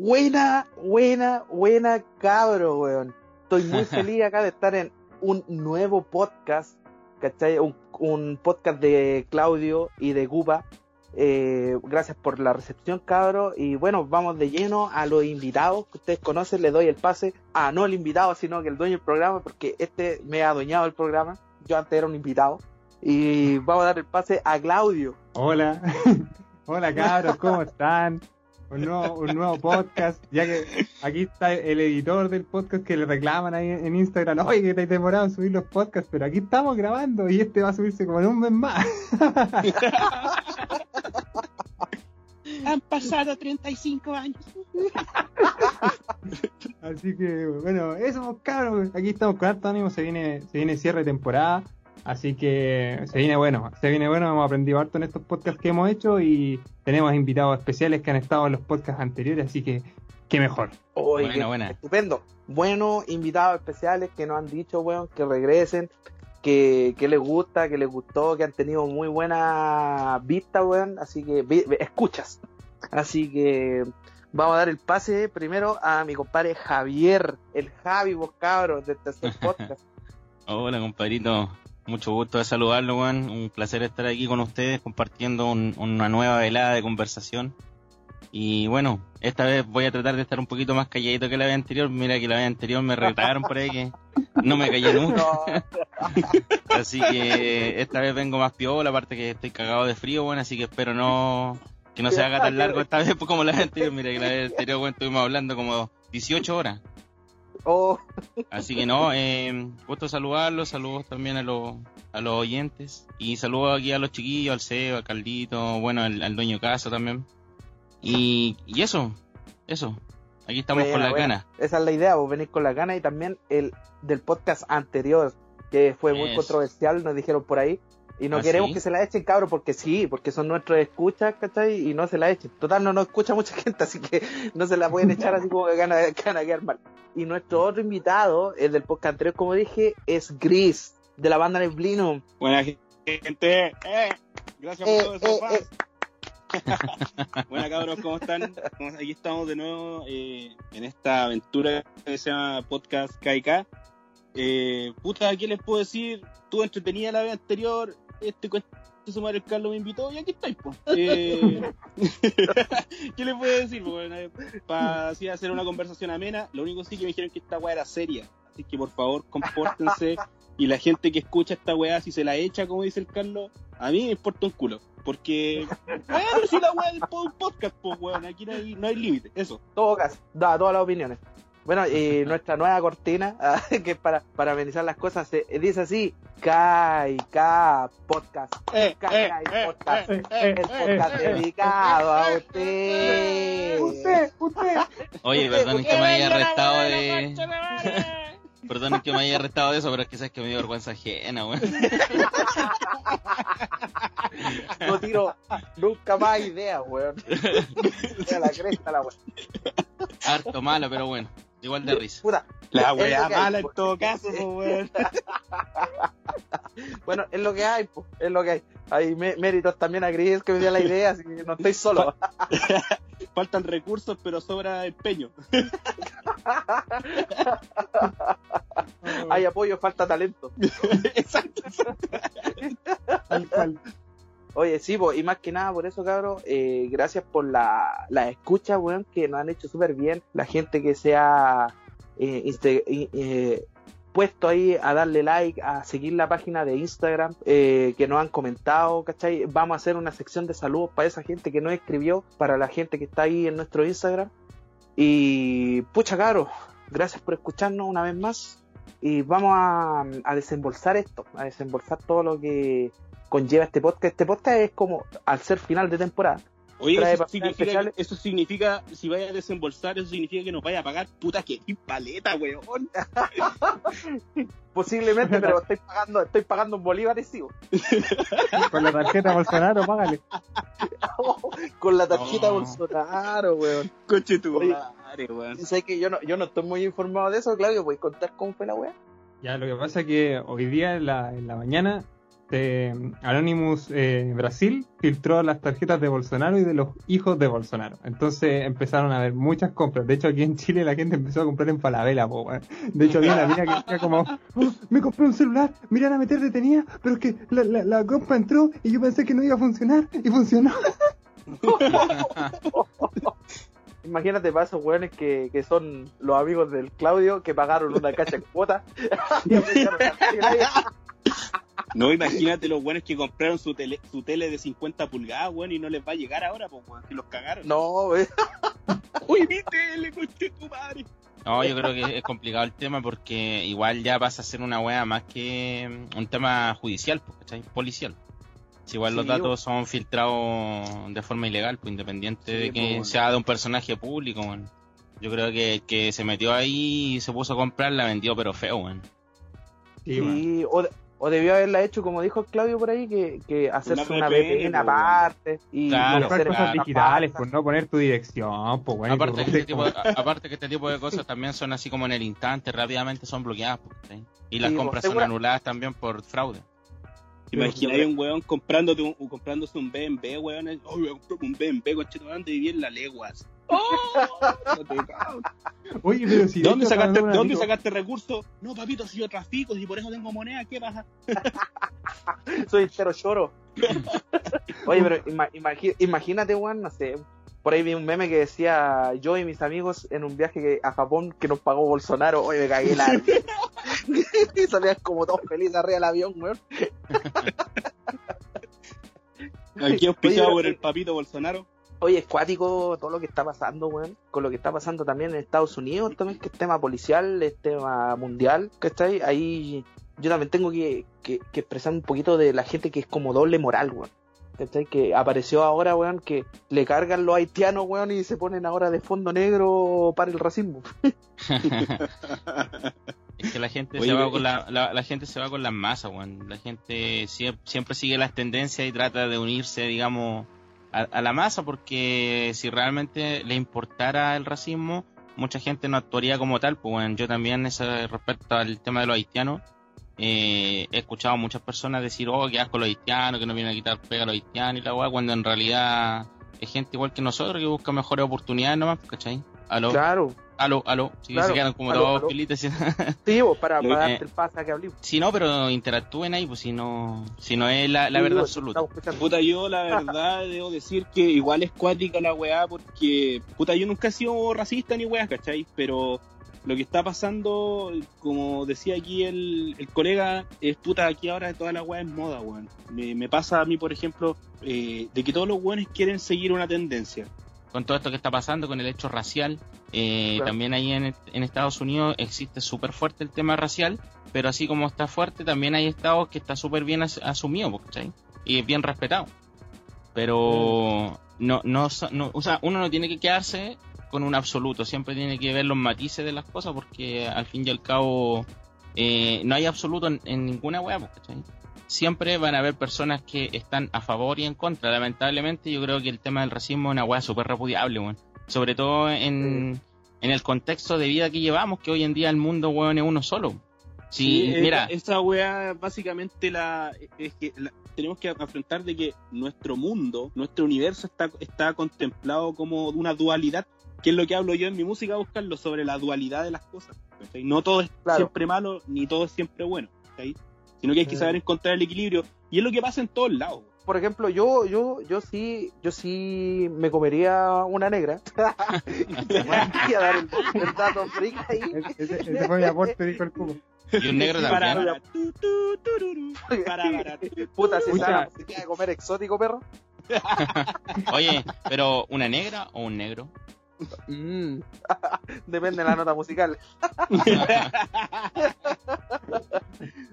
Buena, buena, buena cabro, weón. Estoy muy feliz acá de estar en un nuevo podcast, ¿cachai? Un, un podcast de Claudio y de Gupa. Eh, gracias por la recepción, cabro. Y bueno, vamos de lleno a los invitados que ustedes conocen. Le doy el pase a no el invitado, sino que el dueño del programa, porque este me ha adueñado el programa. Yo antes era un invitado. Y vamos a dar el pase a Claudio. Hola, hola cabros, ¿cómo están? Un nuevo, un nuevo podcast, ya que aquí está el editor del podcast que le reclaman ahí en Instagram, oye que te has demorado en subir los podcasts, pero aquí estamos grabando y este va a subirse como en un mes más. Han pasado 35 años. Así que bueno, eso cabros, aquí estamos con harto ánimo, se viene, se viene cierre de temporada. Así que se viene bueno, se viene bueno, hemos aprendido harto en estos podcasts que hemos hecho y tenemos invitados especiales que han estado en los podcasts anteriores, así que qué mejor. Oye, Buena, qué buena. Estupendo. Buenos invitados especiales que nos han dicho, weón, que regresen, que, que les gusta, que les gustó, que han tenido muy buena vista, weón. Así que, vi- escuchas. Así que vamos a dar el pase primero a mi compadre Javier, el Javi, vos cabros, del tercer podcast. Hola, compadrito. Mucho gusto de saludarlo, weón. Un placer estar aquí con ustedes compartiendo un- una nueva velada de conversación. Y bueno, esta vez voy a tratar de estar un poquito más calladito que la vez anterior. Mira que la vez anterior me retaron por ahí que no me callé nunca. No, Así que esta vez vengo más piola, aparte que estoy cagado de frío, bueno, así que espero no que no se haga tan largo esta vez como la vez anterior. Mira que la vez anterior, bueno, estuvimos hablando como 18 horas. Oh, Así que no, eh, gusto saludarlos, saludos también a los, a los oyentes y saludos aquí a los chiquillos, al CEO, al Caldito, bueno, al, al dueño de casa también. Y, y eso, eso, aquí estamos con las ganas. Esa es la idea, vos venís con las ganas y también el del podcast anterior, que fue muy controversial, nos dijeron por ahí. Y no ¿Ah, queremos sí? que se la echen, cabros, porque sí, porque son nuestros escuchas, ¿cachai? Y no se la echen. Total, no nos escucha mucha gente, así que no se la pueden echar así como que gana, gana quedar mal. Y nuestro otro invitado, el del podcast anterior, como dije, es Gris, de la banda Neblino. Buena gente. Eh, gracias por Eh, todo eh, fans. Buena cabros, ¿cómo están? Aquí estamos de nuevo eh, en esta aventura que se llama Podcast KK. Eh, puta, ¿qué les puedo decir? Tú entretenida la vez anterior, este con su madre el Carlos me invitó y aquí estáis, po. Eh, ¿Qué les puedo decir? Para así hacer una conversación amena, lo único sí que me dijeron que esta weá era seria. Así que por favor, compórtense. Y la gente que escucha esta weá, si se la echa, como dice el Carlos, a mí me importa un culo. Porque, bueno, si la weá un podcast, pues weón, aquí no hay, no hay límite, eso. todo caso, da todas las opiniones. Bueno, y nuestra nueva cortina, ah, que es para, para amenizar las cosas, se, dice así, Kai, K, podcast. Eh, Kai, eh, Kai, eh, podcast. eh, El podcast dedicado a usted. Usted, usted. Oye, perdonen que me haya arrestado de... Perdonen que me haya arrestado de eso, pero es que sabes que me dio vergüenza ajena, weón. No tiro nunca más ideas, weón. La cresta la weón. Harto malo, pero bueno, igual de risa. Puta. La weá hay, mala en todo caso, weón. Bueno, es lo que hay, pues, es lo que hay. Hay mé- méritos también a Gris que me dio la idea, así que no estoy solo. Faltan recursos, pero sobra empeño. Hay apoyo, falta talento. Exacto. Tal cual. Oye, sí, y más que nada por eso, cabrón, eh, gracias por la, la escucha, weón, que nos han hecho súper bien. La gente que se ha eh, eh, puesto ahí a darle like, a seguir la página de Instagram, que nos han comentado, ¿cachai? Vamos a hacer una sección de saludos para esa gente que nos escribió, para la gente que está ahí en nuestro Instagram. Y pucha, caro, gracias por escucharnos una vez más. Y vamos a, a desembolsar esto, a desembolsar todo lo que conlleva este podcast. Este podcast es como al ser final de temporada. Oye, Trae eso significa, especiales. eso significa, si vaya a desembolsar, eso significa que nos vaya a pagar. Puta que paleta, weón. Posiblemente, pero estoy pagando, estoy pagando en bolívares, sí, bo. Con la tarjeta Bolsonaro, págale. con la tarjeta. Bolsonaro, weón. Coche tu Oye. madre, weón. Sé que yo no, yo no estoy muy informado de eso, Claudio, ¿puedes contar cómo fue la weá? Ya, lo que pasa es que hoy día en la, en la mañana eh, Anonymous eh, Brasil filtró las tarjetas de Bolsonaro y de los hijos de Bolsonaro. Entonces empezaron a haber muchas compras. De hecho, aquí en Chile la gente empezó a comprar en Falabella, po, weón. De hecho, había una mina que decía como, "Oh, me compré un celular, me iban a meter detenida, pero es que la, la, la compra entró y yo pensé que no iba a funcionar y funcionó. Imagínate para esos weones que, que son los amigos del Claudio que pagaron una cacha en cuota. y. No, imagínate los buenos que compraron su tele, su tele de 50 pulgadas, weón, y no les va a llegar ahora, pues, weón, que los cagaron. no, wey. Uy, mi tele, coche tu madre. No, yo creo que es complicado el tema porque igual ya pasa a ser una wea más que mm, un tema judicial, pues, ¿cachai? Policial. Si igual los datos son filtrados de forma ilegal, pues independiente Sí, de que pues, bueno. sea de un personaje público, weón. Yo creo que el que se metió ahí y se puso a comprar la vendió, pero feo, weón. Sí, weón. Sí, o, o debió haberla hecho, como dijo Claudio por ahí, que, que hacerse una, VPN, aparte y Claro, comprar hacer cosas digitales, por no poner tu dirección, pues bueno, Aparte que, este tipo de, aparte que este tipo de cosas también son así como en el instante, rápidamente son bloqueadas. pues, ¿cachai? Y las Sí, compras pues, son anuladas también por fraude. Imagina un weón comprándote un, comprándose un BMW, weón. Oh, voy a comprarme un BMW, coche madre, y vivir en la leguas. ¡Oh! Oye, pero si ¿De dónde sacaste, cuando ¿de dónde sacaste recursos? No, papito, si yo trafico, si por eso tengo moneda, ¿qué pasa? Soy entero choro. Oye, pero ima- imagi- imagínate, weón, no sé. Por ahí vi un meme que decía yo y mis amigos en un viaje que- a Japón que nos pagó Bolsonaro. Oye, me cagué la. y salían como todos felices arriba del avión, weón. Aquí auspiciado por el papito Bolsonaro. Oye, es cuático todo lo que está pasando, weón. Con lo que está pasando también en Estados Unidos, también que es tema policial, es tema mundial, ¿cachai? Ahí yo también tengo que, que, que expresar un poquito de la gente que es como doble moral, weón. ¿Cachai? Que apareció ahora, weón, que le cargan los haitianos, weón, y se ponen ahora de fondo negro para el racismo. Es que la gente Oye, se va con la, la, la gente se va con las masas, weón. La gente siempre, siempre sigue las tendencias y trata de unirse, digamos, a, a la masa porque si realmente le importara el racismo, mucha gente no actuaría como tal. Pues bueno, yo también ese, respecto al tema de los haitianos, eh, he escuchado a muchas personas decir, oh, qué asco los haitianos, que no vienen a quitar pega a los haitianos y la weá, cuando en realidad es gente igual que nosotros que busca mejores oportunidades nomás, ¿cachai? Aló, Claro, aló, aló. Si Claro, se quedan como aló, todos aló. sí, vos, para, para eh, darte el pase a que hablemos. Si no, pero interactúen ahí, pues si no, si no es la, la Sí, verdad vos, absoluta. Puta, yo la verdad debo decir que igual es cuática la weá porque, puta, yo nunca he sido racista ni weá, ¿cachai? Pero lo que está pasando, como decía aquí el, el colega, es puta, aquí ahora toda la weá es moda, weón. Me, me pasa a mí, por ejemplo, eh, de que todos los weones quieren seguir una tendencia. Con todo esto que está pasando, con el hecho racial, eh, Claro. también ahí en, en Estados Unidos existe súper fuerte el tema racial, pero así como está fuerte, también hay estados que está súper bien as- asumido, ¿cachai? Y bien respetado. Pero no, no, no, o sea, uno no tiene que quedarse con un absoluto, siempre tiene que ver los matices de las cosas porque al fin y al cabo eh, no hay absoluto en, en ninguna web, ¿cachai? Siempre van a haber personas que están a favor y en contra. Lamentablemente yo creo que el tema del racismo es una weá súper repudiable, weón. Sobre todo en, en el contexto de vida que llevamos, que hoy en día el mundo, weón, es uno solo. Sí, mira, Esta weá básicamente la, es que la- tenemos que afrontar de que nuestro mundo, nuestro universo está, está contemplado como una dualidad, que es lo que hablo yo en mi música, buscarlo sobre la dualidad de las cosas. No todo es Claro. siempre malo, ni todo es siempre bueno, ¿cachai? sino que hay que saber encontrar el equilibrio. Y es lo que pasa en todos lados. Por ejemplo, yo, yo, yo sí, yo sí me comería una negra. Voy a dar el, el dato freak ahí. Ese, ese fue mi aporte, dijo el cubo. y un negro también. para, tu, tu, tururú, para. Puta, si. Sara se queda comer exótico, perro. Oye, pero ¿una negra o un negro? Mm. Depende de la nota musical.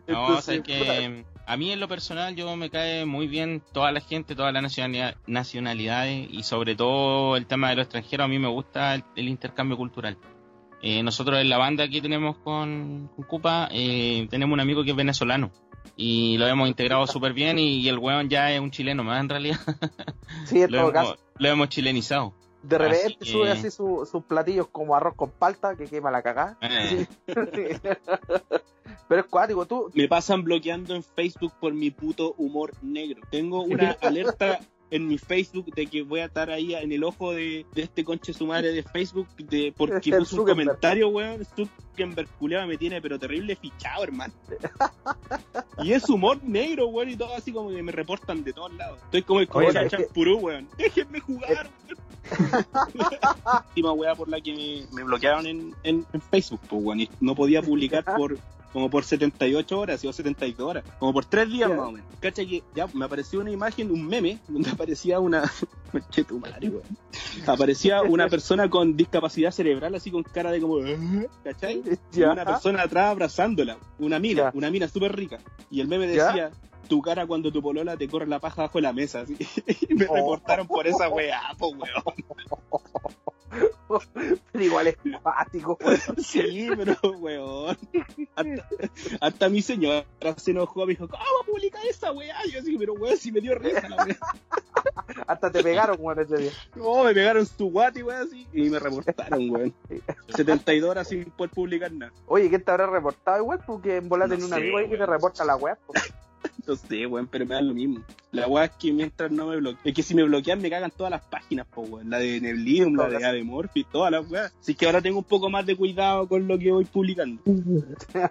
No, o sea que a mí en lo personal yo me cae muy bien toda la gente, todas las nacionalidad- nacionalidades y sobre todo el tema de los extranjeros, a mí me gusta el, el intercambio cultural. Eh, nosotros en la banda que tenemos con, con Cupa eh, tenemos un amigo que es venezolano y lo hemos integrado súper bien y, el weón ya es un chileno más en realidad. sí, en lo, todo hemos, caso. lo hemos chilenizado. De repente Así que- sube así su- sus platillos como arroz con palta que quema la cagada. Eh, Pero es cuático, tú. Me pasan bloqueando en Facebook por mi puto humor negro. Tengo una alerta en mi Facebook de que voy a estar ahí en el ojo de, de este conche su madre de Facebook de porque El puso un comentario, weón. Zuckerberg culiao, me tiene pero terrible fichado, hermano. Y es humor negro, weón, y todo así como que me reportan de todos lados. Estoy como el coche que- champurú, weón. Déjenme jugar, weón. La última weá por la que me, me bloquearon en, en, en Facebook, pues, weón. Y no podía publicar por como por 78 horas o 72 horas, como por 3 días más o menos. Cacha que ya me apareció una imagen, un meme, donde aparecía una. Madre, weón. Aparecía una persona con discapacidad cerebral, así con cara de como. ¿Cachai? Y Ya. una persona atrás abrazándola, una mina, Ya. una mina súper rica. Y el meme Ya. decía, tu cara cuando tu polola te corre la paja bajo la mesa. así. Y me Oh. reportaron por esa weá, po weón. Pero igual es cuático, weón. Sí, pero weón. Hasta, hasta mi señora se enojó, me dijo, ¿cómo publica esa weá? Y yo así, pero weón, si me dio risa la weá. Hasta te pegaron, weón, ese día. No, me pegaron su guati, weón, así. Y me reportaron, weón. 72 horas sin poder publicar nada. Oye, ¿quién te habrá reportado igual? Porque en bola No tenía un amigo ahí que te weón. reporta la web. No sé, weón, pero me da lo mismo. La weá es que mientras no me bloquean, es que si me bloquean me cagan todas las páginas, po, weón. La de Neblium, la de Todas. Ademorphi, todas las weas. Así que ahora tengo un poco más de cuidado con lo que voy publicando.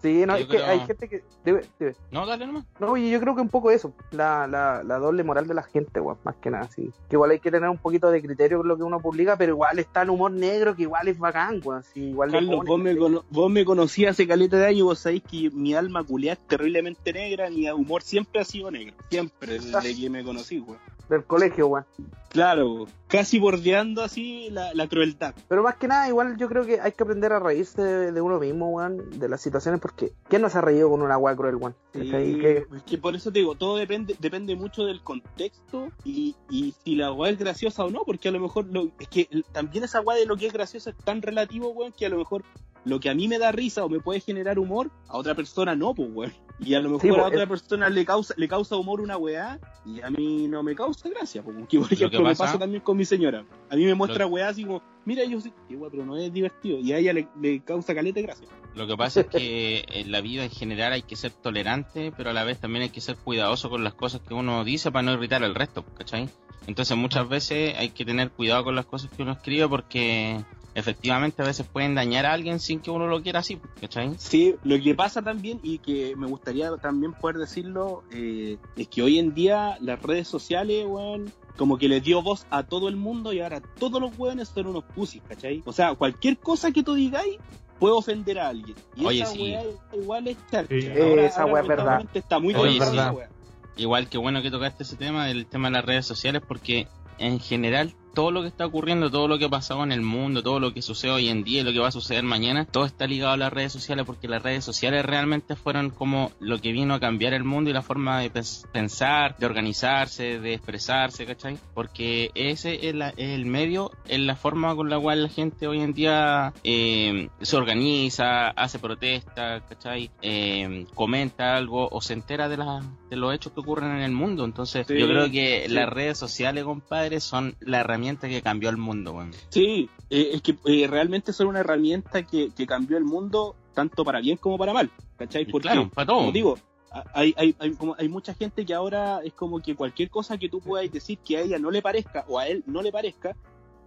Sí, no, Yo es que hay gente que. Debe, debe- No, dale nomás. No, oye, yo creo que un poco eso, la, la, la doble moral de la gente, weón, más que nada, sí. Que igual hay que tener un poquito de criterio con lo que uno publica, pero igual está el humor negro, que igual es bacán, weón, sí, igual Carlos, pone, vos me, cono- vos me conocías hace caleta de años, vos sabéis que mi alma culiada es terriblemente negra, mi humor siempre ha sido negro. Siempre, desde que me conocí, weón. del colegio, weón. Claro, casi bordeando así la, la crueldad. Pero más que nada, igual yo creo que hay que aprender a reírse de, de uno mismo, weón, de las situaciones, porque ¿quién no se ha reído con una weá cruel, weón? Sí, Que- es que por eso te digo, todo depende depende mucho del contexto y, y si la weá es graciosa o no, porque a lo mejor lo, es que también esa weá de lo que es gracioso es tan relativo, weón, que a lo mejor lo que a mí me da risa o me puede generar humor, a otra persona no, pues weón. Y a lo mejor Sí, a pues, otra es- persona le causa le causa humor una weá y a mí no me causa gracia, pues, que por que ejemplo me pasa- pasa también con mi señora. A mí me muestra Lo- weá así como, mira, yo sí, weá, pero no es divertido y a ella le, le causa caleta de gracia. Lo que pasa es que en la vida en general hay que ser tolerante, pero a la vez también hay que ser cuidadoso con las cosas que uno dice para no irritar al resto, ¿cachai? Entonces muchas veces hay que tener cuidado con las cosas que uno escribe porque efectivamente a veces pueden dañar a alguien sin que uno lo quiera así, ¿cachai? Sí, lo que pasa también y que me gustaría también poder decirlo eh, es que hoy en día las redes sociales, weón, como que les dio voz a todo el mundo y ahora todos los weones son unos pussies, ¿cachai? O sea, cualquier cosa que tú digáis puede ofender a alguien. Y Oye, esa sí. weá igual es charcha. Sí. Esa weá es verdad. Está muy Oye, delicada sí. Igual que bueno que tocaste ese tema, el tema de las redes sociales, porque en general todo lo que está ocurriendo, todo lo que ha pasado en el mundo, todo lo que sucede hoy en día y lo que va a suceder mañana, todo está ligado a las redes sociales porque las redes sociales realmente fueron como lo que vino a cambiar el mundo y la forma de pens- pensar, de organizarse, de expresarse, ¿cachai? Porque ese es, la- el medio, es la forma con la cual la gente hoy en día eh, se organiza, hace protestas, ¿cachai? Eh, comenta algo o se entera de, la- de los hechos que ocurren en el mundo. Entonces Sí, yo creo que sí. las redes sociales, compadre, son la herramienta que cambió el mundo, weón. Sí, eh, es que eh, realmente son una herramienta que, que cambió el mundo tanto para bien como para mal, ¿cachai? Porque, claro, para todo. como digo, hay, hay, hay, como, hay mucha gente que ahora es como que cualquier cosa que tú puedas decir que a ella no le parezca o a él no le parezca,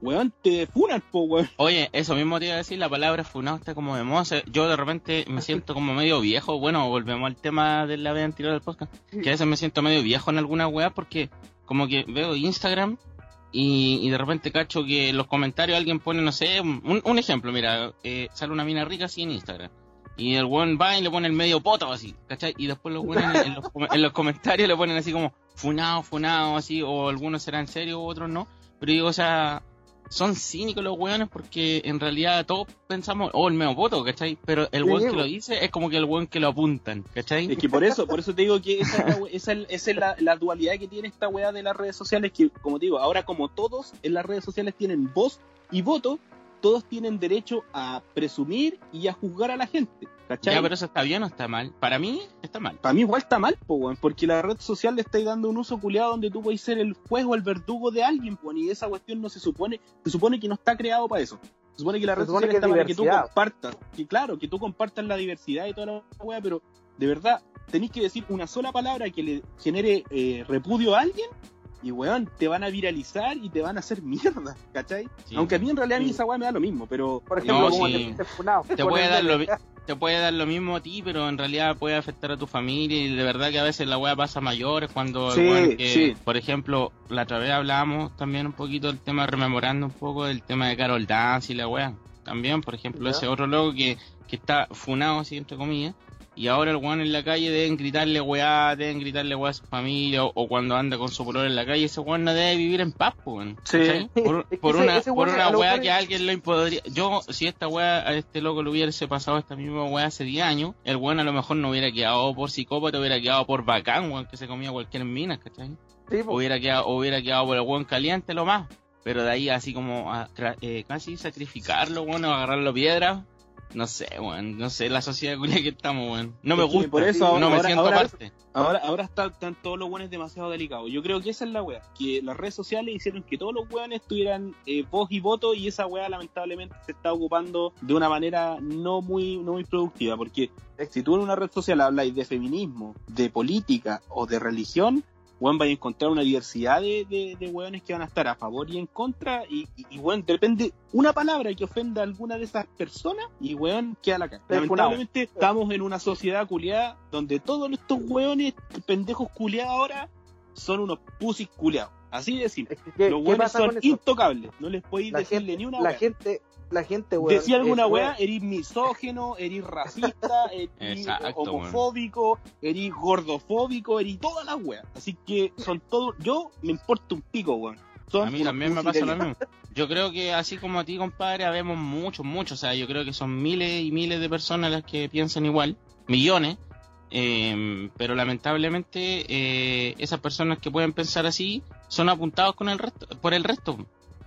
weón, te funan, po, weón. Oye, eso mismo te iba a decir, la palabra funado está como de moda. Yo de repente me siento como medio viejo. Bueno, volvemos al tema de la vez anterior del podcast. Que a veces me siento medio viejo en alguna weá porque como que veo Instagram y, y de repente cacho que en los comentarios alguien pone, no sé, un, ejemplo, mira, eh, sale una mina rica así en Instagram. Y el weón va y le pone el medio poto así, ¿cachai? Y después los weones en, en los, en los comentarios le ponen así como funado, funado, así, o algunos serán serios, otros no. Pero digo, o sea, son cínicos los weones porque en realidad todos pensamos, oh, el medio poto, ¿cachai? Pero el weón que lo dice es como que el weón que lo apuntan, ¿cachai? Es que por eso, por eso te digo que esa es, la, we- esa es- esa es la, la dualidad que tiene esta weá de las redes sociales, que como te digo, ahora como todos en las redes sociales tienen voz y voto, todos tienen derecho a presumir y a juzgar a la gente. ¿Cachai? Ya, pero eso está bien o está mal. Para mí, está mal. Para mí igual está mal, po, weón, porque la red social le estáis dando un uso culiado donde tú podés ser el juez o el verdugo de alguien, po, y esa cuestión no se supone, se supone que no está creado para eso. Se supone que la red social que está es para que tú compartas, que claro, que tú compartas la diversidad y toda la weá, pero de verdad, tenéis que decir una sola palabra que le genere eh, repudio a alguien y weón, te van a viralizar y te van a hacer mierda, ¿cachai? Sí. Aunque a mí en realidad a mí esa weá me da lo mismo, pero Por ejemplo, No, como sí. te. Te puede dar lo, te puede dar lo mismo a ti, pero en realidad puede afectar a tu familia y de verdad que a veces la weá pasa a mayores cuando, weón que, sí. por ejemplo, la otra vez hablábamos también un poquito del tema, rememorando un poco del tema de Carol Dance y la weá. También, por ejemplo, ese otro loco que, que está funado, así entre comillas, y ahora el weón en la calle deben gritarle weá, deben gritarle weá a su familia, o, o cuando anda con su pololo en la calle, ese weón no debe vivir en paz, po, weón. Sí. Por, Es que por ese- una, ese por una lo weá que alguien lo podría... Yo, si esta weá a este loco le hubiese pasado esta misma weá hace 10 años, el weón a lo mejor no hubiera quedado por psicópata, hubiera quedado por bacán, weón, que se comía cualquier mina, ¿cachai? Sí. Hubiera quedado, hubiera quedado por el weón caliente lo más. Pero de ahí así como a eh, casi sacrificarlo, weón, o agarrarlo piedra. No sé, weón, no sé la sociedad culia que estamos, weón. No me gusta, por eso no me ahora- siento ahora- parte. Ahora, ahora está- están todos los buenos demasiado delicados. Yo creo que esa es la wea. Que las redes sociales hicieron que todos los weones tuvieran eh, voz y voto y esa wea lamentablemente se está ocupando de una manera no muy, no muy productiva. Porque si tú en una red social habláis de feminismo, de política o de religión, weón, vais a encontrar una diversidad de, de, de weones que van a estar a favor y en contra. Y, y, y, weón, de repente una palabra que ofenda a alguna de esas personas y weón queda la cara. Lamentablemente estamos en una sociedad culiada donde todos estos weones pendejos culiados ahora son unos pusis culiados. Así de simple. Es que, ¿qué, Los weones son intocables. No les podéis La decirle gente, ni una la wea. gente, la gente, weón. Decía alguna weá, eres misógeno, eres racista, eres homofóbico, eres gordofóbico, eres todas las weas. Así que son todos, yo me importa un pico, weón. Son A mí también me pasa lo mismo. Yo creo que así como a ti, compadre, habemos muchos, muchos. O sea, yo creo que son miles y miles de personas las que piensan igual, millones. eh, pero lamentablemente eh, esas personas que pueden pensar así son apuntados con el resto, por el resto.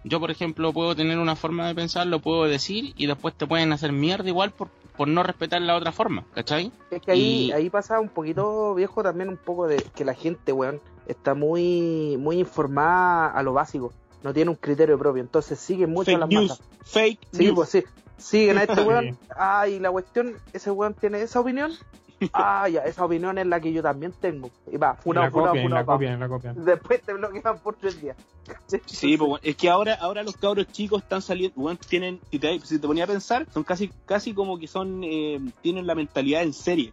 Yo, por ejemplo, puedo tener una forma de pensar, lo puedo decir y después te pueden hacer mierda igual por, por no respetar la otra forma, ¿cachai? Es que ahí, Y- ahí pasa un poquito, viejo, también un poco de que la gente, weón, está muy, muy informada a lo básico. No tiene un criterio propio, entonces sigue mucho a Fake las news, masas. fake Sí, news. pues sí. Siguen a este Sí. weón. Ah, y la cuestión, ese weón tiene esa opinión. Ah, ya, esa opinión es la que yo también tengo. Y va, la funado, copian, y la copian, copian. Después te bloquean por tres días. Sí, pues, bueno, es que ahora, ahora los cabros chicos están saliendo, bueno, tienen, si te, si te ponía a pensar, son casi, casi como que son, eh, tienen la mentalidad en serie.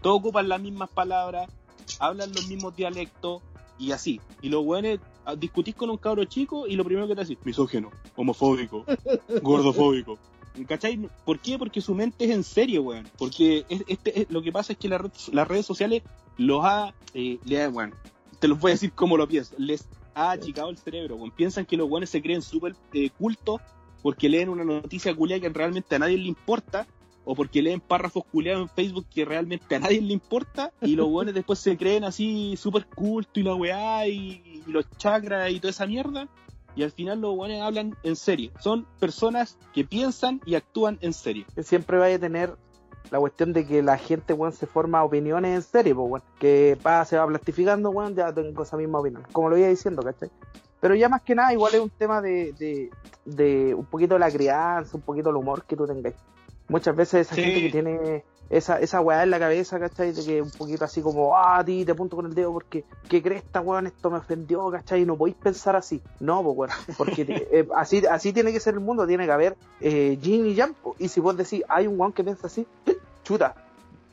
Todos ocupan las mismas palabras, hablan los mismos dialectos y así. Y los weones discutís con un cabro chico y lo primero que te decís, misógeno, homofóbico, gordofóbico. ¿Cachai? ¿Por qué? Porque su mente es en serio, weón. Porque es- este, es- lo que pasa es que la red- las redes sociales los ha, eh, le bueno, te los voy a decir como lo pienso, les ha achicado el cerebro, weón. Piensan que los weones se creen súper eh, cultos porque leen una noticia culiada que realmente a nadie le importa, o porque leen párrafos culiados en Facebook que realmente a nadie le importa, y los weones después se creen así súper culto y la weá, y, y los chakras y toda esa mierda, y al final los weones hablan en serio. Son personas que piensan y actúan en serio. siempre vaya a tener la cuestión de que la gente, weón, se forma opiniones en serio, pues, weón. Que pa, se va plastificando, weón, ya tengo esa misma opinión. Como lo iba diciendo, ¿cachai? Pero ya más que nada, igual es un tema de, de, de un poquito la crianza, un poquito el humor que tú tengas. Muchas veces esa Sí. gente que tiene esa, esa weá en la cabeza, ¿cachai? De que un poquito así como, ah, ti te apunto con el dedo porque, ¿qué crees esta weón? Esto me ofendió, ¿cachai? No podéis pensar así. No, pues weón, porque eh, así, así tiene que ser el mundo, tiene que haber eh, y po. Y si vos decís, hay un weón que piensa así, chuta,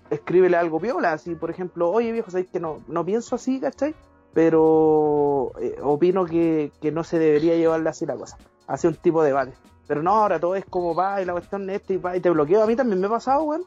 escríbele algo piola, así, por ejemplo, oye viejo, sabéis que no, no pienso así, ¿cachai? Pero eh, opino que, que no se debería llevarle así la cosa. Hace un tipo de debate. Pero no, ahora todo es como va y la cuestión es esta y va y te bloqueo. A mí también me ha pasado, weón.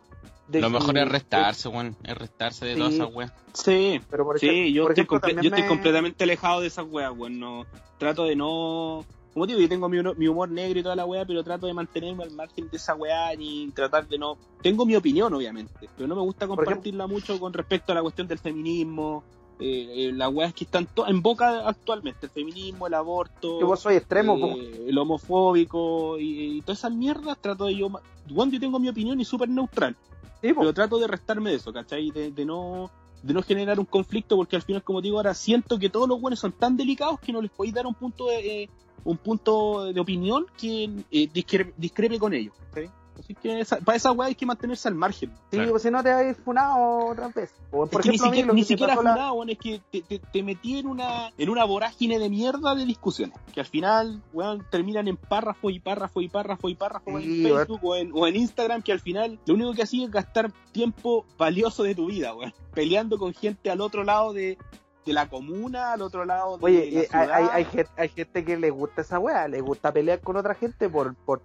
De Lo que- mejor es restarse, weón. Es restarse de Sí. todas esas weas. Sí, Pero por Sí, ejemplo, yo, por estoy, ejemplo, comple- yo estoy me- completamente alejado de esas weas, weón. No, trato de no. Como digo, yo tengo mi, mi humor negro y toda la wea, pero trato de mantenerme al margen de esa wea ni tratar de no. Tengo mi opinión, obviamente, pero no me gusta ejemplo- compartirla mucho con respecto a la cuestión del feminismo eh, eh, las weas que están to- en boca actualmente, el feminismo, el aborto, Que vos soy extremo, eh, el homofóbico y, y todas esas mierdas, trato de yo, bueno, yo tengo mi opinión y súper neutral, Sí, pero trato de restarme de eso, ¿cachai? De, no de no generar un conflicto porque al final, como digo, ahora siento que todos los buenos son tan delicados que no les podéis dar un punto de, eh, un punto de opinión que eh, discre- discrepe con ellos, ¿cachai? Así que esa- para esa weá hay que mantenerse al margen. Sí, Claro. pues si no te habéis funado otra vez. O, por Es que ni ejemplo, mí siquiera, ni siquiera la- funado, weón, es que te, te- te metí en una, en una vorágine de mierda de discusiones. Que al final, weón, terminan en párrafo y párrafo y párrafo y párrafo Sí, en Facebook o en, o en Instagram, que al final lo único que hacía es gastar tiempo valioso de tu vida, weón. Peleando con gente al otro lado de, de la comuna, al otro lado de Oye, la eh, hay, hay, hay gente, hay gente que le gusta esa weá, le gusta pelear con otra gente por, por,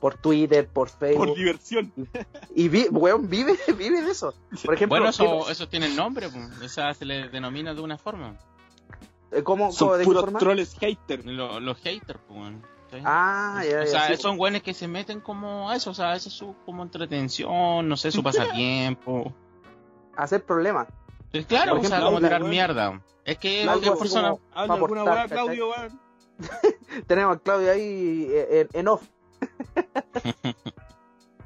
por Twitter, por por Facebook. diversión. y vi, weón, vive, vive de eso. Por ejemplo, Bueno, ¿qué- eso, eso tiene nombre, pues. Esa se le denomina de una forma. eh, ¿cómo, Son cómo- de puros forma? troles haters. Lo- los haters, pues. weón, ¿sí? Ah, ya, o ya, sea, sí, son güeyes que se meten como a eso, o sea, eso es su como entretención, no sé, su pasatiempo. hacer problemas. Pero claro, Por o sea, ejemplo, como tirar mierda. Es que así persona. Tenemos a Claudio ahí eh, en, en off.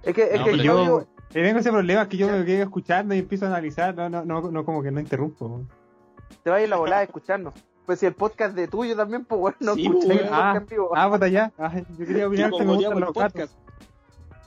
es que, es No, que Yo eh, tengo ese problema que yo me quedo escuchando y empiezo a analizar, no, no, no, no como que no interrumpo. te va a ir la volada a escucharnos. Pues si el podcast de tuyo también, pues bueno, no Sí, escucháis pues, el ah, vivo. Ah, puta ya. Ah, yo quería opinar que me Como gustan el los gatos. podcast.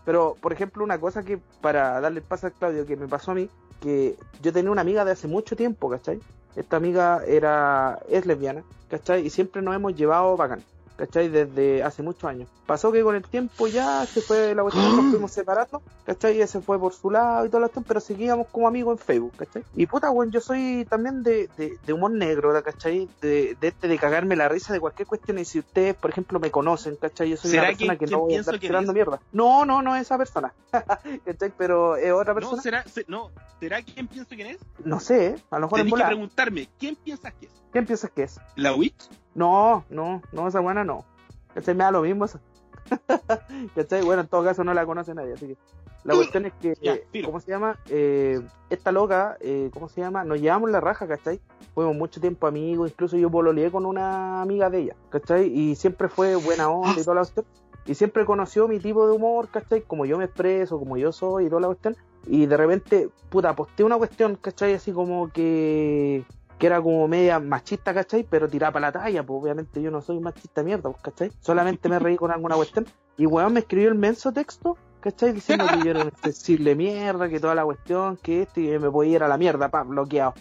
Pero, por ejemplo, una cosa que, para darle el paso a Claudio, que me pasó a mí, que yo tenía una amiga de hace mucho tiempo, ¿cachai? Esta amiga era, es lesbiana, ¿cachai? Y siempre nos hemos llevado bacán, ¿cachai? Desde hace muchos años. Pasó que con el tiempo ya se fue la cuestión, nos fuimos separando, ¿cachai? Ella se fue por su lado y todo esto, pero seguíamos como amigos en Facebook, ¿cachai? Y puta, weón, yo soy también de, de, de humor negro, ¿cachai? De, de este de cagarme la risa de cualquier cuestión. Y si ustedes, por ejemplo, me conocen, ¿cachai? Yo soy una ¿Será persona que- que, no voy a estar que tirando mierda. No, no, no es esa persona. ¿cachai? Pero es otra No, persona. ¿será, se- no, ¿será quién pienso quién es? No sé, ¿eh? a lo mejor en Tenés que volar. preguntarme, ¿quién piensas que es? ¿Quién piensas que es? ¿La WIT? No, no, no, esa buena no. ¿Cachai? Me da lo mismo eso. ¿Cachai? Bueno, en todo caso no la conoce nadie, así que. La cuestión es que, Ya, eh. ¿cómo se llama? Eh, esta loca, eh, ¿cómo se llama? Nos llevamos la raja, ¿cachai? Fuimos mucho tiempo amigos, incluso yo pololeé con una amiga de ella, ¿cachai? Y siempre fue buena onda y toda la cuestión. Y siempre conoció mi tipo de humor, ¿cachai? Como yo me expreso, como yo soy y toda la cuestión. Y de repente, puta, posté una cuestión, ¿cachai? Así como que que era como media machista, ¿cachai? Pero tiraba para la talla, pues obviamente yo no soy machista mierda, pues, ¿cachai? Solamente me reí con alguna cuestión. Y weón me escribió el menso texto, ¿cachai? Diciendo que yo era un sensible mierda, que toda la cuestión, que esto, y me podía ir a la mierda, pa, bloqueado.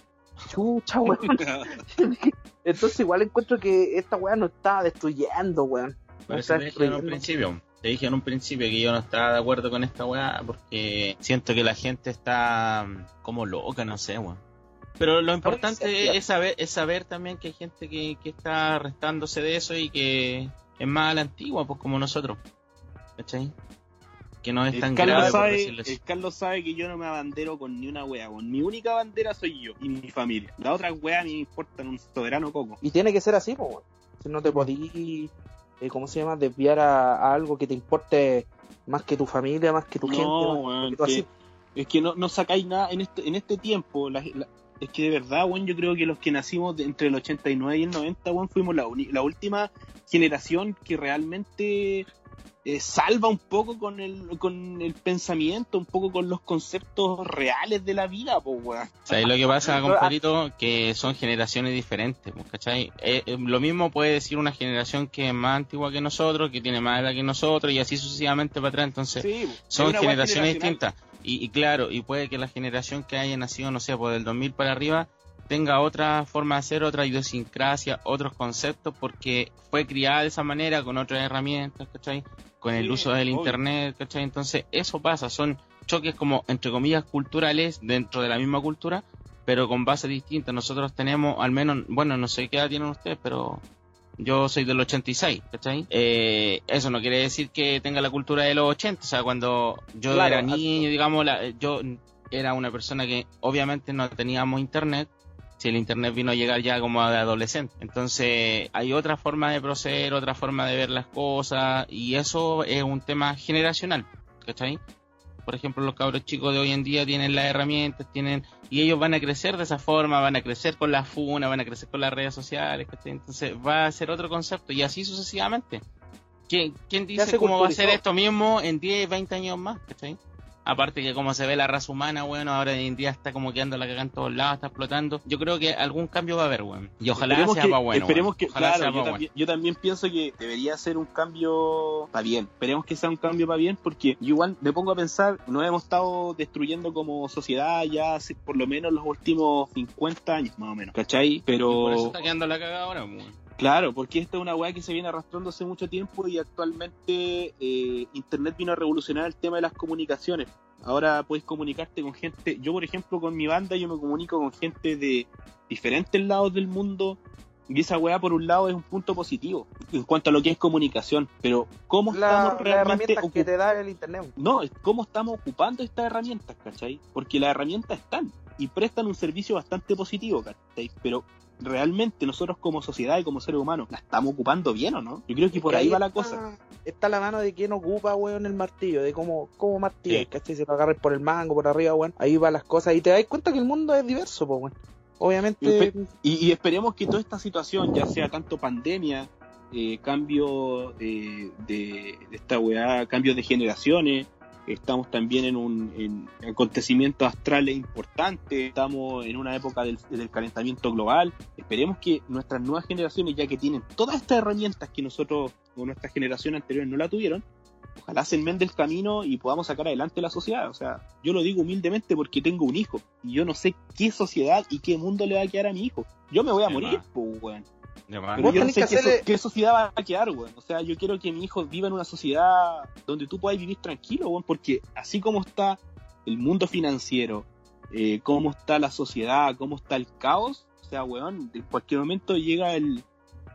Chucha, weón. Entonces igual encuentro que esta weá nos estaba destruyendo, weón. Por eso te dije en un principio. Te dije en un principio que yo no estaba de acuerdo con esta weá porque siento que la gente está mm, como loca, no sé, weón. Pero lo importante es saber, es saber también que hay gente que, que está restándose de eso y que es más a la antigua, pues como nosotros. ¿Cachai? Que no es tan El grave, Carlos, por sabe, decirlo así. el Carlos sabe que yo no me abandero con ni una wea, weón. Mi única bandera soy yo y mi familia. La otra wea a mí me importan un soberano coco. Y tiene que ser así, pues, weón. Si no te podí, eh, ¿cómo se llama? Desviar a, a algo que te importe más que tu familia, más que tu gente, No, más que tú que- así. es que no, no sacáis nada en este, en este tiempo. la- la- es que de verdad, weón, yo creo que los que nacimos de- entre el 89 y el 90, weón, fuimos la, la última generación que realmente eh, salva un poco con el, con el pensamiento, un poco con los conceptos reales de la vida, pues, weón. ¿Sabes lo que pasa, compadrito? Que son generaciones diferentes, ¿cachai? Eh, eh, lo mismo puede decir una generación que es más antigua que nosotros, que tiene más edad que nosotros, y así sucesivamente para atrás. Entonces, Sí, son generaciones distintas. Y, y claro, y puede que la generación que haya nacido, no sé, por el 2000 para arriba, tenga otra forma de hacer, otra idiosincrasia, otros conceptos, porque fue criada de esa manera, con otras herramientas, ¿cachai? Con el Sí, uso del obvio. internet, ¿cachai? Entonces, eso pasa, son choques como, entre comillas, culturales dentro de la misma cultura, pero con bases distintas. Nosotros tenemos, al menos, bueno, no sé qué edad tienen ustedes, pero yo soy del 86, ¿cachai? Eh, eso no quiere decir que tenga la cultura de los 80, o sea, cuando yo Claro, era niño, digamos, la- yo era una persona que obviamente no teníamos internet, si el internet vino a llegar ya como de adolescente. Entonces, hay otra forma de proceder, otra forma de ver las cosas, y eso es un tema generacional, ¿cachai? Por ejemplo, los cabros chicos de hoy en día tienen las herramientas, tienen y ellos van a crecer de esa forma, van a crecer con la funa, van a crecer con las redes sociales, entonces va a ser otro concepto y así sucesivamente. ¿Quién, quién dice cómo va a ser esto mismo en 10, 20 años más? ¿cachai? Aparte que como se ve la raza humana, bueno, ahora en día está como quedando la cagada en todos lados, está explotando. Yo creo que algún cambio va a haber, weón. Y ojalá esperemos sea que, para bueno. esperemos que Ojalá claro, sea yo, también, yo también pienso que debería ser un cambio para bien. Esperemos que sea un cambio para bien porque yo igual me pongo a pensar, nos hemos estado destruyendo como sociedad ya hace por lo menos los últimos 50 años más o menos, ¿cachai? Por eso Pero está quedando la cagada ahora, weón. Claro, porque esta es una weá que se viene arrastrando hace mucho tiempo y actualmente eh, Internet vino a revolucionar el tema de las comunicaciones. Ahora puedes comunicarte con gente, yo por ejemplo con mi banda yo me comunico con gente de diferentes lados del mundo y esa weá por un lado es un punto positivo en cuanto a lo que es comunicación, pero ¿cómo La, estamos realmente herramientas que te da el internet. no, cómo estamos ocupando estas herramientas, ¿cachai? Porque las herramientas están y prestan un servicio bastante positivo, ¿cachai? Pero realmente nosotros como sociedad y como seres humanos, ¿la estamos ocupando bien o no? Yo creo que por ahí va la está- cosa. Está la mano de quién ocupa, weón, el martillo, de cómo, cómo martillar, Sí. ¿cachai? Si lo agarras por el mango, por arriba, weón, ahí van las cosas y te das cuenta que el mundo es diverso, pues, weón. Obviamente, Y, y esperemos que toda esta situación, ya sea tanto pandemia, eh, cambio eh, de, de esta weá, cambios de generaciones, estamos también en un en acontecimientos astrales importantes, estamos en una época del, del calentamiento global. Esperemos que nuestras nuevas generaciones, ya que tienen todas estas herramientas que nosotros o nuestras generaciones anteriores no la tuvieron, ojalá se enmende el camino y podamos sacar adelante la sociedad. O sea, yo lo digo humildemente porque tengo un hijo y yo no sé qué sociedad y qué mundo le va a quedar a mi hijo. Yo me voy a morir, pues, weón. Pero yo no tenés sé que qué, hacerle- so- qué sociedad va a quedar, weón. O sea, yo quiero que mi hijo viva en una sociedad donde tú puedas vivir tranquilo, weón, porque así como está el mundo financiero, eh, cómo está la sociedad, cómo está el caos, o sea, weón, en cualquier momento llega el,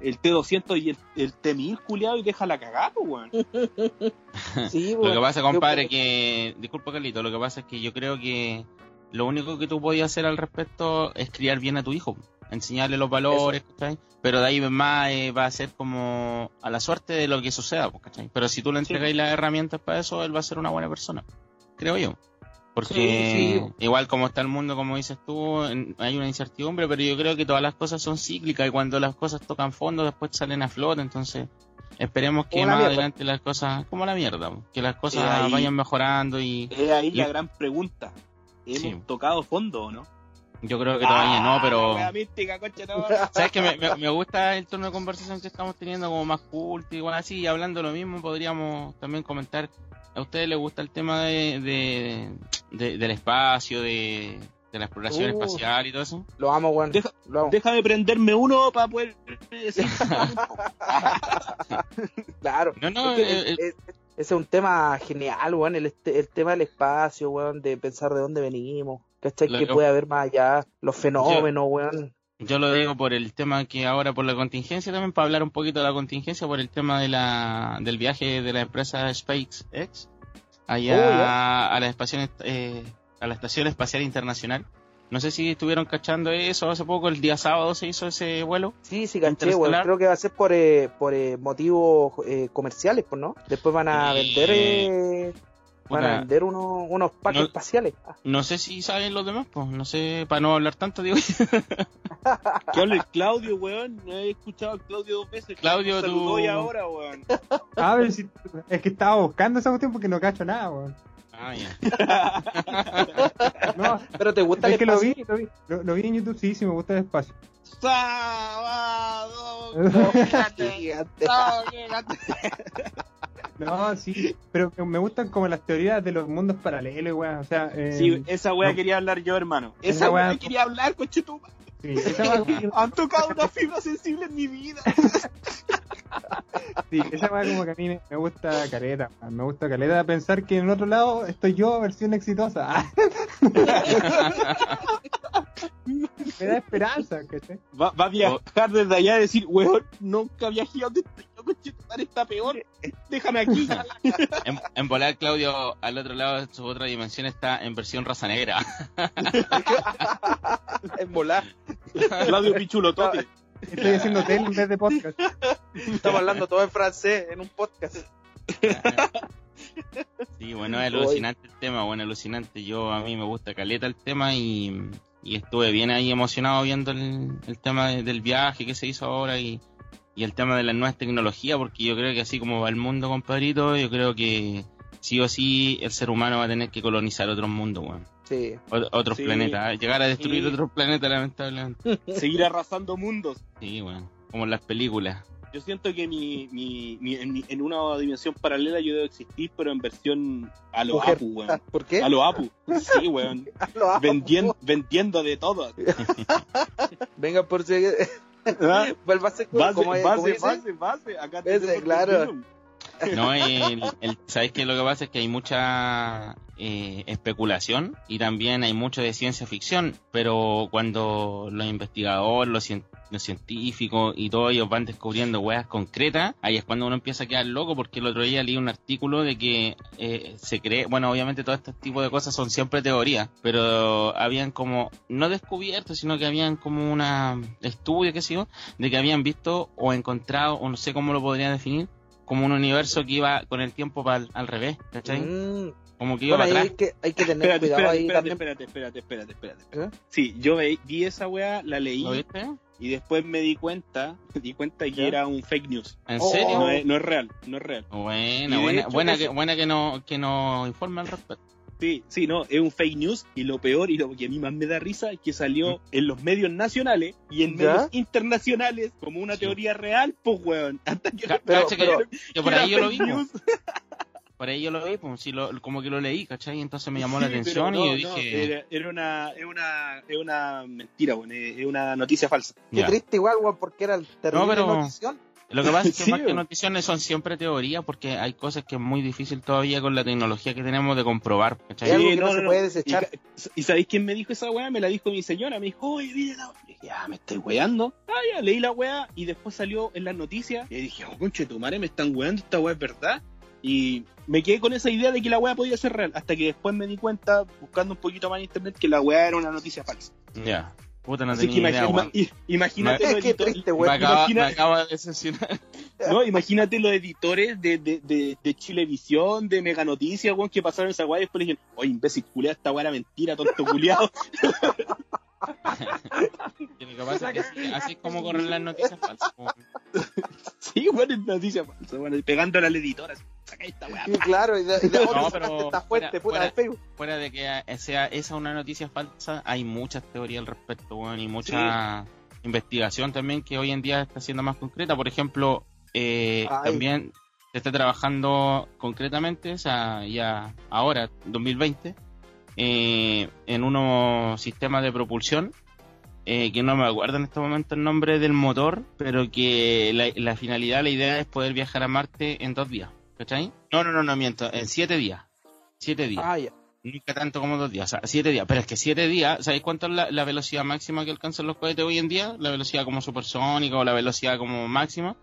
el T200 y el, el T1000 culiado y deja la cagada, pues, weón. sí, Lo que pasa, Yo- compadre, que. Disculpa, Carlito, lo que pasa es que yo creo que lo único que tú podías hacer al respecto es criar bien a tu hijo, enseñarle los valores, ¿cachai? Pero de ahí más eh, va a ser como a la suerte de lo que suceda, pues, ¿cachai? Pero si tú le entregáis las herramientas para eso, él va a ser una buena persona, creo yo. Porque Sí, sí. igual como está el mundo, como dices tú, en- hay una incertidumbre, pero yo creo que todas las cosas son cíclicas y cuando las cosas tocan fondo después salen a flote, entonces esperemos que más mierda. adelante las cosas, como la mierda, que las cosas ahí- vayan mejorando y Es ahí la gran pregunta. ¿Hemos tocado fondo o no? Yo creo que todavía no, pero... Ah, mística, de madre. ¿Sabes que me, me- me gusta el tono de conversación que estamos teniendo como más culto igual así? Y hablando lo mismo, podríamos también comentar, ¿a ustedes les gusta el tema de, de- de- del espacio, de, de la exploración Uh. espacial y todo eso? Lo amo, weón. Deja- Lo amo. Déjame prenderme uno para poder decir. Claro. No, no, Es que eh, es- ese es un tema genial, weón. El, este- el tema del espacio, weón, de pensar de dónde venimos. ¿Cachai? Lo Que puede haber más allá. Los fenómenos, weón. Yo lo digo por el tema que ahora por la contingencia también, para hablar un poquito de la contingencia, por el tema de la, del viaje de la empresa SpaceX allá Oh, a la estación eh, a la estación espacial internacional. No sé si estuvieron cachando eso hace poco, el día sábado se hizo ese vuelo. Sí, sí, caché, weón. Interestelar. Creo que va a ser por, eh, por eh, motivos eh, comerciales, pues, ¿no? Después van a Eh, vender eh, van a puta, vender unos, unos packs No- espaciales. Ah, No sé si saben los demás, pues no sé, para no hablar tanto, digo. Que hable el Claudio, weón. No he escuchado al Claudio dos veces. Claudio, tú- y ahora, weón. A ver si. Es que estaba buscando esa cuestión porque no cacho nada, weón. Ah, ya. No, Pero te gusta el es que lo vi, lo vi, lo, lo vi en YouTube, sí, sí, me gusta el espacio. Sábado. Gigante. No, sí, pero me gustan como las teorías de los mundos paralelos, weón. O sea, eh, Sí, esa weá no. quería hablar yo, hermano. Esa weá weá- quería hablar, conchetumba. sí, esa weá- Han tocado una fibra sensible en mi vida. Sí, esa weá como que a mí me, gusta caleta, me gusta caleta pensar que en otro lado estoy yo, versión exitosa. me da esperanza, ¿cachai? Va, va a viajar desde allá y decir, weón, nunca viajé a donde estoy está peor. Déjame aquí. En, en volar, Claudio, al otro lado de su otra dimensión está en versión raza negra. En volar. Claudio Pichulotote. Estoy haciendo tele en vez de podcast. Estamos hablando todo en francés en un podcast. Sí, bueno, es alucinante el tema, bueno, alucinante. Yo, a mí me gusta caleta el tema y, y estuve bien ahí emocionado viendo el, el tema de- del viaje que se hizo ahora y, y el tema de las nuevas tecnologías, porque yo creo que así como va el mundo, compadrito, yo creo que sí o sí el ser humano va a tener que colonizar otros mundos, weón. Sí. Ot- Otros Sí. planetas, llegar a destruir Sí. otros planetas, lamentablemente. Seguir arrasando mundos. Sí, weón. Como en las películas. Yo siento que mi, mi, mi- en, mi- en una dimensión paralela yo debo existir, pero en versión a lo Mujer. Apu, weón. ¿Por qué? A lo Apu. Sí, weón. Vendiendo, vendiendo de todo. Venga, por si. ¿Ah? Vuelva a ser Base, como, como base, base, base. Acá Ese, tenemos claro. No, el, el- ¿sabes qué? Lo que pasa es que hay mucha eh, especulación y también hay mucho de ciencia ficción, pero cuando los investigadores, los, cien- los científicos y todos ellos van descubriendo weas concretas, ahí es cuando uno empieza a quedar loco, porque el otro día leí un artículo de que eh, se cree, bueno, obviamente todo este tipo de cosas son siempre teorías, pero habían como, no descubierto, sino que habían como una estudio, qué sé yo, de que habían visto o encontrado, o no sé cómo lo podría definir, como un universo que iba con el tiempo pa'l- al revés, ¿cachai? Mm. Como que iba Bueno, para hay atrás. que, hay que tener Espérate, cuidado espérate, ahí espérate, también. espérate, espérate, espérate, espérate, espérate. ¿Eh? Sí, yo ve- vi esa weá, la leí ¿Lo viste? y después me di cuenta, me di cuenta que ¿Ya? era un fake news. ¿En Oh. serio? No es, no es real, no es real. Buena, buena, hecho, buena, que, buena que no que nos informa al respecto. Sí, sí, no, es un fake news y lo peor y lo que a mí más me da risa es que salió en los medios nacionales y en ¿Ya? medios internacionales como una Sí. teoría real, pues weón. Hasta que pero- pero- que por ahí yo lo vi, por ahí yo lo vi, pues, sí, lo, como que lo leí, ¿cachai? Entonces me llamó la atención pero y no, yo no, dije, era, era una, es una, es una mentira, weón, es una noticia falsa. Qué ya. triste igual, weón, porque era el terrible pero- notición. Lo que pasa es que Sí, más que noticias son siempre teorías porque hay cosas que es muy difícil todavía con la tecnología que tenemos de comprobar, no, se no. puede Y, desechar. ¿Y sabéis quién me dijo esa weá? Me la dijo mi señora. Me dijo, oye, mire la weá. Le dije, ah, me estoy weando. Ah, ya, leí la weá y después salió en las noticias. Y dije, oh, conche, tu madre, me están weando, esta weá es verdad. Y me quedé con esa idea de que la weá podía ser real. Hasta que después me di cuenta, buscando un poquito más en internet, que la weá era una noticia falsa. Ya. Puta, no Así que tenía idea, imagi- weón. ima- imagínate los que editores- triste, Me weón. acaba, imagina- me acaba de decepcionar. No, imagínate los editores de, de, de, de Chilevisión, de Mega Noticias, weón, que pasaron esa weá y después le dijeron, oye, imbécil, culiado, esta weá era mentira, tonto culiado. Y Lo que pasa es que así, es como corren las noticias falsas. weón. sí, weón, es noticia falsa, weón, pegándole al editor, así, saca esta weá. Sí, claro, y de, y de No, otro pero esta fuente, fuera- puta, fuera- de Facebook. Fuera de que sea esa una noticia falsa, hay muchas teorías al respecto, weón, y mucha investigación también que hoy en día está siendo más concreta. Por ejemplo, eh, también se está trabajando concretamente, o sea, ya ahora, 2020, eh, en unos sistemas de propulsión, eh, que no me acuerdo en este momento el nombre del motor, pero que la, la finalidad, la idea es poder viajar a Marte en dos días, ¿cachai? No, no, no, no miento, en siete días. Siete días. Ah, ya. Nunca tanto como dos días, o sea, siete días. Pero es que siete días, ¿sabéis cuánto es la, la velocidad máxima que alcanzan los cohetes hoy en día? La velocidad como supersónica o la velocidad como máxima.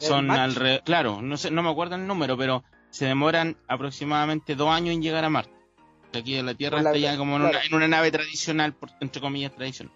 ¿El Son alrededor, claro, no sé, no me acuerdo el número, pero se demoran aproximadamente dos años en llegar a Marte. Aquí en la Tierra la está ya como en, claro. una, en una nave tradicional, por- entre comillas tradicional.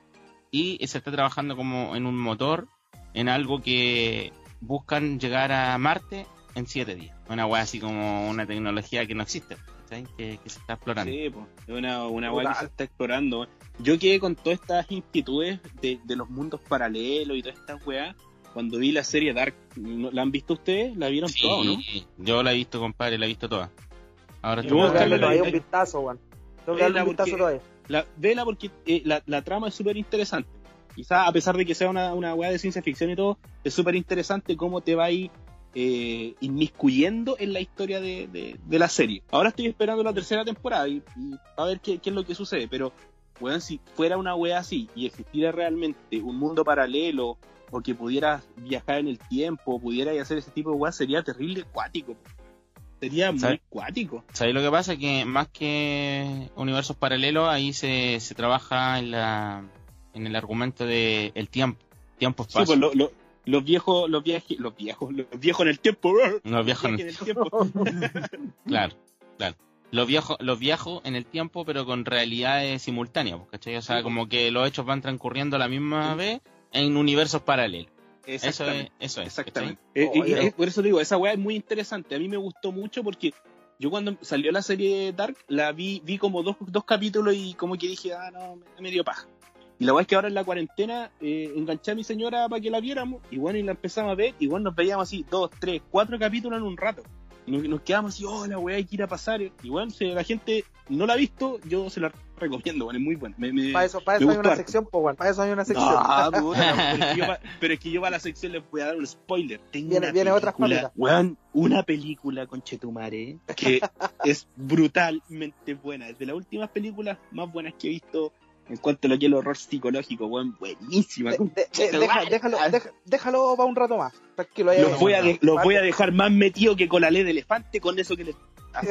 Y se está trabajando como en un motor, en algo que buscan llegar a Marte en siete días. Una weá así como una tecnología que no existe, ¿cachai? que, que se está explorando. Sí, pues, es una, una weá que se está explorando. Yo quedé con todas estas inquietudes de, de los mundos paralelos y todas estas weas cuando vi la serie Dark. ¿No- ¿La han visto ustedes? ¿La vieron Sí, todo, no? yo la he visto, compadre, la he visto toda. Ahora Tengo que darle todavía un vistazo, weón. Tengo que darle un vistazo todavía. La, vela porque eh, la, la trama es súper interesante. Quizás a pesar de que sea una, una weá de ciencia ficción y todo, es súper interesante cómo te va a ir eh, inmiscuyendo en la historia de, de- de la serie. Ahora estoy esperando la tercera temporada y, y a ver qué, qué es lo que sucede, pero weón, si fuera una weá así y existiera realmente un mundo paralelo o que pudieras viajar en el tiempo, pudieras hacer ese tipo de weá, sería terrible cuático. Sería muy ¿Sabes? cuático. ¿Sabéis lo que pasa? Que más que universos paralelos, ahí se, se trabaja en, la, en el argumento de el tiempo, Sí, tiempo-espacio. pues lo- lo- los viejos, los viajes, los viejos, los viejos en el tiempo. Los viejos en- en el tiempo. Claro, claro. Los viejos, los viajo en el tiempo, pero con realidades simultáneas, pues, ¿cachai? O sea, Sí, como que los hechos van transcurriendo a la misma vez en universos paralelos. Eso es, Exactamente. eso es. Exactamente. Eh, y- Oye. y- por eso digo, esa weá es muy interesante. A mí me gustó mucho porque yo cuando salió la serie Dark, la vi, vi como dos, dos capítulos y como que dije, ah, no, me, me dio paja. Y la weá es que ahora en la cuarentena eh, enganché a mi señora para que la viéramos y bueno, y la empezamos a ver y bueno, nos veíamos así dos, tres, cuatro capítulos en un rato. Y nos, nos quedamos así, oh, la weá hay que ir a pasar. Y bueno, si la gente no la ha visto, yo se la recomiendo, bueno, es muy buena. Me, me- Para eso, para eso hay una harto. sección, pues, weón. Para eso hay una sección. No, puta, pero, es que yo pa- pero es que yo para la sección les voy a dar un spoiler. Tengo Viene- una viene otra película, Juanita. weón, una película con Chetumare que es brutalmente buena. Es de las últimas películas más buenas que he visto en cuanto a lo que es el horror psicológico, weón, buenísima. De- de- de- deja- déjalo, deja- déjalo para un rato más. Tranquilo, los voy, a de- los voy a dejar más metido que con la ley de elefante con eso que les...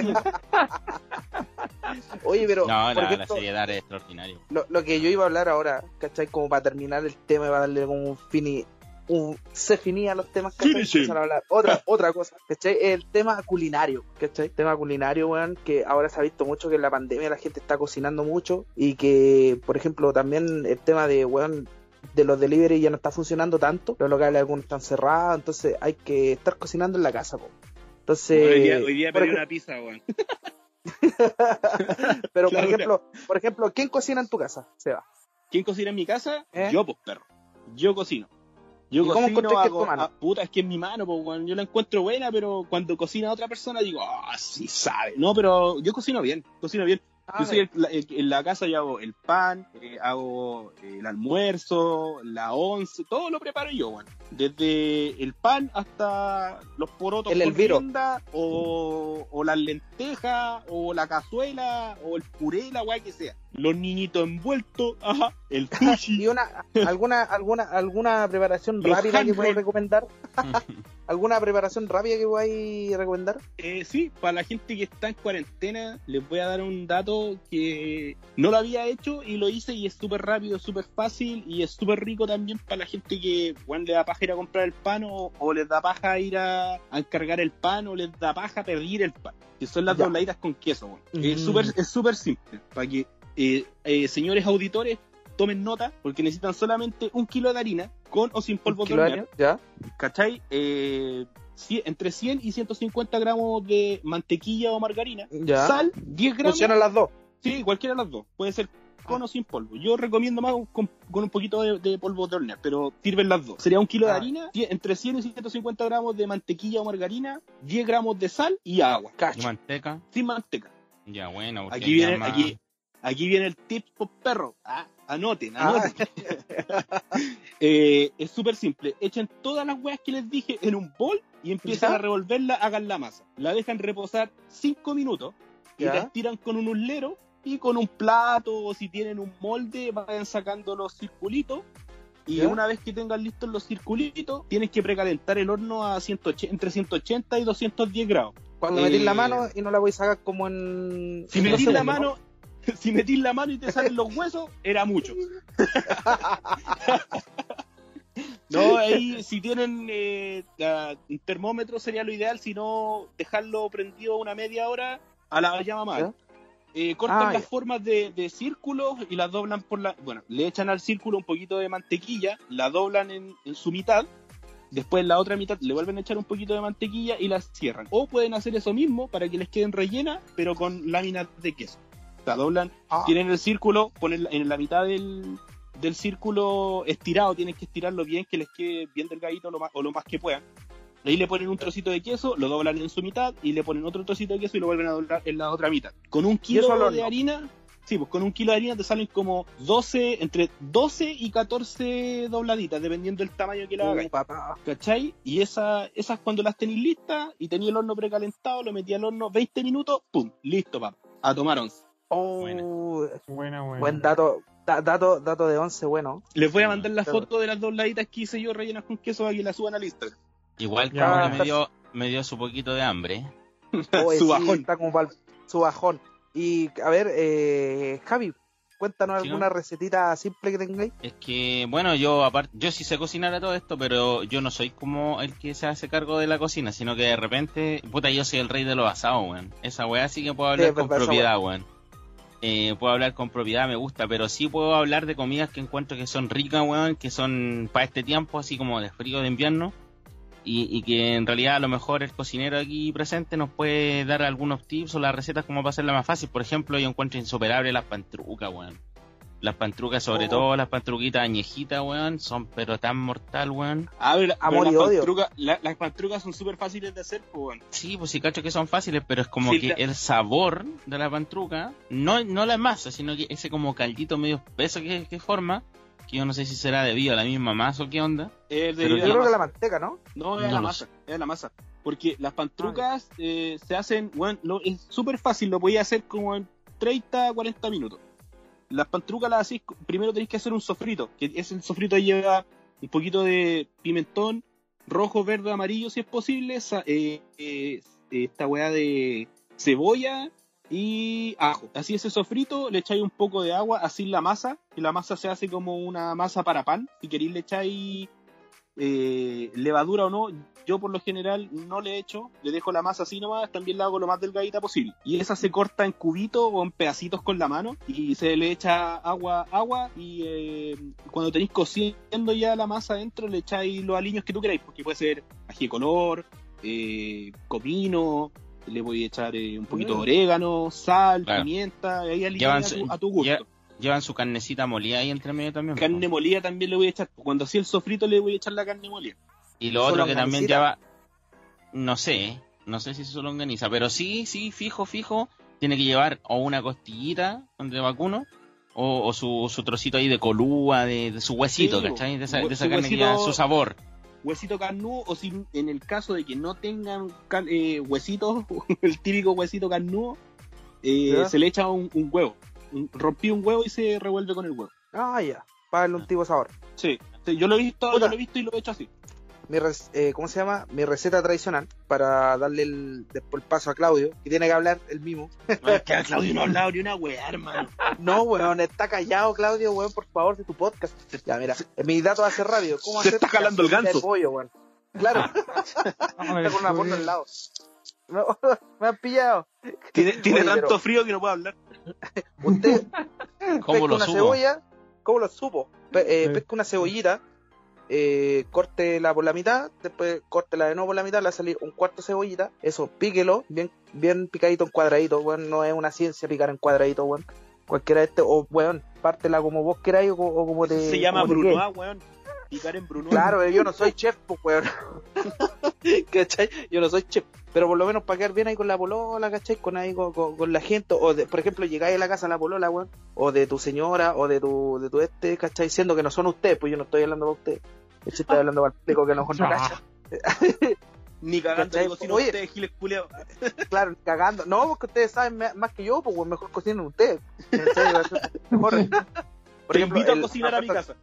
Oye, pero No, por la, la ejemplo, serie Dark es extraordinaria. lo, lo que yo iba a hablar ahora, ¿cachai? Como para terminar el tema y para darle como un fini, un se finía los temas, ¿cachai? Finishing. Empezar a hablar. Otra, otra cosa, ¿cachai? El tema culinario, ¿cachai? tema culinario, weón, que ahora se ha visto mucho que en la pandemia la gente está cocinando mucho y que, por ejemplo, también el tema de, weón, de los delivery ya no está funcionando tanto, los locales algunos están cerrados, entonces hay que estar cocinando en la casa, po. Entonces, hoy día, hoy día pedí una pizza, weón. pero por ejemplo, por ejemplo, ¿quién cocina en tu casa? Seba. ¿Quién cocina en mi casa? ¿Eh? Yo, pues, perro. Yo cocino. Yo ¿Y cómo cocino, encontrás que es hago- tu mano? ah, puta, es que es mi mano, weón. Yo la encuentro buena, pero cuando cocina otra persona digo, ah, sí sabe. No, pero yo cocino bien, cocino bien. Ah, Yo soy el- la- el- en la casa yo hago el pan, eh, hago eh, el almuerzo, la once, todo lo preparo yo, weón. Desde el pan hasta los porotos El rienda, o, o las lentejas, o la cazuela, o el puré, la weá que sea. Los niñitos envueltos, ajá, el sushi. y una alguna alguna alguna preparación Los rápida que puedas recomendar alguna preparación rápida que podáis recomendar Eh, sí, para la gente que está en cuarentena, les voy a dar un dato que no lo había hecho y lo hice y es súper rápido, súper fácil y es súper rico también para la gente que bueno, le da paja ir a comprar el pan o, o les da paja ir a, a encargar el pan o les da paja pedir el pan. Que son las Ya. dobladitas con queso. weón. Mm. Es súper es súper simple. Para que eh, eh, señores auditores tomen nota porque necesitan solamente un kilo de harina con o sin polvo de hornear. ya ¿cachai? Eh, entre 100 y 150 gramos de mantequilla o margarina, ya sal, 10 gramos, funcionan las dos sí, cualquiera de las dos, puede ser con o sin polvo. Yo recomiendo más con, con un poquito de, de polvo de hornear, pero sirven las dos. Sería un kilo de Ah. harina, entre 100 y 150 gramos de mantequilla o margarina, 10 gramos de sal y agua, Y manteca. sin manteca. Ya, bueno. Aquí viene, más- aquí, aquí viene el tip por perro. Ah, anoten, Ah. anoten. Eh, es súper simple. Echen todas las weas que les dije en un bol y empiezan ¿Ya? a revolverla, hagan la masa. La dejan reposar 5 minutos y ¿Ya? la estiran con un uslero y con un plato o si tienen un molde vayan sacando los circulitos. Y ¿Ya? una vez que tengan listos los circulitos, tienes que precalentar el horno a 180, entre 180 y 210 grados. cuando Eh, metís la mano y no la voy a sacar como en Si metís la mano, si metís la mano y te salen los huesos, era mucho. No, ahí si tienen eh, un termómetro sería lo ideal, si no dejarlo prendido una media hora a la llama mal. Eh, cortan Ah, las formas de, de círculos y las doblan por la... Bueno, le echan al círculo un poquito de mantequilla, la doblan en, en su mitad, después la otra mitad le vuelven a echar un poquito de mantequilla y las cierran. O pueden hacer eso mismo para que les queden rellenas, pero con láminas de queso. Sea, doblan Ah, tienen el círculo, ponen en la mitad del, del círculo estirado, tienen que estirarlo bien, que les quede bien delgadito lo más, o lo más que puedan. Ahí le ponen un trocito de queso, lo doblan en su mitad y le ponen otro trocito de queso y lo vuelven a doblar en la otra mitad. Con un kilo de harina, sí, pues con un kilo de harina te salen como 12, entre 12 y 14 dobladitas, dependiendo del tamaño que la papá. ¿Cachai? Y esa, esas cuando las tenéis listas y tenía el horno precalentado, lo metí al horno 20 minutos, ¡pum! Listo, papá. A tomar once. Oh, Buena. Buena, buena. buen dato da- dato dato de 11 bueno Les voy a mandar la foto de las dobladitas que hice yo rellenas con queso para que la suban al Instagram. Igual que Ya, ahora está- me dio, me dio su poquito de hambre. Oye, Su sí, bajón. está como pa'l- su bajón y a ver eh, Javi cuéntanos Sí, alguna recetita simple que tengáis Es que, bueno, yo aparte, yo sí sé cocinar a todo esto, pero yo no soy como el que se hace cargo de la cocina, sino que de repente, puta, yo soy el rey de los asados, weón. Esa weá sí que puedo hablar con propiedad, weón. Eh, puedo hablar con propiedad, me gusta, pero sí puedo hablar de comidas que encuentro que son ricas, weón, que son para este tiempo, así como de frío de invierno. y, y que en realidad a lo mejor el cocinero aquí presente nos puede dar algunos tips o las recetas como para hacerla más fácil. Por ejemplo, yo encuentro insuperable las pantrucas, weón. Las pantrucas, sobre Oh. todo las pantruquitas añejitas, weón, son pero tan mortal, weón. A ver, Amor pero y las odio. pantrucas- la- las pantrucas son súper fáciles de hacer, pues, weón. Sí, pues sí cacho que son fáciles, pero es como Sí, que la- el sabor de la pantruca, no, no la masa, sino que ese como caldito medio espeso que, que forma, que yo no sé si será debido a la misma masa o qué onda. Es de Pero Yo la creo que la manteca, ¿no? No, es No la masa, es la masa. Porque las pantrucas eh, se hacen, lo- es súper fácil, lo podéis hacer como en 30, 40 minutos. Las pantrucas las hacéis, primero tenéis que hacer un sofrito, que es el sofrito lleva un poquito de pimentón, rojo, verde, amarillo, si es posible, sa- eh, eh, esta weá de cebolla y ajo. Así ese sofrito, le echáis un poco de agua, así la masa, y la masa se hace como una masa para pan. Si queréis le echáis eh, levadura o no, yo por lo general no le echo, le dejo la masa así nomás, también la hago lo más delgadita posible. Y esa se corta en cubitos o en pedacitos con la mano y se le echa agua, agua y eh, cuando tenéis cociendo ya la masa adentro le echáis los aliños que tú queráis, porque puede ser ají de color, eh, comino, le voy a echar eh, un poquito de orégano, sal, Claro. pimienta, ahí Llevan a, su- tu, a tu gusto. lle- Llevan su carnecita molida ahí entre medio también. Carne molida también le voy a echar. Cuando hacía el sofrito le voy a echar la carne molida. Y lo ¿Su otro que también longanicita? lleva, no sé, no sé si es su longaniza, pero sí, sí, fijo, fijo, tiene que llevar o una costillita de vacuno o, o su, su trocito ahí de colúa, de, de su huesito, Sí, ¿cachai? De esa, de esa su carne que ya huesito- su sabor. huesito carnudo o si en el caso de que no tengan eh, huesitos, el típico huesito carnudo, eh, ¿Ya? se le echa un, un huevo. Un- rompí un huevo y se revuelve con el huevo. Ah, ya. Para darle un tipo de sabor. Sí, sí, yo lo he visto, yo lo he visto y lo he hecho así. Mi res- eh, ¿Cómo se llama? Mi receta tradicional para darle el, después el paso a Claudio, que tiene que hablar el mismo. Es que a Claudio no ha hablado ni una weá, hermano. No, weón, está callado, Claudio, weón, por favor, de tu podcast. Ya, mira, mi dato hace rápido. ¿Cómo Se hacer está jalando el ganso. pollo, weón? Claro, a está con una foto al lado. No, me han pillado. Tiene, tiene Oye, tanto pero- frío que no puede hablar. Usted ¿Cómo lo una supo? cebolla, ¿cómo lo supo? Pe- eh, Sí. pesca una cebollita, eh, córtela por la mitad, después córtela de nuevo por la mitad, le va a salir un cuarto de cebollita, eso, píquelo, bien, bien picadito en cuadradito, weón, no es una ciencia picar en cuadradito, weón. Cualquiera de este, o weón, pártela como vos queráis o, co- o como te. Se llama Brunoa, weón. Picar en Brunoa. Claro, yo no soy chef, pues, weón. ¿Cachai? Yo no soy chef. Pero por lo menos para quedar bien ahí con la polola, ¿cachai? Con ahí con, con- con la gente. O, de, por ejemplo, llegáis a la casa de la polola, weón. O de tu señora, o de tu, de tu este, ¿cachai? Siendo que no son ustedes, pues yo no estoy hablando para ustedes. Estoy hablando para el público que no no cacha. Ni cagando que cocina Oye. ustedes, giles culeados. Claro, cagando. No, porque ustedes saben más que yo, pues mejor cocinan ustedes. Mejor. Por Te ejemplo, invito a el- cocinar a mi casa.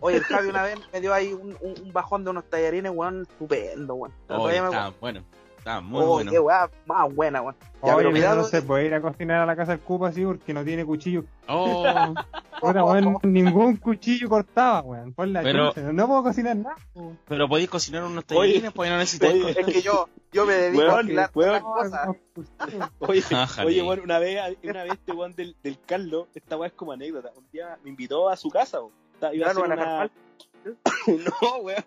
Oye, el Javi una vez me dio ahí un, un, un bajón de unos tallarines, weón, estupendo, weón. Oye, Todavía me- está bueno, está muy Oh, bueno. qué weá más buena, weón. Ya, Oye, pero cuidado, no se puede ir a cocinar a la casa del Cupa así porque no tiene cuchillo. Oh, Puta, weón, ningún cuchillo cortaba, weón. Por la Pero- no puedo cocinar nada. weón. pero podéis cocinar unos tallarines, pues no necesitáis. oye, es que yo, yo me dedico a Weón, alquilar weón. todas las cosas. Oye, oye, bueno, una vez, una vez este weón del, del Carlos, esta weá es como anécdota. Un día me invitó a su casa, weón. Iba a hacer una... no, weón.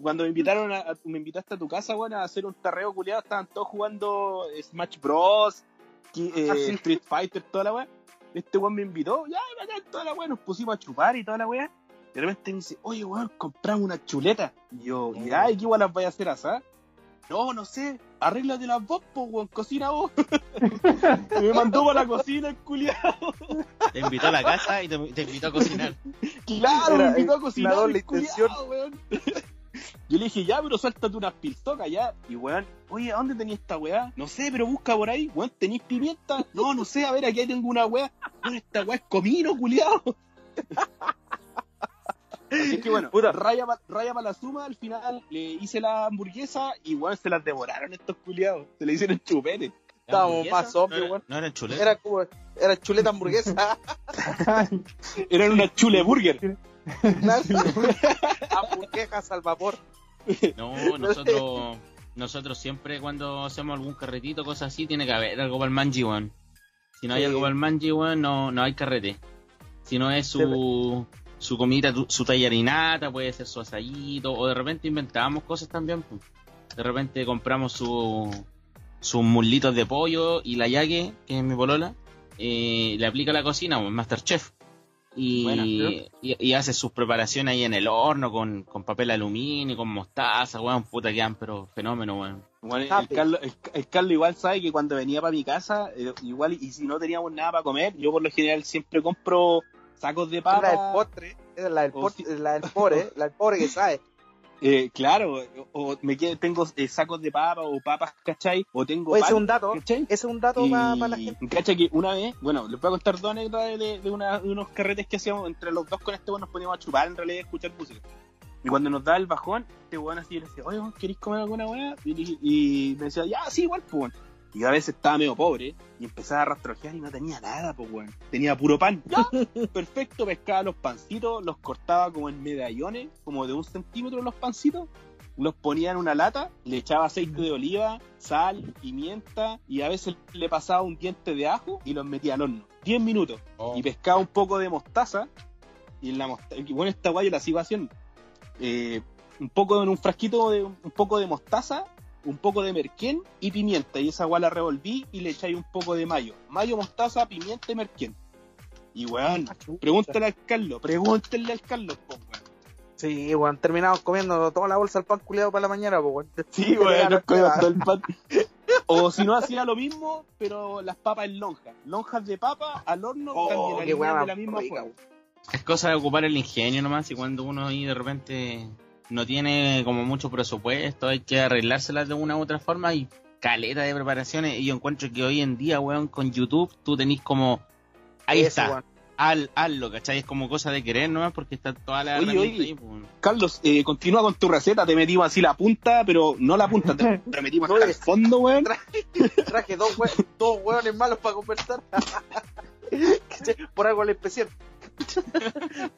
Cuando me invitaron a, a- me invitaste a tu casa, weón, a hacer un tarreo culiado, estaban todos jugando Smash Bros, ki- eh, Ah, sí. Street Fighter, toda la weá. Este weón me invitó, ya, bacán, toda la weá, nos pusimos a chupar y toda la weá. De repente me dice, oye, weón, compramos una chuleta. Y yo, ya, ¿y qué igual las voy a hacer así? No, no sé, arréglate las vos, po, weón, cocina vos. me mandó para la cocina el culiado. Te invitó a la casa y te, te invitó a cocinar. Claro, Era, me invitó a cocinar. la el culiao, intención. weón. Yo le dije, ya, pero suéltate unas piltocas ya. Y weón, oye, ¿a dónde tenía esta weá? No sé, pero busca por ahí. Weón, ¿tenéis pimienta? No, no sé, a ver, aquí tengo una weá. Weón, esta weá es comino, culiado. Así que bueno, Puta. raya para raya pa la suma, al final le hice la hamburguesa y weón, se las devoraron estos culiados. Se le hicieron chupete. Estábamos más zombies, no, era- weón. no eran chuletas. Era como, era chuleta hamburguesa. Eran una chule burger. Hamburguesas al vapor. No, nosotros, nosotros siempre cuando hacemos algún carretito, cosas así, tiene que haber algo para el manji, weón. Si no hay Sí. algo para el manji, weón, no, no hay carrete. Si no es su, su comida, su tallarinata, puede ser su asadito, o de repente inventábamos cosas también. pues. De repente compramos su, sus muslitos de pollo y la yaque, que es mi polola, eh, le aplica a la cocina, pues, Masterchef. Y, y, y hace sus preparaciones ahí en el horno con, con papel aluminio, con mostaza, weón, puta que han, pero fenómeno, weón. Bueno, el, Happy. Carlos, el, el Carlos igual sabe que cuando venía para mi casa, eh, igual, y si no teníamos nada para comer, yo por lo general siempre compro sacos de Es la del papa. postre, es la del, postre, si- es la del pobre, la del pobre que sabe. Eh, claro, o me quedo, tengo eh, sacos de papa o papas, ¿cachai? O tengo Oye, ese es un dato, ¿cachai? ese es un dato para la gente. cacha que una vez, bueno, les voy a contar dos anécdotas de, de una- de unos carretes que hacíamos entre los dos con este weón, nos poníamos a chupar en realidad y a escuchar música. Y cuando nos da el bajón, este weón así le decía, oye, ¿queréis comer alguna weá? Y, me decía, ya, sí, igual, pues. Y a veces estaba medio pobre y empezaba a rastrojear y no tenía nada, pues weón. Tenía puro pan. Ya, perfecto, pescaba los pancitos, los cortaba como en medallones, como de un centímetro los pancitos, los ponía en una lata, le echaba aceite de oliva, sal, pimienta y a veces le pasaba un diente de ajo y los metía al horno. 10 minutos. Y pescaba un poco de mostaza y en la mostaza, bueno, esta guay yo la sigo haciendo. Eh, un poco en un frasquito de un poco de mostaza, un poco de merquén y pimienta. Y esa guay la revolví y le echáis un poco de mayo. Mayo, mostaza, pimienta y merquén. Y weón, pregúntale al Carlos, pregúntenle al Carlos, po, weón. Sí, weón, terminamos comiendo toda la bolsa del pan culiado para la mañana, pues, weón. Sí, weón, nos todo el pan. O si no, hacía lo mismo, pero las papas en lonjas. Lonjas de papa al horno Oh, qué de la misma rica, forma. Es cosa de ocupar el ingenio nomás y cuando uno ahí de repente no tiene como mucho presupuesto, hay que arreglárselas de una u otra forma y caleta de preparaciones y yo encuentro que hoy en día, weón, con YouTube tú tenés como... Ahí Eso, está, weón. Haz, hazlo, ¿cachai? Es como cosa de querer nomás porque está toda la Oye, herramienta oye. ahí, pues. Carlos, eh, continúa con tu receta. Te metimos así la punta, pero no la punta, te, te metimos hasta el fondo, weón. Traje dos, dos hueones malos para conversar. Por algo le especial.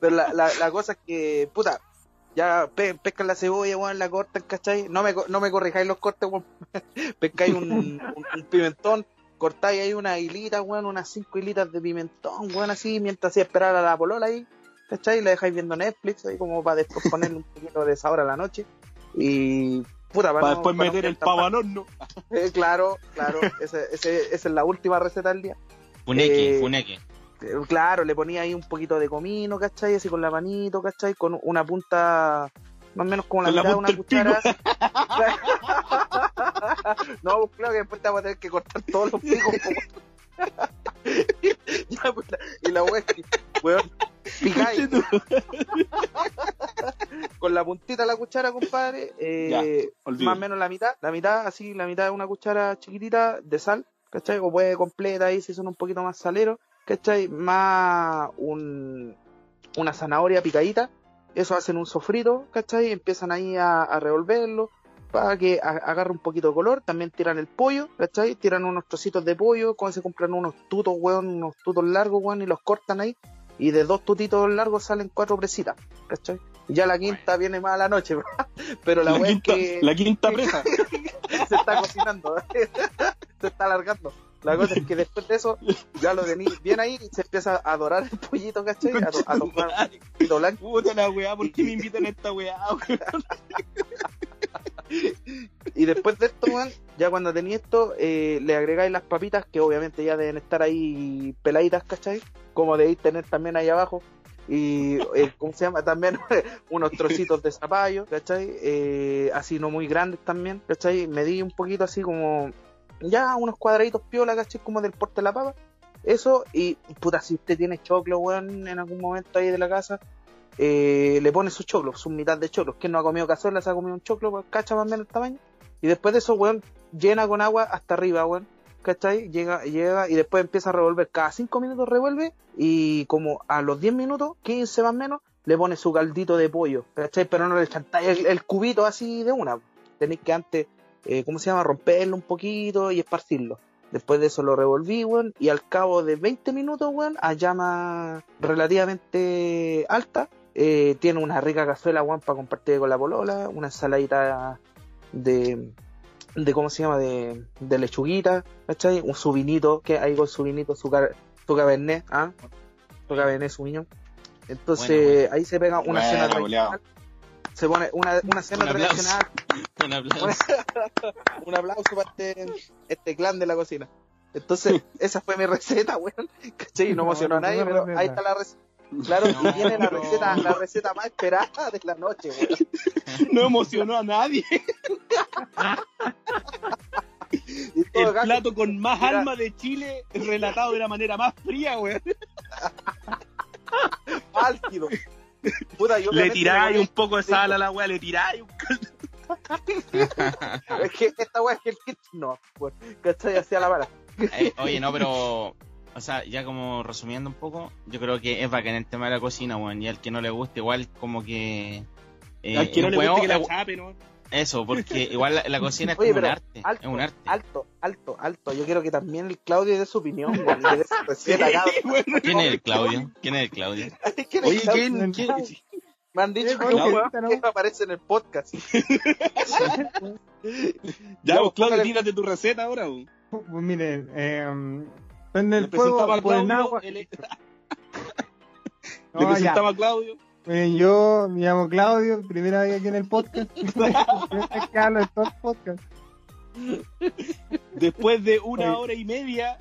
Pero la, la, la cosa es que, puta, ya pe- pescan la cebolla, weón, la cortan, ¿cachai? No me, co- no me corrijáis los cortes, weón. Pescáis un, un, un pimentón, cortáis ahí una hilita, weón, unas cinco hilitas de pimentón, weón, así, mientras hacía esperar a la polola ahí, ¿cachai? La dejáis viendo Netflix, ahí como para después ponerle un poquito de sabor a la noche. Y, puta, Para no- después para no meter el pavo al horno. eh, claro, claro, ese, ese- esa es la última receta del día. Funeque, Eh, funeque. Eh, Claro, le ponía ahí un poquito de comino, ¿cachai? Así con la manito, ¿cachai? Con una punta, más o menos como la la mitad de una cuchara. no, pues claro que después te vamos a tener que cortar todos los picos. ya, pues, la- y la wea weón, picáis con la puntita de la cuchara, compadre. eh, más o menos la mitad, la mitad, así, la mitad de una cuchara chiquitita de sal, ¿cachai? O puede completa ahí si son un poquito más saleros, ¿cachai? Más un, una zanahoria picadita, eso hacen un sofrito, ¿cachai? Empiezan ahí a, a revolverlo para que a- agarre un poquito de color, también tiran el pollo, ¿cachai? Tiran unos trocitos de pollo, como se compran unos tutos, weón, unos tutos largos, weón, y los cortan ahí, y de dos tutitos largos salen cuatro presitas, ¿cachai? Ya la quinta viene más a la noche, pero la, La, es quinta, que la quinta presa. se está cocinando, se está alargando. La cosa es que después de eso, ya lo tenéis bien ahí y se empieza a dorar el pollito, ¿cachai? A, to- a tomar blanco. Puta la weá, ¿por qué me invitan a esta weá, weón? Y después de esto, weón, ya cuando tenéis esto, eh, le agregáis las papitas, que obviamente ya deben estar ahí peladitas, ¿cachai? Como debéis tener también ahí abajo. Y, eh, ¿cómo se llama? También unos trocitos de zapallo, ¿cachai? Eh, así no muy grandes también, ¿cachai? Medí un poquito así como, ya unos cuadraditos piola, ¿cachai? Como del porte de la papa. Eso, y puta, si usted tiene choclo, weón, en algún momento ahí de la casa, eh, le pone su choclo, su mitad de choclo. Que no ha comido cazuela, se ha comido un choclo, pues, cacha más o menos el tamaño. Y después de eso, weón, llena con agua hasta arriba, weón. ¿Cachai? Llega, llega y después empieza a revolver. Cada 5 minutos revuelve y como a los 10 minutos, 15 más o menos, le pone su caldito de pollo. ¿Cachai? Pero no le chantáis el, el cubito así de una. Tenéis que antes, eh, ¿cómo se llama? Romperlo un poquito y esparcirlo. Después de eso lo revolví, weón, y al cabo de 20 minutos, weón, a llama relativamente alta, eh, tiene una rica cazuela, weón, para compartir con la polola, una ensaladita de, de ¿cómo se llama? De, de lechuguita, ¿cachai? Un su vinito, que hay con su vinito, su, car- su cabernet, ¿ah? Su cabernet, su viñón. Entonces ahí se pega una Bueno, cena. Se pone una, una cena Un tradicional. Un aplauso. Un aplauso para este, este clan de la cocina. Entonces, esa fue mi receta, weón. ¿Cachai? No emocionó a nadie, pero ahí está la receta. Claro, No, y viene la receta, la receta más esperada de la noche, weón. No emocionó a nadie. Y en todo El caso, plato con más Mira. alma de Chile relatado de la manera más fría, weón. álgido. Puta, yo Le tiráis un poco de sal a la weá, le tiráis un Es que esta weá es que el kit no, pues, ¿cachai? Hacia la bala. Eh, oye, no, pero. O sea, ya como resumiendo un poco, yo creo que es bacán el tema de la cocina, weón. Y al que no le guste, igual como que. eh, Al que no le guste que la chape, ¿no? Eso, porque igual la, la cocina es Oye, como un arte. alto, es un arte. alto, alto, alto. Yo quiero que también el Claudio dé su opinión, weón, y que dé su receta, cabrón. ¿Quién es el Claudio? ¿Quién es el Claudio? ¿Quién es Oye, Claudio? ¿quién? quién? Me han dicho que, no. aparece en el podcast. Ya, vos, Claudio, póngale- tírate tu receta ahora. Pues miren, eh, prende Le el fuego, Claudio, agua. le presentaba a Claudio. Miren, yo me llamo Claudio, primera vez aquí en el podcast. primera vez que hablo en todo el podcast. Después de una Oye. hora y media,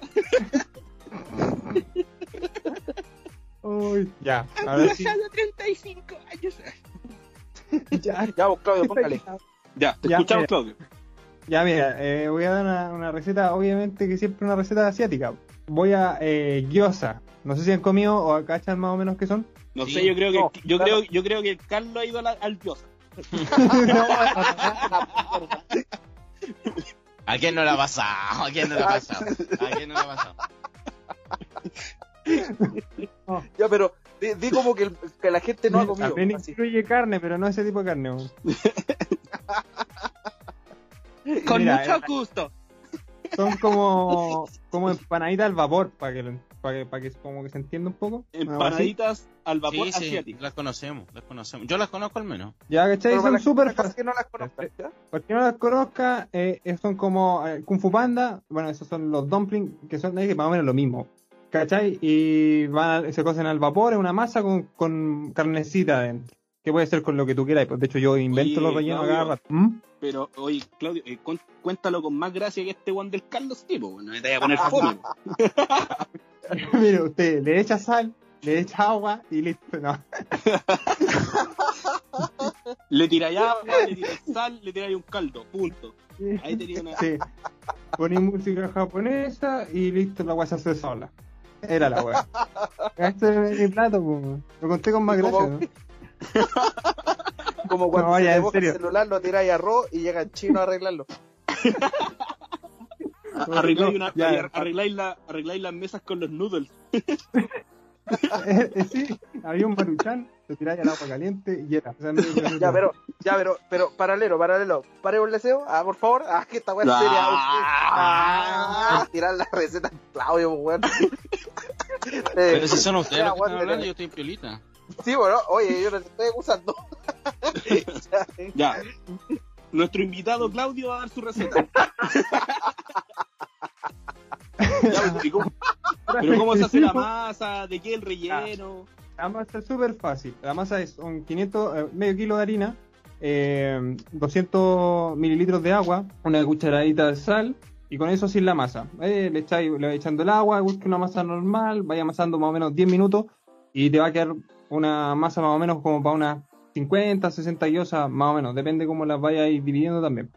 Uy, ya, ahora sí. 35 años. Ya, Ya, vos, Claudio, póngale. Ya, te Ya, escuchamos, mira. Claudio. Ya, mira, eh, voy a dar una, una receta, obviamente que siempre una receta asiática. Voy a eh, gyoza. No sé si han comido o cachan más o menos qué son. No Sí. sé, yo creo que No, yo claro. creo yo creo que el Carlos ha ido la- al Dios. ¿A quién no le ha pasado? ¿A quién no le ha pasado? ¿A quién no le ha pasado? Ya, pero di, di como que, el- que la gente no ha comido. También así. incluye carne, pero no ese tipo de carne. Con Mira, mucho eh, gusto. Son como, como empanaditas al vapor, para que, lo- para que, para que como que se entienda un poco. Empanaditas al vapor Sí, sí, asiático. las conocemos, las conocemos. Yo las conozco al menos. Ya, ¿cachai? Son súper fáciles. que no las conozcan, ¿ya? Para no las conozca, eh, eh, son como eh, Kung Fu Panda. Bueno, esos son los dumplings, que son eh, más o menos lo mismo. ¿Cachai? Y van a- se cocen al vapor, en una masa con, con carnecita adentro. Que puede ser con lo que tú quieras. Pues, de hecho, yo invento Oye, los rellenos Claudio. cada rato. ¿Mm? Pero, oye, Claudio, eh, cuéntalo con más gracia que este Juan del Carlos tipo. No te vaya a poner fome. Mire, usted le echa sal, le echa agua y listo. No. Le tiráis agua, le tiráis sal, le tiráis un caldo. Punto. Ahí tenía una. Sí. Poní música japonesa y listo, la weá se hace sola. Era la weá. Este es mi plato, pues. Lo conté con más gracia, ¿no? Como cuando No, se te el celular, lo tiráis a arroz y llega el chino a arreglarlo. Arregláis, una- Ya. arregláis la- arregláis las mesas con los noodles. Eh, eh, sí, había un maruchan, lo tiráis al agua caliente y era. O sea, no- no- no- Ya, pero, ya, pero, pero, paralelo, paralelo. Pare un deseo, ah, por favor. Ah, que esta weá es seria. Ah, tirar la receta en Claudio, weón. Pero si son ustedes los que están hablando, yo estoy en piolita. Sí, bueno, oye, yo no te estoy acusando. Ya. Nuestro invitado Claudio va a dar su receta. Ya, ¿y cómo- pero cómo se hace la masa, de qué el relleno. La masa es súper fácil. La masa es un 500, eh, medio kilo de harina, eh, 200 mililitros de agua, una cucharadita de sal y con eso sin la masa. Eh, le echáis, le vais echando el agua, busque una masa normal, vaya amasando más o menos 10 minutos y te va a quedar una masa más o menos como para unas 50, 60 yosas, más o menos, depende cómo las vayáis dividiendo también.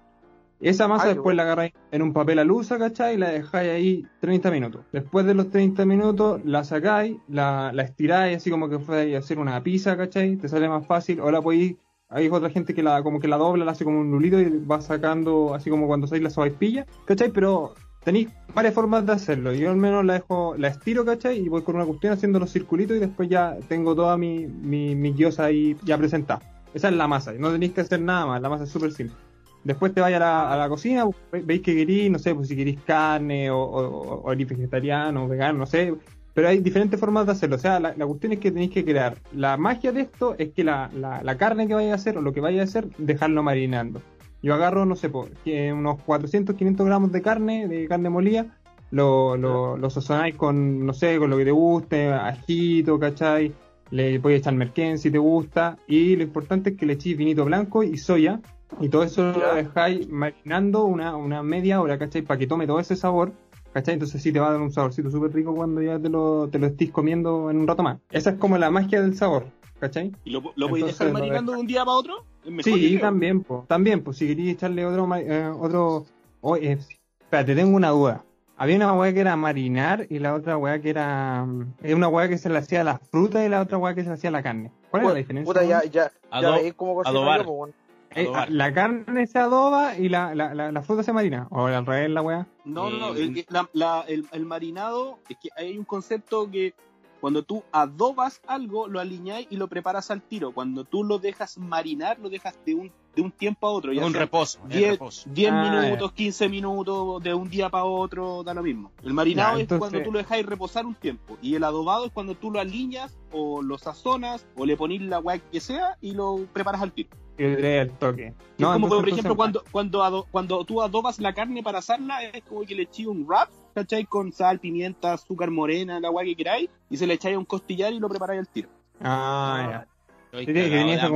Esa masa Ay, después la agarráis en un papel alusa, ¿cachai? Y la dejáis ahí 30 minutos. Después de los 30 minutos, la sacáis, la, la estiráis así como que fuera a hacer una pizza, ¿cachai? Te sale más fácil. O la podéis, hay otra gente que la como que la dobla, la hace como un nulito y va sacando así como cuando hacéis la sobaipilla, ¿cachai? Pero tenéis varias formas de hacerlo. Yo al menos la dejo, la estiro, ¿cachai? Y voy con una cuestión haciendo los circulitos y después ya tengo toda mi, mi, mi gyoza ahí ya presentada. Esa es la masa, no tenéis que hacer nada más, la masa es súper simple. Después te vayas a la, cocina, ve- veis que queréis, no sé, pues si queréis carne o, o, o vegetariano vegano, no sé. Pero hay diferentes formas de hacerlo. O sea, la, cuestión es que tenéis que crear. La magia de esto es que la, la, la carne que vayas a hacer o lo que vayas a hacer, dejarlo marinando. Yo agarro, no sé, que unos 400, 500 gramos de carne, de carne molida, lo, lo, lo sazonáis con, no sé, con lo que te guste, ajito, ¿cachai? le puedes echar merquén si te gusta, y lo importante es que le echéis vinito blanco y soya, y todo eso lo dejáis marinando una, una media hora, ¿cachai? Para que tome todo ese sabor, ¿cachai? Entonces sí te va a dar un saborcito súper rico cuando ya te lo, te lo estés comiendo en un rato más. Esa es como la magia del sabor, ¿cachai? ¿Y lo, lo podéis dejar marinando de un día para otro? Sí, creo. también, pues. También, pues, si queréis echarle otro. eh, otro oh, eh, espérate, tengo una duda. Había una weá que era marinar y la otra weá que era. mm, Es una weá que se le hacía a la fruta y la otra weá que se le hacía a la carne. ¿Cuál es la diferencia? Puta, ya, weón? ya, ya Ado- veis cómo cocino adobar. yo, pues, weón. Eh, la carne se adoba y la, la, la, la fruta se marina. O al revés, la weá. No, no, no. Eh, el, la- la- el- el marinado, es que hay un concepto que cuando tú adobas algo, lo aliñáis y lo preparas al tiro. Cuando tú lo dejas marinar, lo dejas de un, de un tiempo a otro. Ya un sea reposo, es 10, reposo. 10 Ah, minutos, 15 minutos, de un día para otro, da lo mismo. El marinado Ya, es cuando tú lo dejáis reposar un tiempo. Y el adobado es cuando tú lo aliñas o lo sazonas o le pones la weá que sea y lo preparas al tiro. El toque. Que es como, entonces, por ejemplo, entonces- cuando, cuando, ado- cuando tú adobas la carne para asarla, es como que le echáis un wrap, ¿cachai? Con sal, pimienta, azúcar morena, la agua que queráis, y se le echáis un costillar y lo preparáis al tiro. Ah, ya. Estoy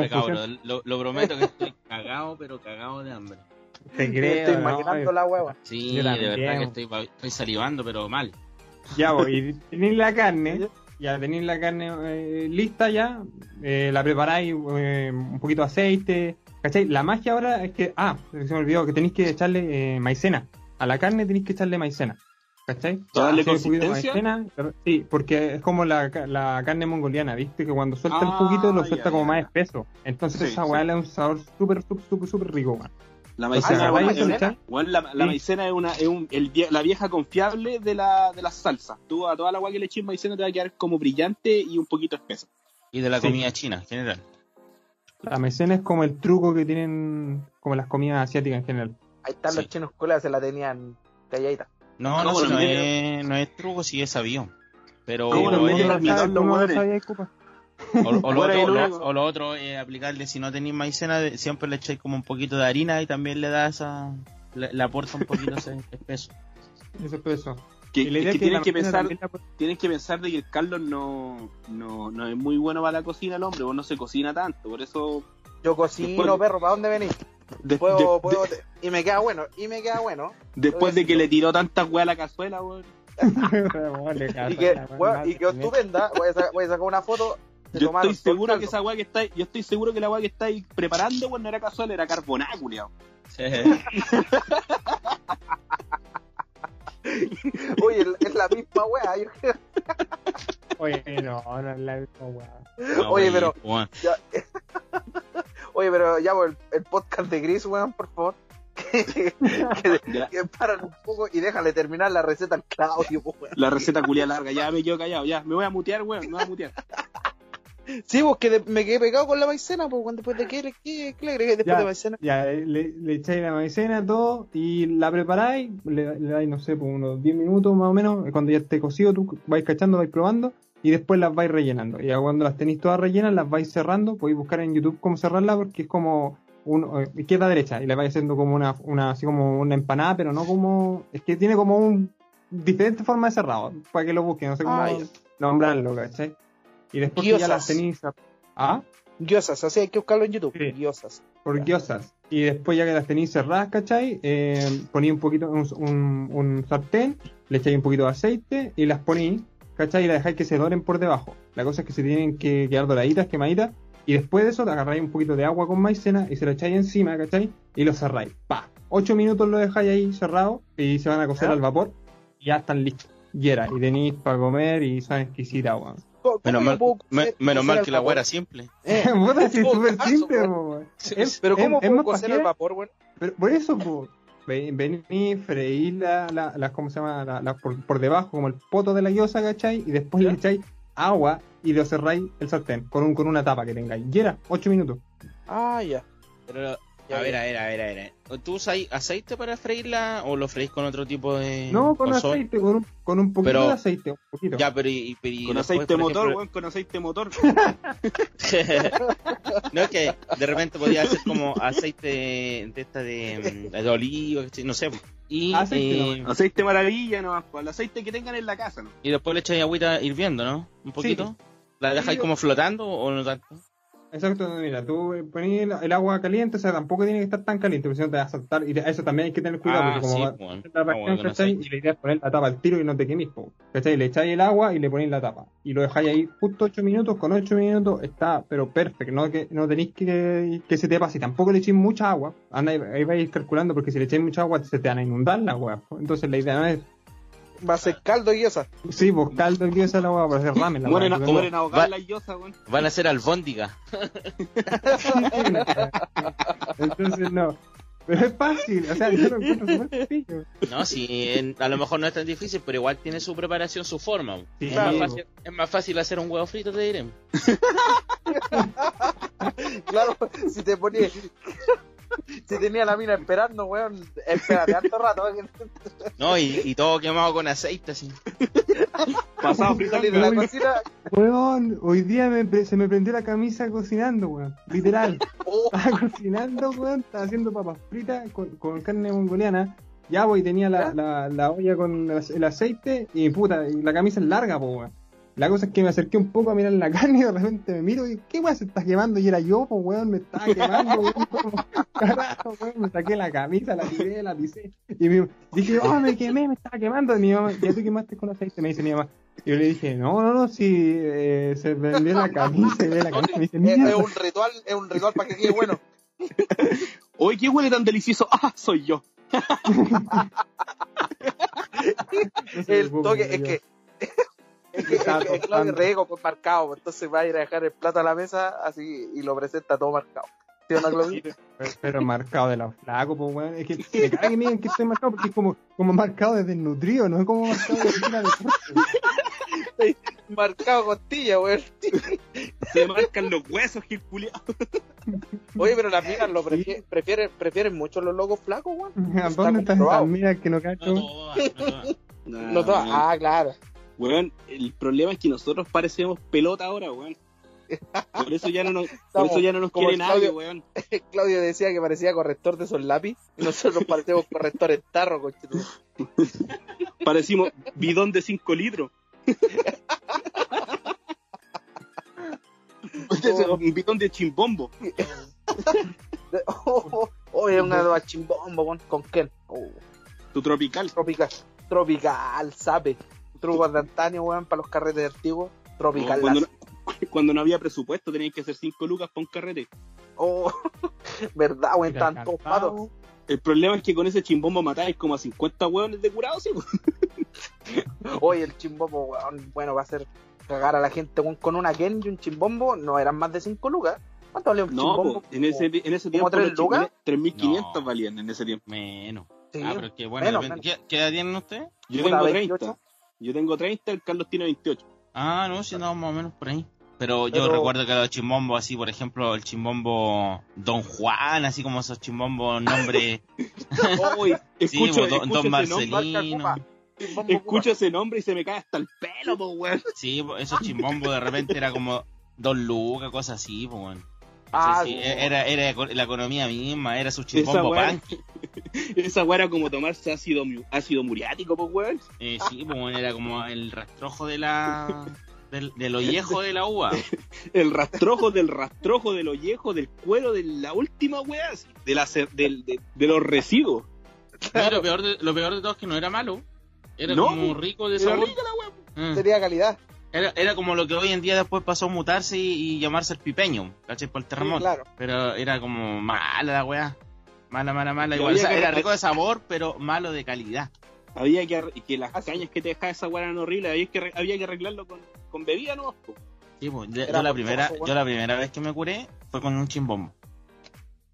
cagado. Lo, lo prometo que estoy cagado, pero cagado de hambre. Te creo. estoy ¿no? imaginando la hueva. Sí, de verdad que estoy, estoy salivando, pero mal. Ya, voy. Y tenéis la carne, ya tenéis la carne eh, lista ya, eh, la preparáis, eh, un poquito de aceite, ¿cachai? La magia ahora es que, ah, se me olvidó, que tenéis que echarle eh, maicena. A la carne tenéis que echarle maicena, ¿cachai? ¿Para darle consistencia? maicena, pero- sí, porque es como la, la carne mongoliana, ¿viste? Que cuando suelta el Ah, juguito lo suelta ya, como ya. más espeso. Entonces Sí, esa sí. weá le da un sabor súper, súper, súper, súper rico, weón. La maicena, Ah, es bueno, la, la Sí. maicena es, una, es un- el la vieja confiable de la, de las salsas. Tú a toda la agua que le eches maicena te va a quedar como brillante y un poquito espesa. Y de la Sí. comida china en general. La maicena es como el truco que tienen como las comidas asiáticas en general. Ahí están Sí. los chinos colas, se la tenían calladita. No, Ah, no, bueno, si no, es, no es truco, sí es sabido. Pero Ah, bueno, lo- mire, o, lo otro, lo- único. o lo otro es aplicarle, si no tenéis maicena, de- siempre le echáis como un poquito de harina y también le da esa. Le, le aporta un poquito ese espeso. Eso es eso. Que, es que tienen pensar también la- tienes que pensar de que el Carlos no, no, no es muy bueno para la cocina el hombre, vos no se cocina tanto, por eso Yo cocino, Después- perro, ¿para dónde venís? de- Puedo, de- puedo, de- y me queda bueno, y me queda bueno. después de que le tiró tantas weas a la cazuela, weón, Y que, weón, y que estupenda, voy a, sacar, voy a sacar una foto. Yo tomaron estoy seguro que el esa wea que está, yo estoy seguro que la wea que estáis preparando, weón, no era cazuela, era carboná, culiao. caldo. Oye, es la misma creo. Oye, no, no es la misma weá. No, Oye, pero-. Ya. Oye, pero ya, pues, el, el podcast de Gris, weón, por favor. Que, que paran un poco y déjale terminar la receta al Claudio, pues, weón. La receta culia larga, ya me quedo callado, ya, me voy a mutear, weón, me voy a mutear. Sí, pues que me quedé pegado con la maicena, pues, cuando después de qué, le- qué, qué le agregué después Ya. de maicena. Ya, le, le echáis la maicena, todo, y la preparáis, le, le dais, no sé, por unos 10 minutos más o menos, cuando ya esté cocido, tú vais cachando, vais probando, y después las vais rellenando. Y ya cuando las tenéis todas rellenas, las vais cerrando, podéis buscar en YouTube cómo cerrarla, porque es como un, eh, izquierda a derecha, y la vais haciendo como una, una, así como una empanada, pero no como, es que tiene como un, diferente forma de cerrado, para que lo busquen, no sé cómo Ah, nombrarlo, ¿cachai? Y después ya las tenéis, ¿ah? Gyozas, así hay que buscarlo en YouTube. Sí. Gyozas. por gyozas. Y después ya que las tenéis cerradas, ¿cachai? Eh, ponéis un poquito, un, un, un sartén, le echáis un poquito de aceite y las ponéis, ¿cachai? Y las dejáis que se doren por debajo. La cosa es que se tienen que quedar doraditas, quemaditas. Y después de eso, te agarráis un poquito de agua con maicena y se lo echáis encima, ¿cachai? Y lo cerráis. Pa. Ocho minutos lo dejáis ahí cerrado y se van a cocer al vapor. Y ya están listos. Y era, y tenéis para comer y son exquisitas, weón. ¿Cómo- Menos mal, me- menos mal al que la weá era simple. Eh, Puta, sí, súper simple, weón. Pero es- ¿cómo es puedo cocer al qué- vapor, weón? Pero por eso, po, ve- vení, freí la, la, la- ¿cómo se llama? La, la- por, por debajo, como el poto de la guiosa, ¿cachai? Y después ¿Ya? le echáis agua y lo cerráis el sartén con, un, con una tapa que tengáis. Y era 8 minutos. Ah, ya. Pero, Ya, a ver, a ver, a ver, a ver. ¿Tú usas aceite para freírla o lo freís con otro tipo de. no, con aceite, con un, con un poquito Pero- de aceite, un poquito. Ya, pero y, y- pero y Con aceite motor, ejemplo- weón, con aceite motor. no es que de repente podría ser como aceite de esta de, mm, de oliva, no sé. Y, Aceite eh, nomás. Aceite maravilla, no, el aceite que tengan en la casa, ¿no? y después le echáis agüita hirviendo, ¿no? Un poquito. ¿La dejáis como flotando o no tanto? Exacto, mira, tú pones el, el agua caliente, o sea, tampoco tiene que estar tan caliente, porque si no te va a saltar. Y eso también hay que tener cuidado, Ah, porque como sí, va la Ah, reacción, bueno, ¿cachai? no sé. Y la idea es poner la tapa al tiro y no te quemes, ¿cachai? Le echáis el agua y le ponéis la tapa. Y lo dejáis ahí justo 8 minutos, con 8 minutos está, pero perfecto, no, que, no tenéis que, que se te pase. Tampoco le echéis mucha agua, anda, ahí, ahí vais calculando, porque si le echáis mucha agua se te van a inundar la agua. Entonces la idea no es, Va a ser caldo y esa. sí, pues caldo que esa la agua para hacer ramen. La Mueren, ahogadas Va- las yosas, weón. Van a ser albóndiga. Entonces no. Pero es fácil, o sea, yo lo encuentro súper sencillo. No, sí, en- a lo mejor no es tan difícil, pero igual tiene su preparación, su forma. Sí, es, claro. más fácil, es más fácil hacer un huevo frito, te diré. Claro, si te ponía. Si tenía la mina esperando, weón, espérate harto rato. No, y, y todo quemado con aceite, así. Pasado fritando. de la cocina. Weón, hoy día me, se me prendió la camisa cocinando, weón. Literal. Oh, Estaba cocinando, weón. Estaba haciendo papas fritas con, con carne mongoliana. Ya, voy, tenía la, la, la olla con el, ace- el aceite y puta, y la camisa es larga, po, weón. La cosa es que me acerqué un poco a mirar la carne y de repente me miro y ¿qué weón se está quemando? Y era yo, po, weón, me estaba quemando, weón. como, Carajo, weón, me saqué la camisa, la tiré, la pisé. Y me, dije, oh, me quemé, me estaba quemando. Y mi mamá, ya tú quemaste con aceite, me dice mi mamá. Y yo le dije, no, no, no, si eh, se prendió la camisa ve la camisa. Me dice, es, es un ritual, es un ritual para que quede bueno. Oye, ¿qué huele tan delicioso? Ah, soy yo. No se El toque, es yo- que. Es que, es Claudio. Rego pues marcado, entonces va a ir a dejar el plato a la mesa así y lo presenta todo marcado. ¿Sí o no, Claudio? Pero, pero marcado de los flacos, pues, weón. Es que me caga que me digan que estoy marcado porque es como, como marcado de desnutrido, no es como marcado de de deporte. Marcado costilla, weón. Se marcan los huesos, Gil. Oye, pero las minas lo prefieren, prefieren, prefieren mucho los locos flacos, weón. ¿A dónde están miras que no cacho? No. No todas- ah, claro. Weón, el problema es que nosotros parecemos pelota ahora, weón. Por eso ya no nos, por eso ya no nos quiere nadie, Claudio. weón. Claudio decía que parecía corrector de esos lápiz y nosotros parecemos corrector en tarro. Parecimos bidón de 5 litros. Un bidón de chimbombo. Oh, Oye, una de chimbombo, weón, con Ken. Oh, Tu tropical. tropical, tropical, sabe. Trucos de antaño, weón, para los carretes antiguos. Tropical. cuando, las- no, cuando no había presupuesto tenías que hacer 5 lucas para un carrete. Oh, verdad, weón, están todos patos. El problema es que con ese chimbombo matáis como a 50 hueones de curados, sí, weón. Oye, el chimbombo, weón, bueno, va a ser cagar a la gente weón, con una Ken y un chimbombo, no eran más de 5 lucas. ¿Cuánto valía un No, chimbombo? po, en ese, en ese tiempo tres los chimbones, lucas? 3.500 No. valían en ese tiempo. Menos. Sí, Ah, pero es que bueno, menos, depende- ¿Qué, ¿qué edad tienen ustedes? Yo tengo 28. 30. Yo tengo 30, el Carlos tiene 28. Ah, no, si andamos más o menos por ahí. Pero yo Pero- recuerdo que los chimbombos, así, por ejemplo, el chimbombo Don Juan, así como esos chimbombos, nombre. Uy, sí, escucho, pues, don, don ese nombre, Marcelino. Escucho ese nombre y se me cae hasta el pelo, po, weón. Sí, pues, esos chimbombos de repente era como Don Lucas, cosas así, pues, bueno. Ah, Sí, sí, no. era, era la economía misma, era su chimbombo punk. Esa weá era como tomarse ácido, ácido muriático, po, weón. Eh, sí, pues, era como el rastrojo de la. del, del ollejo de la uva. El rastrojo del rastrojo del ollejo, del cuero, de la última weá, así, de, la, del- de, de los residuos. No, lo, peor de, lo peor de todo es que no era malo. Era No, como rico de Era sabor. rica la weá. Mm. Tenía calidad. Era, era como lo que hoy en día después pasó a mutarse y, y llamarse el pipeño, ¿cachai? Por el terremoto. Claro. Pero era como mala la weá. Mala, mala, mala. Igual, o había sea, que- era rico de sabor, pero malo de calidad. Había que, arre- que las Ah, sí. cañas que te dejaba esa weá eran horribles, había que, había que arreglarlo con, con bebida, ¿no? Sí, pues, yo, la por primera, yo la primera vez que me curé fue con un chimbombo.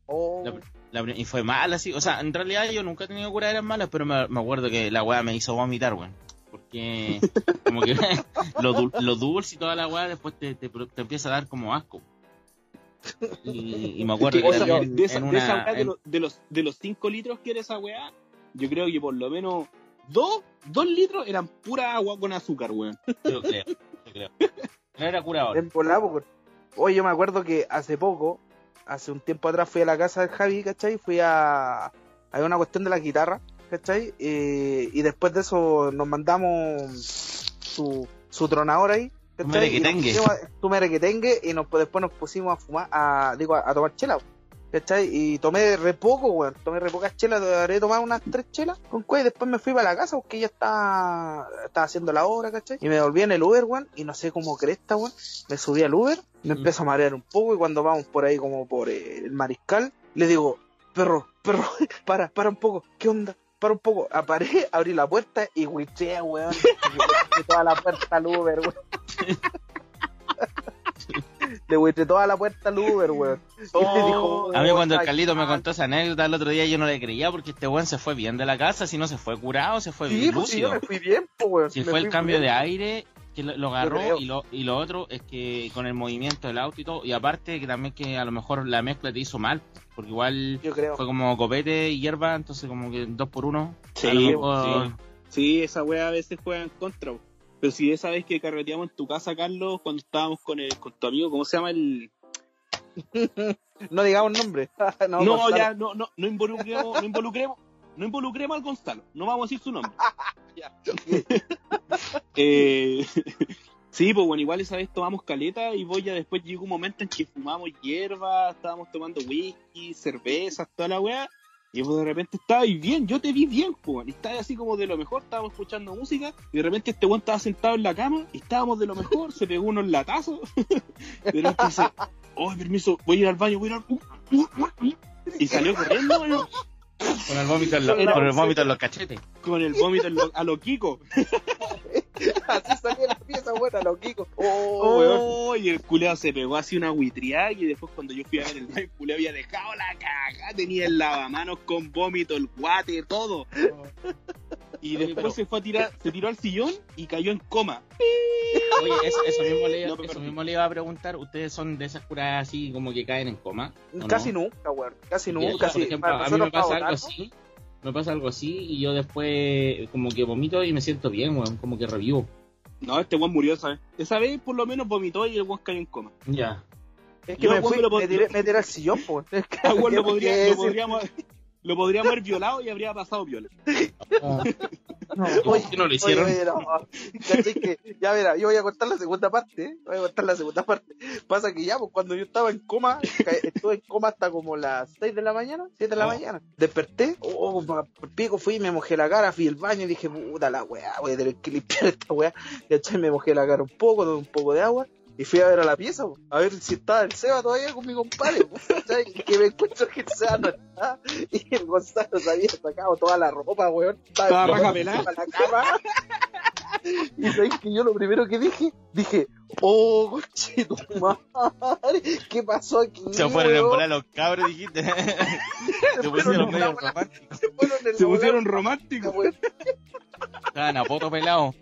Oh, La- La pri- y fue mala, así. O sea, en realidad yo nunca he tenido curaderas malas, pero me, me acuerdo que la weá me hizo vomitar, weón. Porque, como que lo, dul- lo dulce y toda la weá después te, te, te empieza a dar como asco. Y, y me acuerdo que O sea, también de, esa, en de esa de, en- los- de los, de los 5 litros que era esa weá, yo creo que por lo menos 2 dos litros eran pura agua con azúcar, weón. Yo creo, yo creo. No era curador. en. Oye, yo me acuerdo que hace poco, hace un tiempo atrás, fui a la casa del Javi, ¿cachai? Fui a, a una cuestión de la guitarra, ¿cachai? Eh, y después de eso nos mandamos su, su tronador ahí. ¿cachai? Y que mere y nos, después nos pusimos a fumar, a, digo, a, a tomar chela, ¿cachai? Y tomé re poco, weón, tomé re pocas chelas, habré tomado unas tres chelas con cuál y después me fui para la casa porque ya estaba, estaba haciendo la obra, ¿cachai? Y me volví en el Uber, weón, y no sé cómo cresta, weón, me subí al Uber, me Mm. empiezo a marear un poco y cuando vamos por ahí como por eh, el mariscal, le digo, perro, perro, para, para un poco, ¿qué onda? Para un poco, aparé, abrí la puerta y wiché, weón. Le toda la puerta al Uber, weón. Le wiché toda la puerta al Uber, weón. Y me dijo, A mí cuando el "Ay, Carlito me ay". contó esa anécdota el otro día yo no le creía porque este weón se fue bien de la casa, si no se fue curado, se fue Sí, bien pues sí, yo me fui bien, pues, weón. Si Me fue el cambio bien. de aire que lo, lo agarró y lo, y lo otro es que con el movimiento del auto y todo, y aparte que también que a lo mejor la mezcla te hizo mal, porque igual Yo creo. fue como copete y hierba, entonces como que dos por uno. Sí, mejor- sí. Sí, esa wea a veces juega en contra. bo. Pero si esa vez que carreteamos en tu casa, Carlos, cuando estábamos con el, con tu amigo, ¿cómo se llama el...? No digamos nombre. no, No, ya, no, no, no involucremos, no involucremos, no involucremos al Gonzalo. No vamos a decir su nombre. Eh, sí, pues bueno, igual esa vez tomamos caleta y voy ya después llegó un momento en que fumamos hierba, estábamos tomando whisky, cervezas, toda la weá. Y pues de repente estaba ahí bien, yo te vi bien, pues, y estaba así como de lo mejor, estábamos escuchando música, y de repente este weón estaba sentado en la cama, y estábamos de lo mejor, se pegó unos latazos, pero dice, oh, permiso, voy a ir al baño, voy a ir al... Y salió corriendo, Con el vómito en, lo- con el vómito en los cachetes. con el vómito en lo- a lo Kiko. Así salía la pieza buena, los Kiko. Oh, Oh, y el culeado se pegó así una buitriada y después cuando yo fui a ver el el culeado había dejado la caja, tenía el lavamanos con vómito, el guate, todo. Y después pero- se fue a tirar, se tiró al sillón y cayó en coma. Oye, eso, eso mismo le, No, pero- eso mismo le iba a preguntar, ¿ustedes son de esas curadas así como que caen en coma? ¿o no? Casi nunca, weón. Casi nunca. por sí. ejemplo, Para a mí me pasa algo así, me pasa algo así y yo después como que vomito y me siento bien, weón, como que revivo. No, este weón murió esa vez. Esa vez por lo menos vomitó y el weón cayó en coma. Ya. Es que Yo, me fui, me lo me tiré, me tiré al sillón, pues. Es que- Ah, weón, lo, ¿qué podría- decir? lo podríamos, lo podríamos haber violado y habría pasado viola. ¿Por qué no lo hicieron? Oye, oye, no. ¿Cachai que, ya verá, yo voy a contar la segunda parte, ¿eh? voy a contar la segunda parte. Pasa que ya, pues cuando yo estaba en coma, estuve en coma hasta como las 6 de la mañana, 7 de la Oh. mañana. Desperté, oh, pa- por pico fui, me mojé la cara, fui al baño y dije, puta la weá, voy a tener que limpiar esta weá. ¿Cachai? Me mojé la cara un poco, tomé un poco de agua. Y fui a ver a la pieza, po, a ver si estaba el Seba todavía con mi compadre. po. Que me encuentro que el Seba no está. Y el Gonzalo se había sacado toda la ropa, weón. Pelada. la cama. Y sabes que yo lo primero que dije, dije, oh, coche tu madre, ¿qué pasó aquí? Se fueron a embolar los cabros, dijiste. Se pusieron medio románticos. Se pusieron románticos. weón. Estaban a poto pelado.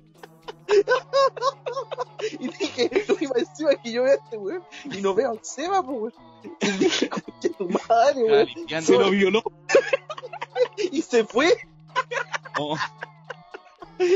Que yo veo a este weón y no veo al Seba, pues, weón. Y dije, coche tu madre, weón. Se lo violó. Y se fue. Oh,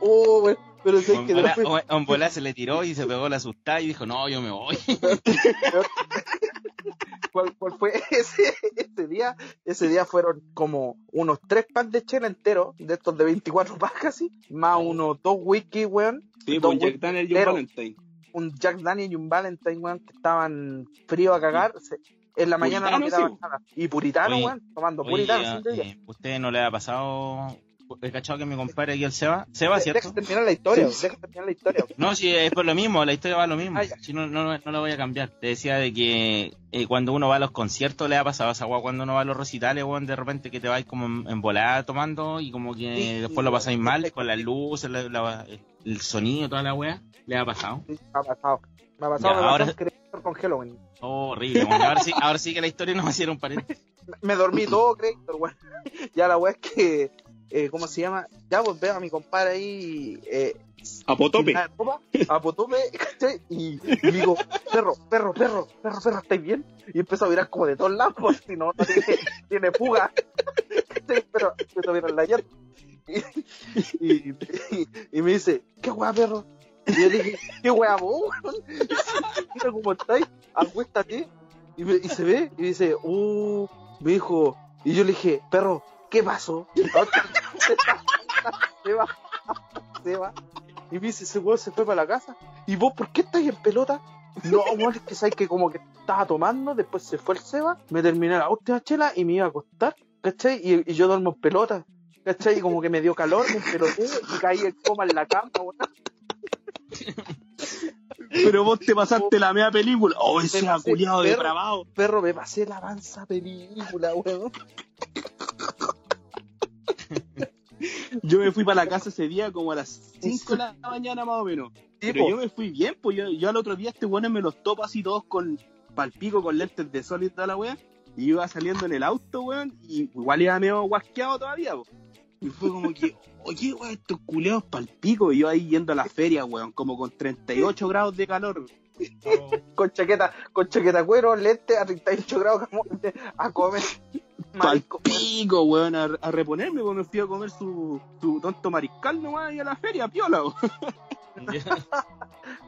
Oh, weón. Pero sé que bola- después, o- bola se le tiró y se pegó la asustada y dijo, no, yo me voy. ¿cuál, cuál fue ese, ese día? Ese día fueron como unos tres packs de chela enteros, de estos de 24 packs casi, más unos dos whisky, weón. Sí, Dos pues Jack whisky Daniel y un. Valentine. Un Jack Daniel y un Valentine, weón, que estaban fríos a cagar. Se- en la mañana no quedaban sí. nada. Y puritano, Oye, weón, tomando Oye, puritano. eh, ¿Usted no le ha pasado? He cachado que mi compadre aquí el Seba. Seba, Deja ¿cierto? terminar la historia, deja terminar la historia. No, sí, es por lo mismo, la historia va a lo mismo. Ah, no, no, no la voy a cambiar. Te decía de que eh, cuando uno va a los conciertos le ha pasado esa agua cuando uno va a los recitales, weón, de repente que te vais como en, en volada tomando y como que Sí, después lo sí, pasáis sí. mal con las luces, la- la- el sonido, toda la wea. ¿Le ha pasado? Sí, Me ha pasado. Me ha pasado, Ya, me ahora- con Halloween. Oh, horrible, weón. Ahora sí, ahora sí que la historia nos va a hacer un paréntesis. Me dormí todo, Creator, weón. Ya la weá es que, eh, ¿cómo se llama? Ya pues veo a mi compadre ahí, eh, A Potope. sin nada de ropa, a Potope, ¿cachai? Y, y digo, perro, perro, perro, perro, perro, ¿estáis bien? Y empezó a mirar como de todos lados, por si no, no tiene, tiene fuga. ¿cachai? Pero empezó a mirar la llanta. Y, y, y- y me dice, ¿qué weá, perro? Y yo dije, ¿qué weá vos? Mira cómo estáis, acuéstate. Y, me- y se ve, y dice, uh, me dijo, y yo le dije, perro, ¿qué pasó? se va, se va. Y Y me dice, ese weón se fue para la casa. ¿Y vos por qué estáis en pelota? No, weón, es que sabes que como que estaba tomando, después se fue el Seba, me terminé la última chela y me iba a acostar, ¿cachai? Y, y yo duermo en pelota, ¿cachai? Y como que me dio calor, me peloté y caí en coma en la cama, weón. Pero vos te pasaste la media película. Oh, ese Me pasé, culiado perro. depravado. Perro, me pasé la avanza película, weón. Yo me fui para la casa ese día como a las 5 de la mañana más o menos. Pero yo me fui bien, pues yo, yo al otro día este weón me los topo así todos con palpico, con lentes de sol y toda la weá. Y iba saliendo en el auto, weón, y igual iba medio guasqueado todavía, po. Y fue como que, oye, weón, estos culeados palpico. Y yo ahí yendo a la feria, weón, como con 38 grados de calor. Con chaqueta, con chaqueta cuero, lente a 38 grados a comer. Marico, Palpico, weón, a, a reponerme, weón, me fui a comer su, su tonto mariscal nomás y a la feria, piola.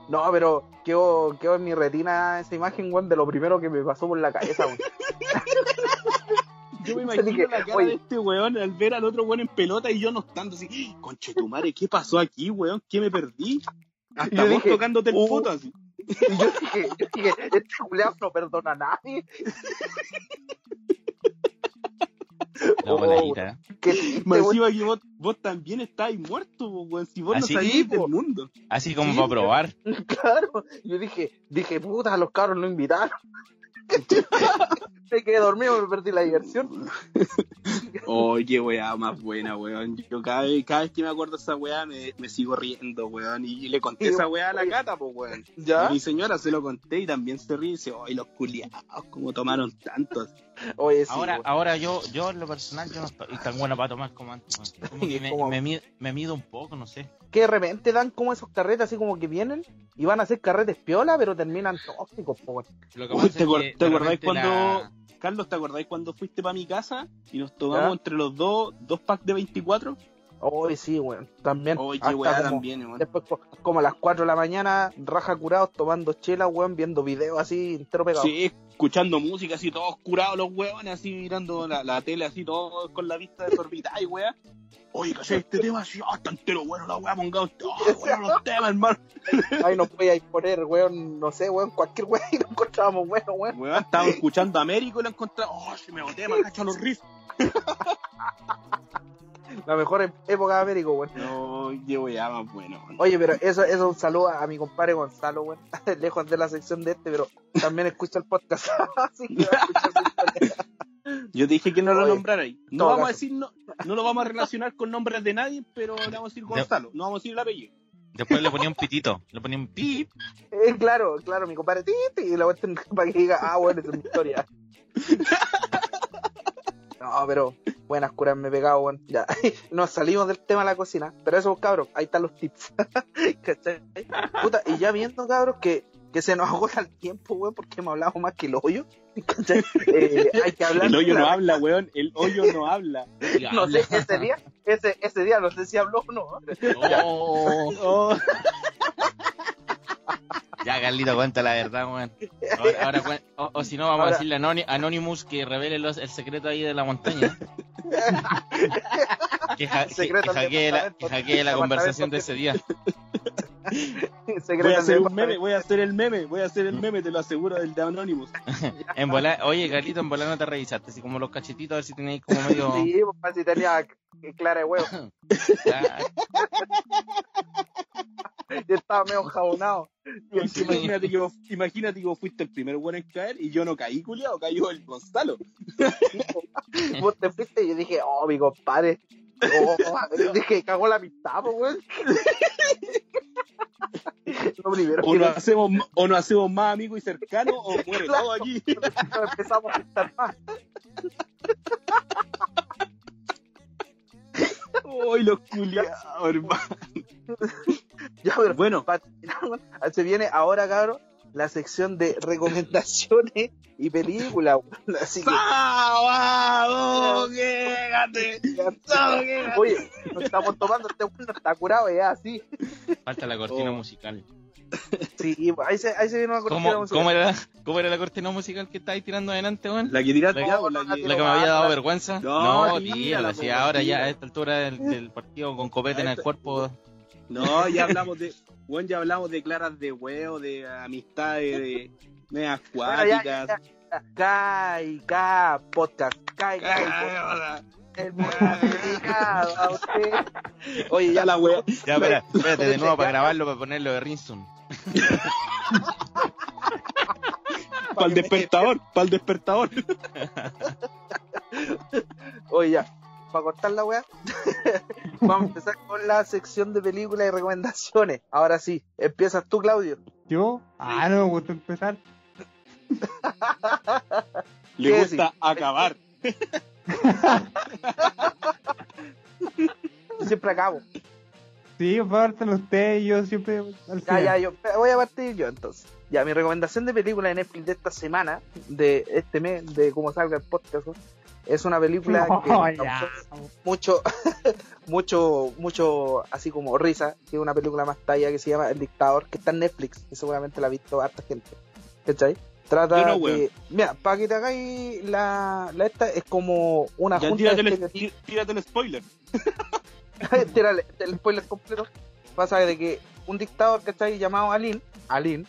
No, pero quedó, quedó en mi retina esa imagen, weón, de lo primero que me pasó por la cabeza, weón. Yo me imagino la cara oye. de este weón al ver al otro weón en pelota y yo no estando así, madre, ¿qué pasó aquí, weón? ¿Qué me perdí? Hasta vos dije, tocándote el uh, foto así. Y yo dije, yo dije, este culeado no perdona a nadie. La Oh, Más weón. encima que vos, vos también estáis muerto, weón, si vos Así no salís que, del mundo. Así como Sí, para probar. Claro, yo dije, dije, puta, los cabros no invitaron. Me quedé dormido, me perdí la diversión. Oye, weá, más buena, weón. Yo cada vez, cada vez que me acuerdo de esa weá me, me sigo riendo, weón. Y le conté esa weá a la cata, pues, weón. ¿Ya? A mi señora se lo conté y también se ríe y dice, ay, los culiados, como tomaron tantos. Oye, sí, Ahora, weón. ahora yo, yo en lo personal, yo no estoy tan bueno para tomar como antes. weón. Como que me, me, mi- me mido un poco, no sé. que de repente dan como esos carretes así como que vienen y van a hacer carretes piola, pero terminan tóxicos, po, weón. Lo que Uy, pasa ¿te es que te acordáis cuando- la- Carlos, ¿te acordáis cuando fuiste para mi casa y nos tomamos entre los dos dos packs de 24? Oye, sí, weón. También. Oye, hasta weá, como- también, weón. Después, co- como a las 4 de la mañana, raja curados tomando chela, weón, viendo videos así, entero pegado. Sí, escuchando música así, todos curados los weones, así mirando la, la tele, así, todos con la vista desorbitada y weá. Oye, ¿cachai? Este tema así, ah, está entero bueno la weá, pongamos, ah, bueno los temas, hermano. Ahí nos voy a poner, weón, no sé, weón, cualquier weón y lo encontrábamos bueno, weón. Weón, estábamos escuchando a Américo y lo encontramos, oh, se me boté, me cacho los riffs. La mejor e- época de Américo, weón. No, qué weá más bueno, weón. Oye, pero eso, eso es un saludo a mi compadre Gonzalo, weón. Lejos de la sección de este, pero también escucha el podcast. Así que va a escuchar su historia. Yo te dije que no lo nombrara ahí. No vamos a decir, no, no lo vamos a relacionar con nombres de nadie, pero le vamos a decir Gonzalo, no vamos a decir el apellido. Después le ponía un pitito, le ponía un pip. Eh, claro, claro, mi compadre Titi, y la cuestión para que diga, ah, bueno, es una historia. No, pero buenas curas me he pegado, weón. Ya, nos salimos del tema de la cocina. Pero eso, cabros, ahí están los tips. ¿Cachai? Puta, y ya viendo, cabros, que, que se nos agota el tiempo, weón, porque hemos hablado más que el hoyo. ¿Cachai? Eh, hay que hablar. El hoyo no la- habla, weón, el hoyo no habla. No sé, ese día, ese, ese día no sé si habló o no. Oh. Oh, Ya, Carlito, cuenta la verdad, weón. Ahora, ahora cuen- o, o si no, vamos Ahora- a decirle a Anony- Anonymous que revele los- el secreto ahí de la montaña. que, ja- El que- secreto que del hackee la, departamento- que hackee la del conversación de ese día. Secreto voy a hacer un meme, voy a hacer el meme, voy a hacer el meme, te lo aseguro, del de Anonymous. En volar, oye, Carlito, en volar no te revisaste, así como los cachetitos, a ver si tenéis como medio. Sí, pues si tenía clara de huevo. Yo estaba medio jabonado. Imagínate que, vos, imagínate que vos fuiste el primer bueno en caer y yo no caí, culiado, cayó el Gonzalo. Vos te fuiste y yo dije, oh, mi compadre. Oh, yo dije, cagó la mitad, pues, weón. Lo primero O que nos hacemos, o nos hacemos más amigos y cercanos o muere Claro. todo aquí. empezamos a juntar más. Uy, los culiados, hermano. Ya, pero Bueno, se viene ahora, cabrón, la sección de recomendaciones y películas. weón. Así que, ¡Vamos! ¡Quédate! oye, nos estamos tomando este bueno, está curado ya, así. falta la cortina Oh. musical. Sí, ahí se, ahí se viene una cortina ¿Cómo, musical. cómo, era, ¿Cómo era la cortina musical que estáis tirando adelante, weón? La que tiraste La- pues, la la que... La que me había dado vergüenza. No, No, tírala, si ahora ya a esta altura del, del partido con copete en el cuerpo. No, ya hablamos de. Bueno, ya hablamos de claras de huevo, de amistades, de medias Bueno, ya, acuáticas. ya. Kai, Kai, podcast. Kai, Kai, podcast. El podcast dedicado a usted. Oye, ya la wea. Ya, espera, espérate de nuevo para grabarlo, para ponerlo de Rinson. Para el despertador, para el despertador. Oye, ya. Para cortar la weá, vamos a empezar con la sección de películas y recomendaciones. Ahora sí, empiezas tú, Claudio. ¿Yo? Ah, no me gusta empezar. Le ¿Qué gusta acabar. Yo siempre acabo. Sí, pártelo usted y yo siempre al Ya, ya, yo voy a partir yo entonces. Ya, mi recomendación de película de Netflix de esta semana, de este mes, de cómo salga el podcast, ¿no? Es una película No, que causó mucho, mucho, mucho, así como risa, que es una película más talla que se llama El Dictador, que está en Netflix, que seguramente la ha visto harta gente. ¿Cachai? Trata no, de... Mira, para que te hagáis la, la esta, es como una Ya junta tírate de el, tírate el spoiler. Tírale, el spoiler completo. Pasa de que un dictador, ¿cachai? Llamado Alin, Alin,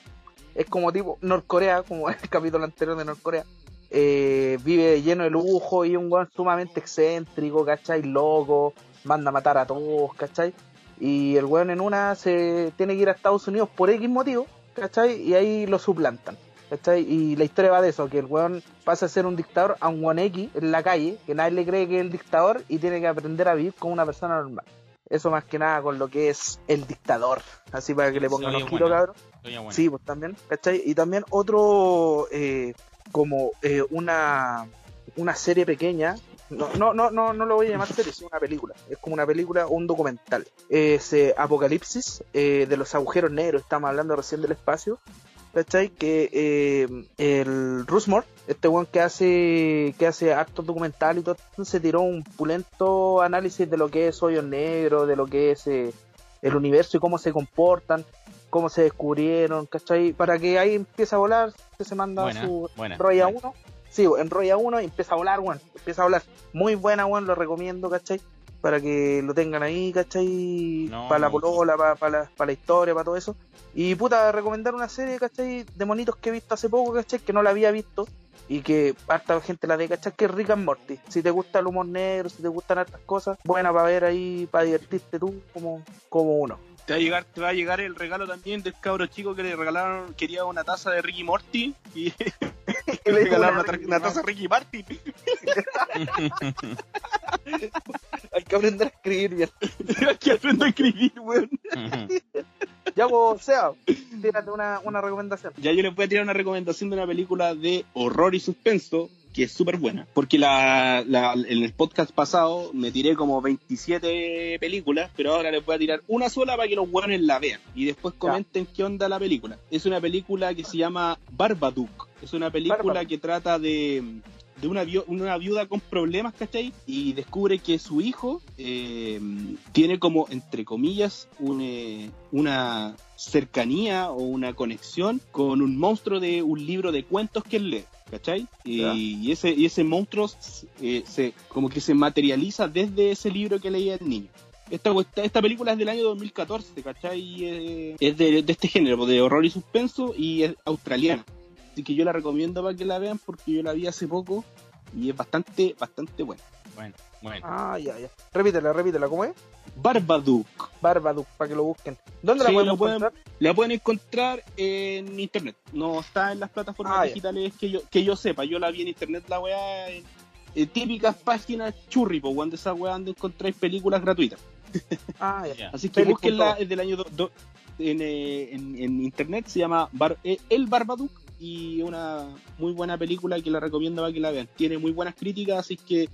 es como tipo Norcorea, como el capítulo anterior de Norcorea. Eh, vive lleno de lujo y un weón sumamente excéntrico, ¿cachai? Loco, manda a matar a todos, ¿cachai? Y el weón en una se tiene que ir a Estados Unidos por X motivo, ¿cachai? Y ahí lo suplantan, ¿cachai? Y la historia va de eso, que el weón pasa a ser un dictador a un weón X en la calle, que nadie le cree que es el dictador y tiene que aprender a vivir como una persona normal. Eso más que nada con lo que es el dictador. Así para que le pongan giros, buena. cabrón. Sí, pues también, ¿cachai? Y también otro, eh, como eh, una, una serie pequeña, no, no, no, no, no lo voy a llamar serie, es una película, es como una película o un documental. Es eh, Apocalipsis, eh, de los agujeros negros, estamos hablando recién del espacio, ¿cachai? Que eh, el Rusmore, este weón que hace, que hace actos documentales y todo, se tiró un pulento análisis de lo que es hoyos negros, de lo que es el universo y cómo se comportan cómo se descubrieron, ¿cachai? Para que ahí empiece a volar, se manda Buena, su buena, Roya buena. 1. Sí, en Roya 1 y empieza a volar, weón. Empieza a volar. Muy buena, weón, lo recomiendo, ¿cachai? Para que lo tengan ahí, ¿cachai? No, para la polola, para, para, la, para la historia, para todo eso. Y puta, recomendar una serie, ¿cachai? De monitos que he visto hace poco, ¿cachai? Que no la había visto. Y que harta gente la de cachai, que es Rick and Morty. Si te gusta el humor negro, si te gustan hartas cosas, buena para ver ahí, para divertirte tú como, como uno. Te va a llegar, te va a llegar el regalo también del cabro chico que le regalaron, quería una taza de Ricky Morty y le regalaron una taza de Ricky Martin. Hay que aprender a escribir bien. que aprendo a escribir, weón. Ya, pues, Seba, tírate una, una recomendación. Ya yo les voy a tirar una recomendación de una película de horror y suspenso que es súper buena. Porque la, la- en el podcast pasado me tiré como 27 películas, pero ahora les voy a tirar una sola para que los buenos la vean. Y después comenten qué onda la película. Es una película que se llama Barbadook. Es una película que trata de, de una viuda con problemas, ¿cachai? Y descubre que su hijo eh, tiene como, entre comillas, un, eh, una cercanía o una conexión con un monstruo de un libro de cuentos que él lee. ¿Cachai? Y, ese, y ese monstruo eh, se, como que se materializa desde ese libro que leía el niño. Esta, esta, esta película es del año 2014, ¿cachai? Eh, es de, de este género, de horror y suspenso, y es australiana. Así que yo la recomiendo para que la vean porque yo la vi hace poco y es bastante, bastante buena. Bueno, bueno. Ah, ya, ya. Repítela, repítela, ¿cómo es? Barbadook. Barbadook, para que lo busquen. ¿Dónde Sí, la pueden- encontrar? La pueden encontrar en internet. No está en las plataformas Ah, digitales que yo, que yo sepa. Yo la vi en internet, la weá, en, en típicas páginas churri, po, weón, de esa weá donde encontráis películas gratuitas. Ah, ya. Ya. Así que búsquenla, es del año do- do- en, eh, en, en internet, se llama Bar- eh, El Barbadook y una muy buena película que la recomiendo para que la vean. Tiene muy buenas críticas, así que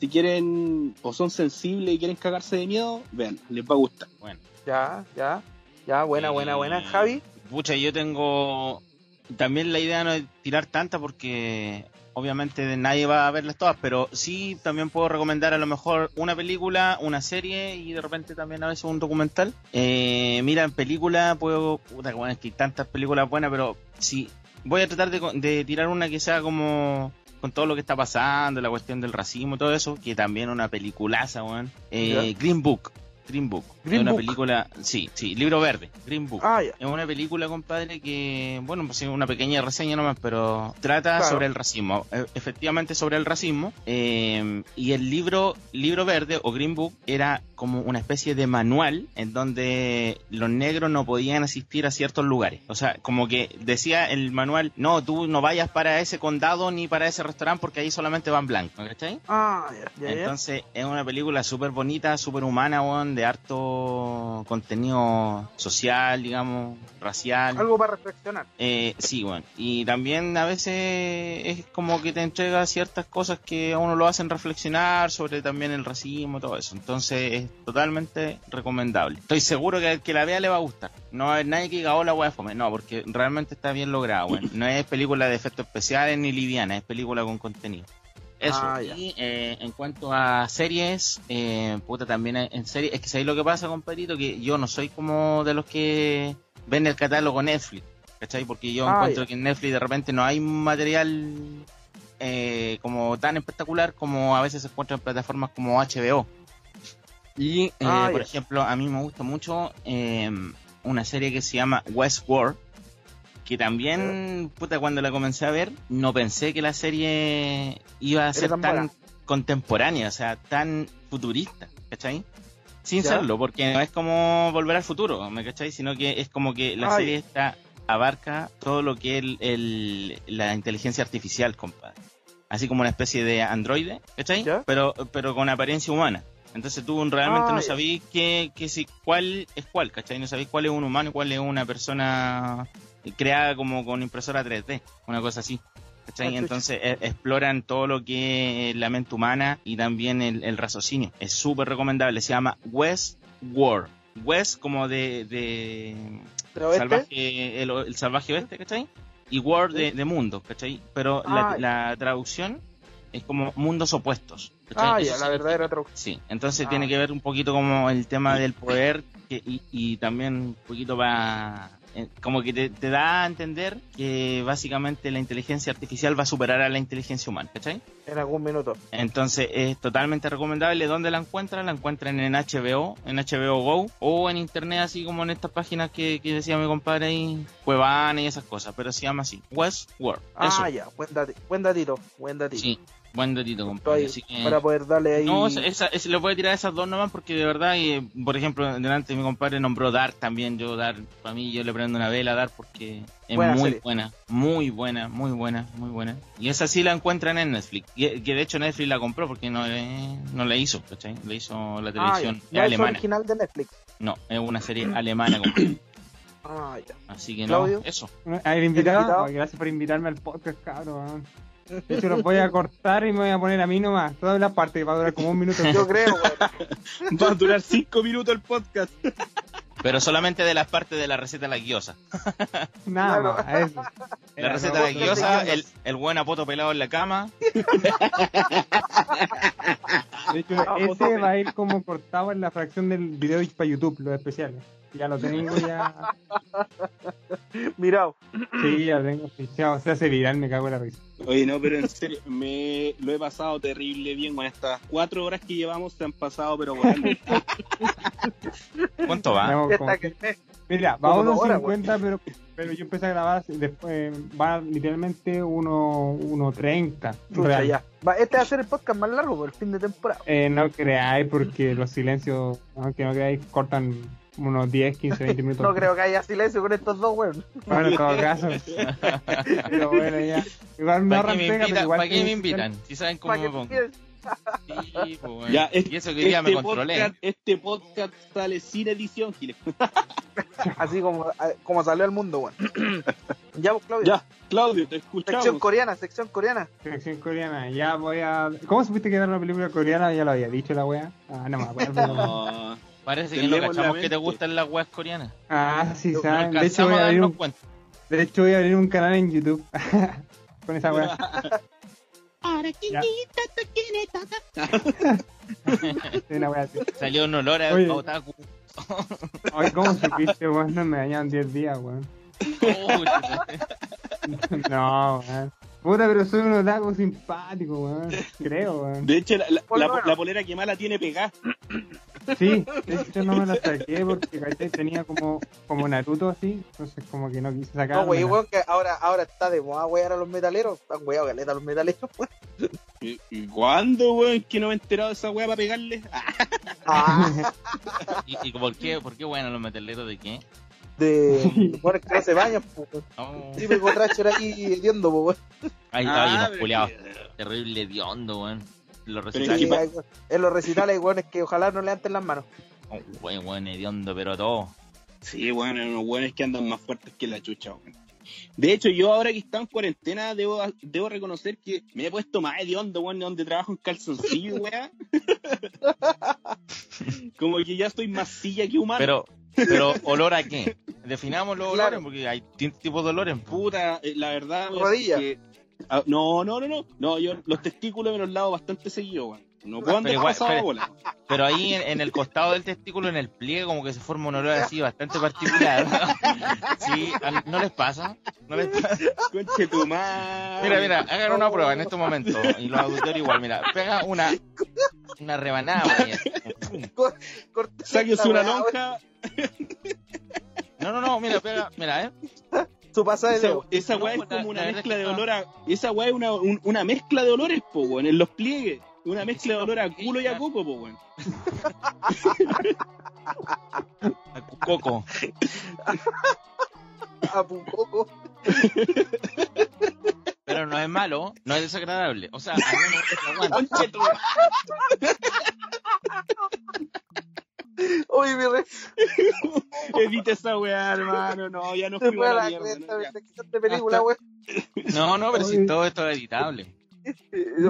si quieren o son sensibles y quieren cagarse de miedo, vean, les va a gustar. bueno. Ya, ya. Ya, buena, buena, buena. Javi. Pucha, yo tengo también la idea no es tirar tantas porque obviamente nadie va a verlas todas, pero sí también puedo recomendar a lo mejor una película, una serie y de repente también a veces un documental. Eh, mira, en película puedo, puta, bueno, es que hay tantas películas buenas, pero sí, voy a tratar de, co- de tirar una que sea como con todo lo que está pasando, la cuestión del racismo, todo eso, que también una peliculaza, weón. Eh, Green Book. Green Book. Green es una Book. película, sí, sí, libro verde, Green Book. Ah, ya. Es una película, compadre, que, bueno, pues es una pequeña reseña nomás, pero trata Claro. sobre el racismo, e- efectivamente sobre el racismo. eh, y el libro, libro verde o Green Book era como una especie de manual en donde los negros no podían asistir a ciertos lugares. O sea, como que decía el manual, no, tú no vayas para ese condado ni para ese restaurante porque ahí solamente van blancos, ¿cachai? Ah, ya, ya. Entonces es una película súper bonita, súper humana, weón, de harto contenido social, digamos, racial. Algo para reflexionar. Eh, sí, bueno. Y también a veces es como que te entrega ciertas cosas que a uno lo hacen reflexionar sobre también el racismo y todo eso. Entonces es totalmente recomendable. Estoy seguro que al que la vea le va a gustar. No haber nadie que diga, hola, wea fome. No, porque realmente está bien lograda, weón. No es película de efectos especiales ni liviana, es película con contenido. Eso. Ah, y eh, en cuanto a series, eh, puta, también en series, es que sabéis lo que pasa, compadrito, que yo no soy como de los que ven el catálogo Netflix, ¿cachai? Porque yo Ah, encuentro ya. que en Netflix de repente no hay material eh, como tan espectacular como a veces se encuentra en plataformas como HBO. Y, eh, Ah, por ya. ejemplo, a mí me gusta mucho eh, una serie que se llama Westworld, que también, puta, cuando la comencé a ver, no pensé que la serie iba a ser tan contemporánea, o sea, tan futurista, ¿cachai? Sin Ya. serlo, porque no es como volver al futuro, ¿me cachai? Sino que es como que la serie está abarca todo lo que es el, el- la inteligencia artificial, compadre. Así como una especie de androide, ¿cachai? Ya. Pero, pero con apariencia humana. Entonces tú realmente no sabís qué, qué si, cuál es cuál, ¿cachai? No sabéis cuál es un humano y cuál es una persona creada como con impresora 3D, una cosa así. ¿cachai? Ah. Entonces e- exploran todo lo que es la mente humana y también el, el raciocinio. Es súper recomendable, se llama West World. West como de, salvaje, el, el salvaje oeste, ¿cachai? Y World de, de mundo, ¿cachai? Pero la, Ah, la traducción es como mundos opuestos. Ah, ya, la verdadera traducción. Sí, entonces Ah. tiene que ver un poquito como el tema del poder que, y, y también un poquito va como que te, te da a entender que básicamente la inteligencia artificial va a superar a la inteligencia humana, ¿cachai? En algún minuto. Entonces es totalmente recomendable. ¿Dónde la encuentran? La encuentran en HBO, en HBO Go o en internet, así como en estas páginas que, que decía mi compadre ahí, Cuevana y esas cosas, pero se llama así, Westworld. Eso, Ah, ya, buen, dati- buen datito, buen datito. sí, buen datito, compadre. Así que... Para poder darle ahí. No, esa, esa- le voy a tirar esas dos nomás porque de verdad, eh, por ejemplo, delante mi compadre nombró Dark también. Yo, Dark, para mí, yo le prendo una vela a Dark porque es Buena muy serie. buena, muy buena, muy buena, muy buena. Y esa sí la encuentran en Netflix. Y, que de hecho Netflix la compró porque no, le- no la hizo, ¿cachai? La hizo la ah, ya. televisión es alemana. original de Netflix. No, es una serie alemana. compadre. Ah, ya. Así que Claudio. no, eso. A ver, invitado. invitado? Ay, gracias por invitarme al podcast, cabrón. De hecho, los voy a cortar y me voy a poner a mí nomás. Todas las partes que va a durar como un minuto. Yo creo, weón. Va a durar cinco minutos el podcast. Pero solamente de las partes de la receta de la guiosa. Nada Claro. más. Eso. La receta de la todo. guiosa, el, el buen apoto pelado en la cama. De hecho, ese va a ir como cortado en la fracción del video para YouTube, los especiales. Ya lo tengo ya. Mirao. Sí, ya lo tengo fichado. Se hace viral, me cago en la risa. Oye, no, pero en serio, me lo he pasado terrible bien con estas cuatro horas que llevamos, se han pasado, pero bueno. ¿Cuánto va? Vamos como- está que- Mira, como va a dos unos horas, 50, pero, pero yo empecé a grabar después, va literalmente uno, uno 30. Chucha, real. ya. Va, este va a ser el podcast más largo por el fin de temporada. Eh, no creáis porque los silencios, aunque no creáis, cortan unos 10, 15, 20 minutos. No creo que haya silencio con estos dos, weón. Bueno, en todo caso. pero bueno, ya. Igual me ¿Para ahorran pero igual ¿para qué me invitan? Si saben cómo me pongo. Sí, pues, bueno. ya, es- y eso que hoy día me este, controlé. podcast, este podcast sale sin edición, Giles. Así como, como salió al mundo, weón. ya, pues, Claudio. Ya, Claudio, te Sección escuchamos. coreana, sección coreana. Selección coreana, ya voy a. ¿Cómo supiste que era una película coreana? Ya lo había dicho la wea. Ah, no me acuerdo. No, Parece que no la cachamos que te gustan las weas coreanas. Ah, sí, No saben. De hecho, voy a abrir un, cuenta. de hecho, voy a abrir un canal en YouTube. Con esa wea. Una wea así. Salió un olor a Oye. otaku. Ay, ¿cómo supiste, weón? No me dañaron 10 días, weón. No, weón. Puta, pero soy un otaku simpático, weón. Creo, weón. De hecho, la, la- la- la polera que mala tiene pegada. Sí, este no me la saqué porque ¿cachai? tenía como, como Naruto así, entonces como que no quise sacar. No, wey, weón, que ahora, ahora está de moda wear a los metaleros. Han weado galeta a los metaleros, weón. ¿Y, y cuándo, weón? Que no me he enterado de esa weá para pegarle. Ah, Ah, ¿Y, y por qué, por qué bueno los metaleros de qué? de. Bueno, que no se bañan, pues. Oh, Típico Tracher ahí hediondo, pues, weón. hay, Ah, culiados que- terrible hediondo, weón. Los Pero recitales. ¿qué Sí, pa- hay, weón. En los recitales, weón, es que ojalá no levanten las manos. Oh, weón, weón, hediondo, pero todo. Sí, bueno, unos weones que andan más fuertes que la chucha, weón. De hecho, yo ahora que estaba en cuarentena, debo, debo reconocer que me he puesto más hediondo, weón, donde trabajo en calzoncillo, weón. Como que ya estoy más silla que humano. Pero, pero, ¿olor a qué? Definamos los Claro. olores, porque hay distintos tipos de olores. Puta, eh, la verdad, weón, Rodilla. que- ah, no, no, no, no. No, yo los testículos me los lavo bastante seguido, weón. No puedo andar Pero igual- pasado pero- bola. Pero ahí en, en el costado del testículo, en el pliegue, como que se forma un olor así bastante particular. ¿Sí? ¿a- ¿No les pasa? ¿No les pasa? Conche tu madre. Mira, mira, hagan una prueba en este momento. Y los auditores igual, mira, pega una, una rebanada. esta una lonja. No, no, no, mira, pega, mira, eh. Su pasada de Esa, esa No, weá es la- como una mezcla de olor a. Esa weá es una, un- una mezcla de olores, po, weón, en los pliegues. Una mezcla de olor a culo y a coco, po, weón. Coco. A Pucoco. Pero no es malo, no es desagradable. O sea, al menos se aguanta. Oye, mi rey. Evita esa weá, hermano. No, ya no fui fue a la mierda. no, de película, Hasta-. No, no, pero si todo esto es editable. Eh,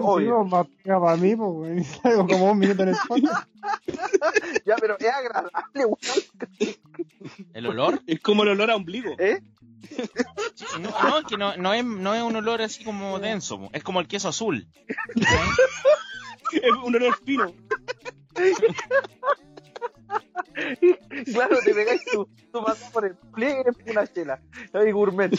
Obvio. Digo, pa- pega para mí, pues. Salgo como un minuto en el podcast. Ya, pero es agradable, weón. ¿El olor? Es como el olor a ombligo. ¿Eh? No, no, es que no, no, es, no es un olor así como denso, po. es como el queso azul. Es un olor fino. Claro, te pegáis tu, tu por el pliegue y una chela. Ay, gourmet.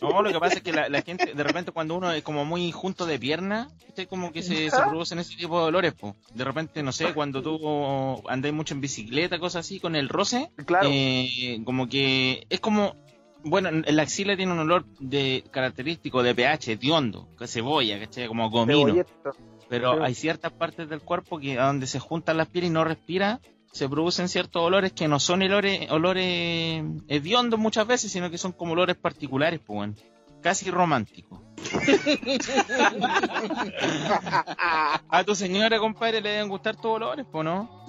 No, lo que pasa es que la, la gente, de repente cuando uno es como muy junto de pierna, como que se, se producen ese tipo de olores, po. De repente, no sé, cuando tú andáis mucho en bicicleta, cosas así, con el roce, Claro. eh, como que es como, bueno, la axila tiene un olor de característico de pH, de hondo, que cebolla, ¿cachai? Como. Cebolleta. Pero hay ciertas partes del cuerpo que a donde se juntan las pieles y no respira, se producen ciertos olores que no son olores, olores hediondos muchas veces, sino que son como olores particulares, pues, bueno, casi románticos. a tu señora, compadre, le deben gustar tus olores, pues, ¿no?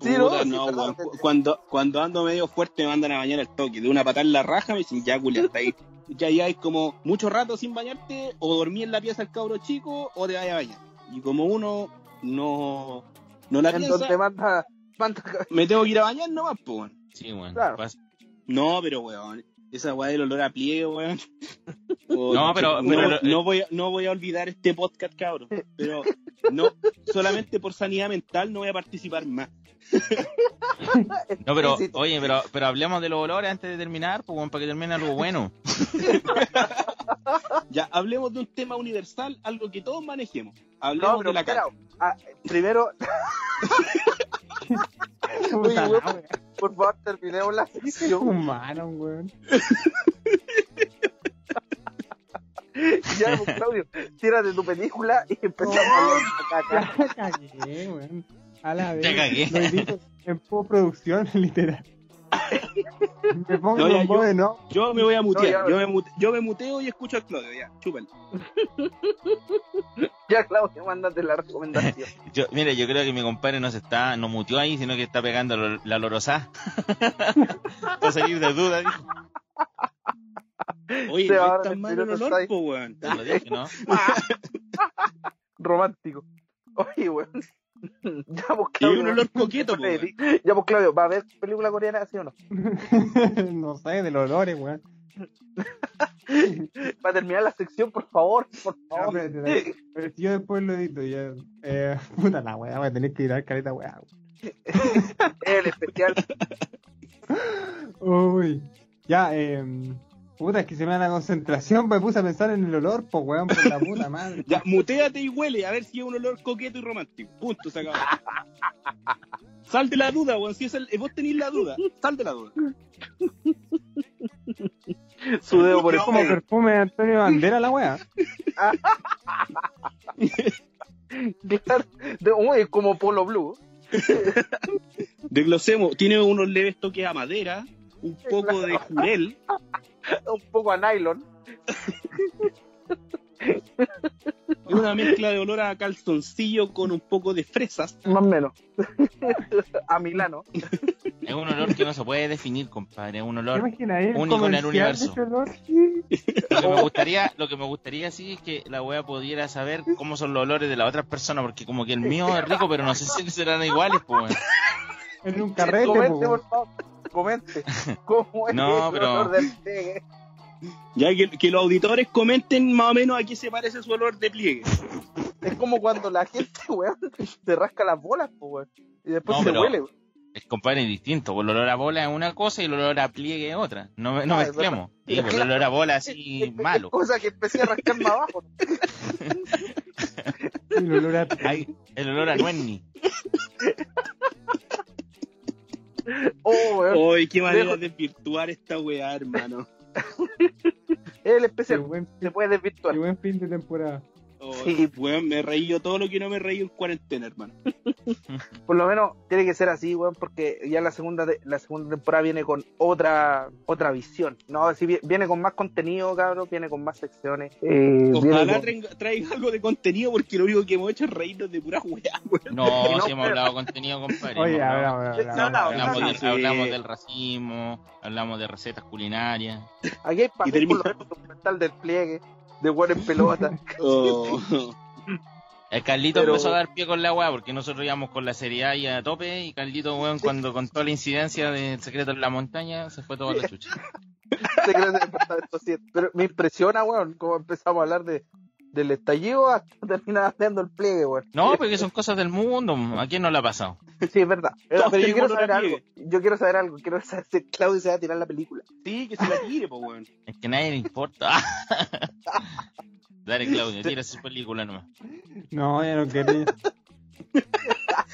Sí, no, Puta, no, Cuando, cuando ando medio fuerte me mandan a bañar al toque. De una patada en la raja me dicen, ya, hasta ahí. Ya ya hay como mucho rato sin bañarte, o dormí en la pieza del cabro chico, o te vayas a bañar. Y como uno no, no la En piensa, donde manda me tengo que ir a bañar nomás, pues, weón. Sí, bueno. Claro. No, pero weón, esa weá del olor a pliegue, weón. Oh, No, pero- no, pero- no voy, a- no voy a olvidar este podcast, cabrón. Pero no, solamente por sanidad mental no voy a participar más. No, pero, oye, pero, pero hablemos de los olores antes de terminar, pues, bueno, para que termine algo bueno. Ya, hablemos de un tema universal, algo que todos manejemos. No, Hablemos pero de la caca. ah, primero, Puta weón. por favor, terminemos la sección. humano, weón. Ya, pues, Claudio, tírate tu película y empezamos a hablar. Ya cagué, weón. A la vez. Ya cagué. Lo edito en postproducción, literal. Me pongo No, ya, en modo yo- de no. Yo me voy a mutear, No, ya- yo, me mute- yo me muteo y escucho al Claudio, ya, chúpalo. Ya, Claudio, mándate la recomendación. Yo, mire, yo creo que mi compadre no se está, no mutió ahí, sino que está pegando lo- la lorosá. Para salir de duda, dijo. Oye, Se no va es a tan malo el olor, po, weón. Te lo dije, ¿no? Romántico. Oye, weón. Ya, pues, Y Claudio. un olor coqueto, po, weón. Ya, pues, Claudio, ¿va a ver película coreana, sí o no? no sé, de los olores, weón. Va a terminar la sección, por favor, por favor. Pero si yo después lo edito, ya. Eh, puta la weá, voy a tener que ir a caleta weá. El especial. Uy. Ya, eh, Puta, es que se me da la concentración, me puse a pensar en el olor, pues weón, por la puta madre. Ya, muteate y huele, a ver si es un olor coqueto y romántico. Punto, se acabó. Sal de la duda, weón. Si es el, vos tenéis la duda, sal de la duda. Su dedo por el Es como perfume de Antonio Bandera la. Claro, de- uy, como Polo Blue. Desglosemos, tiene unos leves toques a madera, un poco de jurel, Un poco a nylon. y una mezcla de olor a calzoncillo con un poco de fresas. Más o menos. a Milano. Es un olor que no se puede definir, compadre. Es un ¿Te olor. único en el universo. Lo que me gustaría, lo que me gustaría sí es que la wea pudiera saber cómo son los olores de las otras personas, porque como que el mío es rico, pero no sé si serán iguales, pues. En un carrete, pues, por favor. Comente. ¿Cómo es No, el pero- olor del pegue? Ya que, que los auditores comenten más o menos a qué se parece su olor de pliegue. Es como cuando la gente, weón, se rasca las bolas, weón. Y después No, se pero- huele, weón. Es compadre es distinto, el olor a bola es una cosa y el olor a pliegue es otra. No, no Ah, es mezclemos. el olor a bola así es malo. cosa que empecé a rascar más abajo. el olor a- Ay, el olor a nuenni. Oh, weón. Uy, qué manera Dejo- de desvirtuar esta weá, hermano. Es el especial. buen, Se puede desvirtuar. qué buen fin de temporada. Oh, Sí. weón, me reí yo todo lo que no me reí en cuarentena, hermano. Por lo menos tiene que ser así, weón, porque ya la segunda de- la segunda temporada viene con otra otra visión. No, si vi- viene con más contenido, cabrón, viene con más secciones. Eh, viene Ojalá con- traiga, traiga algo de contenido porque lo único que hemos hecho es reírnos de puras weá, weón. No, No, si hemos hablado contenido, compadre. Oye, hablamos, del, sí. hablamos del racismo, hablamos de recetas culinarias. Aquí hay para Y por lo menos documental del pliegue, de weón en pelota. Oh. El Carlito Pero- empezó a dar pie con la weá porque nosotros íbamos con la seriedad y a tope y Carlito, weón, cuando contó la incidencia del secreto en la montaña, se fue toda la chucha. Secreto del Departamento 7. Pero me impresiona, weón, cómo empezamos a hablar de del estallido hasta terminar haciendo el pliegue, weón. No, porque son cosas del mundo, ¿a quién no le ha pasado? Sí, es verdad. Pero yo quiero saber algo. Yo quiero saber algo. Quiero saber si Claudio se va a tirar la película. Sí, que se la tire, po, weón. Es que nadie le importa. Dale, Claudio, tira su película nomás. No, ya no quería.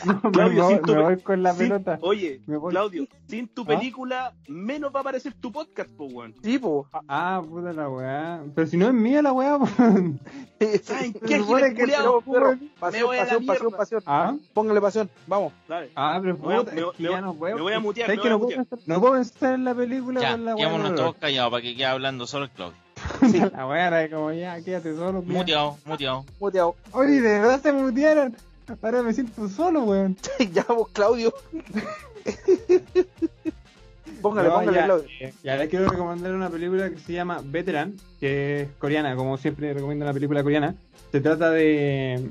No, me, Claudio, voy, sin tu- me voy con la pelota. Oye, Me voy. Claudio, sin tu ¿Ah? película, menos va a aparecer tu podcast, po, weón. Sí, po. Ah, puta la weá. Pero si no es mía la weá, pues. ¿Saben qué, giles que pero, pero, Me pasión, voy a la pasión, pasión, pasión. Ah, Póngale pasión, vamos. Dale. ah, pero Me voy a- puta, me es voy- que me ya voy- no puedo. me voy a mutear, ¿Sabes me que voy a no puedo mutear. pensar- No puedo pensar en la película Ya, con la weá. quedémonos todos callados para que quede hablando solo el Claudio. La weá era como ya, quédate solo. Muteado, muteado. Muteado. Oye, de verdad se mutearon. Ahora me siento solo, weón. ya vos, Claudio. póngale, No, póngale, ya, Claudio. eh, ya les quiero recomendar una película que se llama Veteran, que es coreana, como siempre recomiendo una película coreana. Se trata de,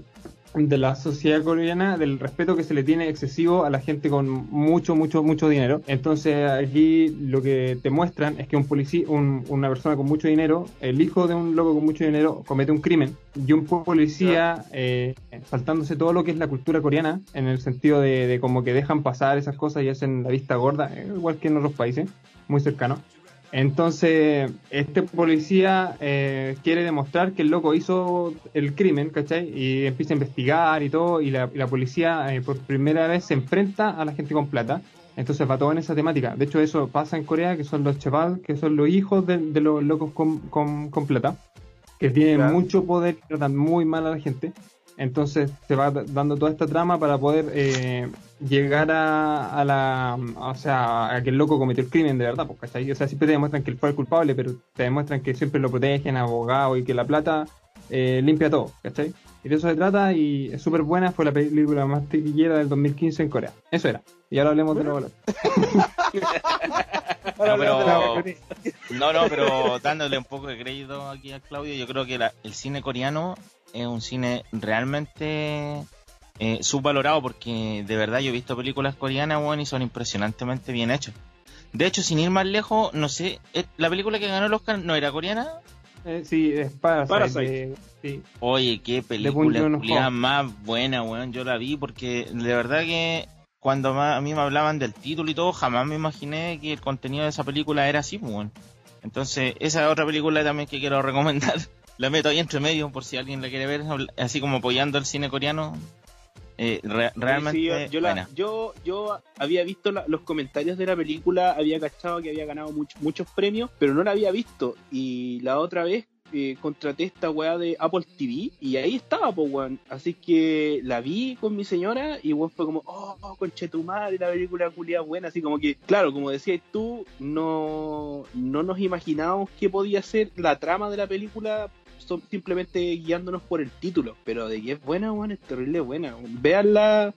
de la sociedad coreana, del respeto que se le tiene excesivo a la gente con mucho, mucho, mucho dinero. Entonces aquí lo que te muestran es que un policía, un- una persona con mucho dinero, el hijo de un loco con mucho dinero, comete un crimen y un policía, eh, saltándose todo lo que es la cultura coreana, en el sentido de, de como que dejan pasar esas cosas y hacen la vista gorda, eh, igual que en otros países, muy cercanos. Entonces, este policía eh, quiere demostrar que el loco hizo el crimen, ¿cachai? Y empieza a investigar y todo, y la, y la policía eh, por primera vez se enfrenta a la gente con plata. Entonces va todo en esa temática. De hecho, eso pasa en Corea, que son los chaval, que son los hijos de, de los locos con, con- con plata, que tienen mucho poder y tratan muy mal a la gente. Entonces se va dando toda esta trama para poder eh, llegar a, a la. O sea, a que el loco cometió el crimen de verdad, pues, ¿cachai? O sea, siempre te demuestran que él fue el culpable, pero te demuestran que siempre lo protegen, abogado y que la plata eh, limpia todo, ¿cachai? Y de eso se trata y es súper buena, fue la película más taquillera del 2015 en Corea. Eso era. Y ahora hablemos de los. No, pero- no, no, pero dándole un poco de crédito aquí a Claudio, yo creo que la- el cine coreano es un cine realmente eh, subvalorado porque de verdad yo he visto películas coreanas, bueno, y son impresionantemente bien hechas. De hecho, sin ir más lejos, no sé, eh, la película que ganó el Oscar no era coreana. Eh, sí, es Parasite. Parasite. de- sí. Oye, qué película más buena, weón. Yo la vi porque de verdad que cuando a mí me hablaban del título y todo, jamás me imaginé que el contenido de esa película era así, pues, weón. Entonces, esa es otra película también que quiero recomendar. La meto ahí entre medio por si alguien la quiere ver, así como apoyando al cine coreano. Eh, re- realmente Sí, yo, yo la- yo, yo había visto la- los comentarios de la película, había cachado que había ganado mucho- muchos premios, pero no la había visto. Y la otra vez eh, contraté esta weá de Apple TV y ahí estaba, pues, weón. Así que la vi con mi señora y weón fue como, oh, conchetumare, la película culia buena. Así como que, claro, como decías tú, no, no nos imaginábamos qué podía ser la trama de la película son simplemente guiándonos por el título. Pero de que es buena, weón, es terrible buena. Veanla.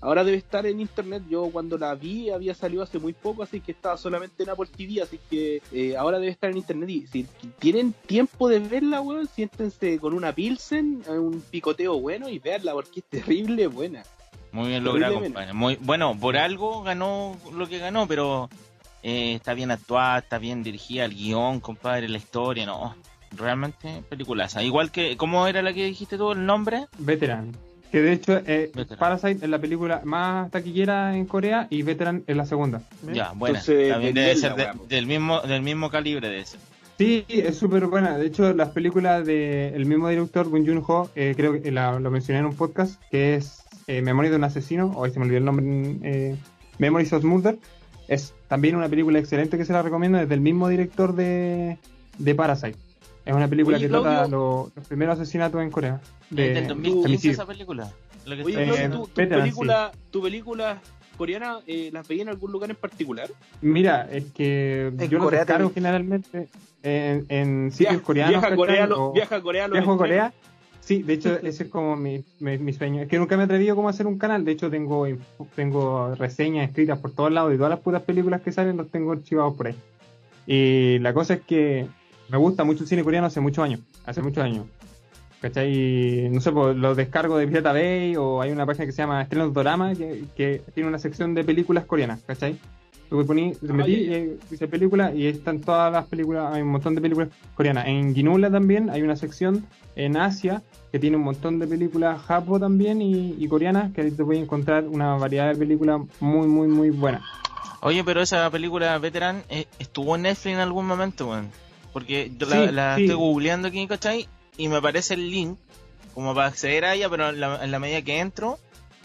Ahora debe estar en internet. Yo cuando la vi había salido hace muy poco, así que estaba solamente en Apple TV. Así que eh, ahora debe estar en internet. Y si tienen tiempo de verla, weón, siéntense con una Pilsen, eh, un picoteo bueno y veanla porque es terrible buena. Muy bien logrado, compadre. Muy, bueno, por algo ganó lo que ganó, pero eh, está bien actuada, está bien dirigida el guion, compadre, la historia, no. Realmente peliculaza. Igual que, ¿cómo era la que dijiste tú, el nombre? Veteran. Que de hecho, eh. Parasite es la película más taquillera en Corea y Veteran es la segunda. Ya, buena. Entonces, También debe ser de- del mismo del mismo calibre de ese. Sí, es súper buena. De hecho, las películas del mismo director, Bong Joon-ho, eh, creo que la- lo mencioné en un podcast, que es eh, Memoria de un asesino, hoy se me olvidó el nombre, eh, Memories of Murder. Es también una película excelente que se la recomiendo, es del mismo director de, de Parasite. Es una película Oye, que trata Claudio. lo- los primeros asesinatos en Corea. De, del 2015 homicidio. esa película. La que Oye, Eh, Claudio, diciendo. ¿tu, tu Veteran, película, tu película coreana eh, las veía en algún lugar en particular? Mira, es que En yo lo Corea descargo también. generalmente en, en sitios Viaja- coreanos. Viaja a. Corea, lo- viaja a Corea, lo ¿Viajo a. Corea? Sí, de hecho, ese es como mi, mi, mi sueño. Es que nunca me he atrevido como a hacer un canal. De hecho, tengo, tengo reseñas escritas por todos lados y todas las putas películas que salen los tengo archivados por ahí. Y la cosa es que me gusta mucho el cine coreano hace muchos años. Hace muchos años. ¿Cachai? No sé, pues los descargo de Pirata Bay o hay una página que se llama Estrenos Dorama que, que tiene una sección de películas coreanas, ¿cachai? Tú poní, te metí dice película y están todas las películas, hay un montón de películas coreanas. En Ginula también hay una sección en Asia que tiene un montón de películas japo también y, y coreanas que ahí te voy a encontrar una variedad de películas muy, muy, muy buenas. Oye, pero esa película Veteran eh, estuvo en Netflix en algún momento, weón. Porque yo la, Sí, la sí. estoy googleando aquí, ¿cachai? Y me aparece el link como para acceder a ella, pero en la, en la medida que entro,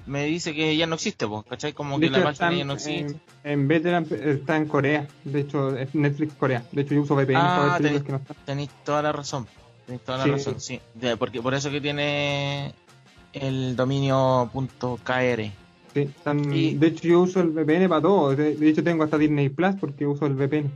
me dice que ya no existe, pues, ¿cachai? Como De que la página ya no existe. en, en Veteran está en Corea, de hecho es Netflix Corea. De hecho yo uso VPN Ah, para ver películas tenés- que no están. Tenéis toda la razón. Tenéis toda la Sí. razón, sí. De- porque por eso que tiene el dominio .kr. Sí, están- Y- De hecho yo uso el VPN para todo. De, de hecho tengo hasta Disney Plus porque uso el VPN.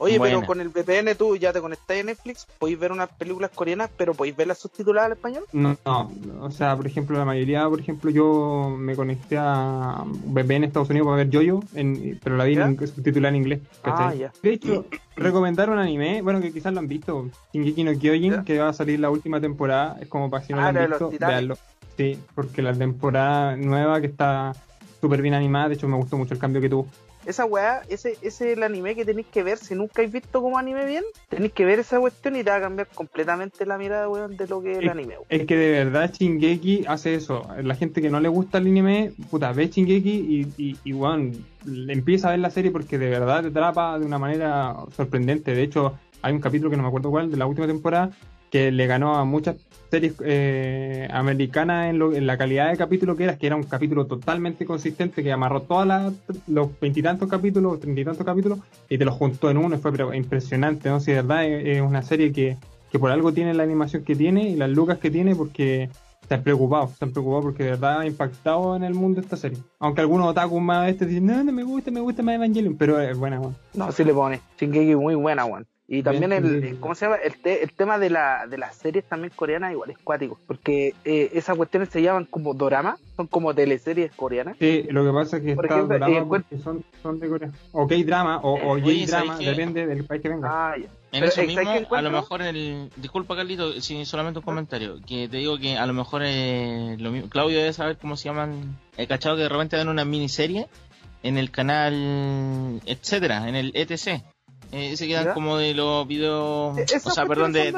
Oye, Buena. pero con el VPN tú ya te conectas a Netflix, podéis ver unas películas coreanas, pero podéis verlas subtituladas al español. No, no, o sea, por ejemplo, la mayoría, por ejemplo, yo me conecté a VPN Estados Unidos para ver Jojo, en, pero la vi en, subtitulada en inglés. ¿cachai? Ah, ya. De hecho, recomendar un anime, bueno, que quizás lo han visto, Shingeki no Kyojin, ¿Ya? que va a salir la última temporada, es como para si no Ah, lo han visto, véanlo. Sí, porque la temporada nueva que está súper bien animada, de hecho me gustó mucho el cambio que tuvo. Esa weá, ese, ese es el anime que tenéis que ver. Si nunca habéis visto como anime bien, tenéis que ver esa cuestión y te va a cambiar completamente la mirada, weón, de lo que es el anime. weón. Es que de verdad Shingeki hace eso. La gente que no le gusta el anime, puta, ve Shingeki y, y, y weón, empieza a ver la serie porque de verdad te atrapa de una manera sorprendente. De hecho, hay un capítulo que no me acuerdo cuál, de la última temporada, que le ganó a muchas series eh, americanas en, lo- en la calidad de capítulo que era, que era un capítulo totalmente consistente, que amarró todos los veintitantos capítulos, treinta y tantos capítulos, y te los juntó en uno, fue pero impresionante, ¿no? Si de verdad es, es una serie que, que por algo tiene la animación que tiene y las lucas que tiene, porque se han preocupado, se han preocupado porque de verdad ha impactado en el mundo esta serie. Aunque algunos otakus más este dicen, no, no me gusta, me gusta más Evangelion, pero es buena, weón. No, sí le pone. Shingeki muy buena, weón. Y también Bien, el, Shingeki. ¿cómo se llama? El, te- el tema de, la, de las series también coreanas igual es cuático. Porque eh, esas cuestiones se llaman como dorama, son como teleseries coreanas. Sí, lo que pasa es que Por está ejemplo, drama eh, porque son, son de Corea. O K-drama o, o J-drama, depende del país que venga. Ah, ya. En Pero, eso ¿sabes mismo, a lo mejor el... Disculpa, Carlito, si solamente un comentario. Que te digo que a lo mejor eh, lo mismo... Claudio debe saber cómo se llaman... He cachado que de repente dan una miniserie en el canal... Etcétera, en el ETC. Eh, se quedan ¿Ya? como de los videos... Eh, O sea, perdón, de...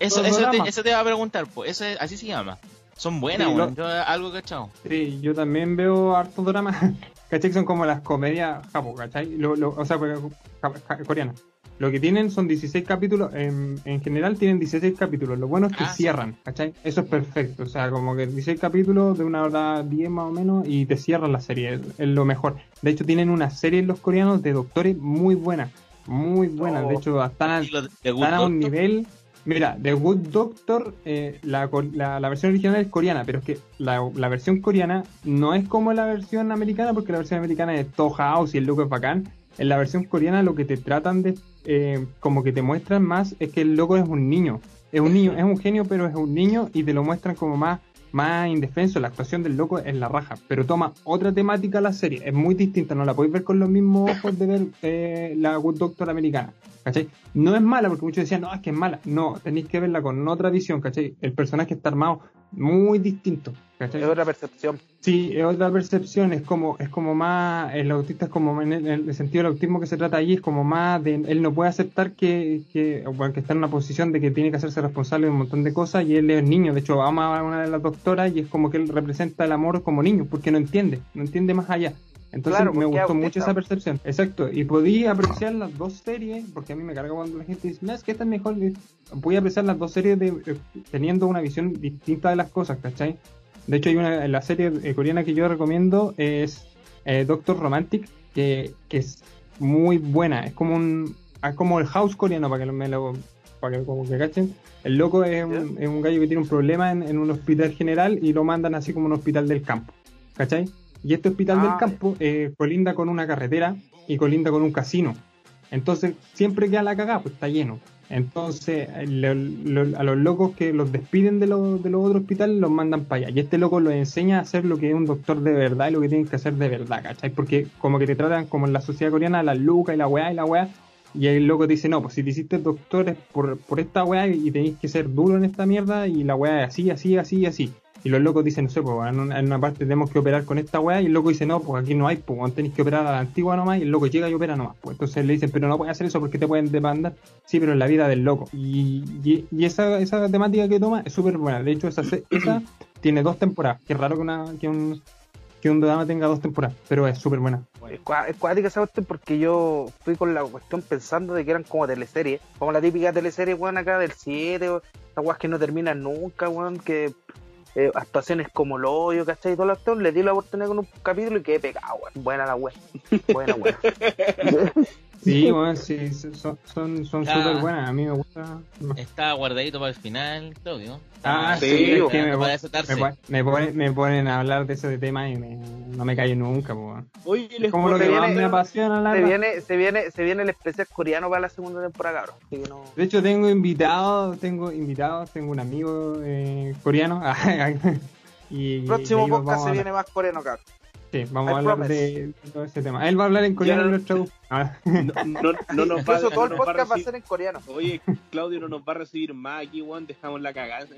Eso, eso, te, eso te va a preguntar, pues. Eso es- así se llama. Son buenas, Sí, weón. lo- Yo algo cachado. Sí, yo también veo harto drama. ¿cachai? Son como las comedias japo, ¿cachai? Lo, lo- o sea, pues, coreanas. Lo que tienen son 16 capítulos, en, en general tienen 16 capítulos. Lo bueno es que Ah, sí. cierran, ¿cachai? Eso es perfecto. O sea, como que 16 capítulos de una hora 10 más o menos y te cierran la serie. Es, es lo mejor. De hecho, tienen una serie los coreanos de doctores muy buena. Muy buena. De Oh. hecho, están a, están un nivel. Mira, The Good Doctor, eh, la, la, la versión original es coreana, pero es que la, la versión coreana no es como la versión americana, porque la versión americana es todo house y el loco es bacán. En la versión coreana lo que te tratan de, eh, como que te muestran más, es que el loco es un niño. Es un niño, es un genio, pero es un niño y te lo muestran como más, más indefenso. La actuación del loco es la raja, pero toma otra temática la serie. Es muy distinta, no la podéis ver con los mismos ojos de ver eh, la Good Doctor americana. ¿Cachai? No es mala, porque muchos decían, no, es que es mala. No, tenéis que verla con otra visión, ¿cachai? El personaje está armado muy distinto, ¿cachai? Es otra percepción. Sí, es otra percepción, es como, es como más, el autista es como, en el, en el sentido del autismo que se trata allí, es como más de, él no puede aceptar que, que, bueno, que está en una posición de que tiene que hacerse responsable de un montón de cosas y él es niño, de hecho ama a una de las doctoras y es como que él representa el amor como niño, porque no entiende, no entiende más allá. Entonces Claro, me gustó mucho esa percepción. Exacto. Y podía apreciar las dos series, porque a mí me carga cuando la gente dice, no, es que esta es mejor. Voy a apreciar las dos series de, eh, teniendo una visión distinta de las cosas, ¿cachai? De hecho, hay una, la serie eh, coreana que yo recomiendo es eh, Doctor Romantic, que, que es muy buena. Es como un es como el house coreano, para que me lo para que como que cachen. El loco es un, es un gallo que tiene un problema en, en un hospital general y lo mandan así como un hospital del campo. ¿Cachai? Y este hospital Ah, del campo eh, colinda con una carretera y colinda con un casino. Entonces, siempre queda la cagada, pues está lleno. Entonces, eh, lo- lo- a los locos que los despiden de, los de los otros hospitales los mandan para allá. Y este loco los enseña a hacer lo que es un doctor de verdad y lo que tienen que hacer de verdad, ¿cachai? Porque como que te tratan como en la sociedad coreana, las lucas y la weá y la weá. Y el loco te dice, no, pues si te hiciste doctor es por, por esta weá y tenéis que ser duro en esta mierda y la weá es así, así, así, así. Y los locos dicen, no sé, pues en una, en una parte tenemos que operar con esta weá y el loco dice, no, pues aquí no hay, pues tenéis que operar a la antigua nomás y el loco llega y opera nomás. Pues entonces le dicen, pero no puedes hacer eso porque te pueden demandar. Sí, pero en la vida del loco. Y, y, y esa, esa temática que toma es súper buena. De hecho, esa, esa tiene dos temporadas. Qué raro que, una, que un que un drama tenga dos temporadas, pero es súper buena. Es es cuática esa cuestión porque yo fui con la cuestión pensando de que eran como teleseries, como la típica teleserie, weón, acá del 7, esas weas que no terminan nunca, weón, que eh, actuaciones como el hoyo, ¿cachai? Y todo el actor, le di la oportunidad con un capítulo y quedé pegado. Buena la wea. Buena, weón. Sí, bueno, sí, son son son súper buenas. A mí me gusta. Está guardadito para el final, Claudio. Ah, sí, sí, es que me, me, desatarse. pon- me ponen, me ponen a hablar de ese tema y me- no me callo nunca, po. Oye, les Como lo se que más viene- me apasiona, la Se viene, se viene, se viene el especial coreano para la segunda temporada, cabrón. Así que no. De hecho, tengo invitados, tengo invitados, tengo un amigo eh, coreano. y, Próximo y podcast se viene más coreano, cabrón. Sí, vamos I a hablar promise. de, de todo ese tema. Él va a hablar en coreano lo traduzco. Ah, no, no, no nos va, todo el no va podcast va a ser en coreano. Oye, Claudio no nos va a recibir más aquí, weón. Dejamos la cagada.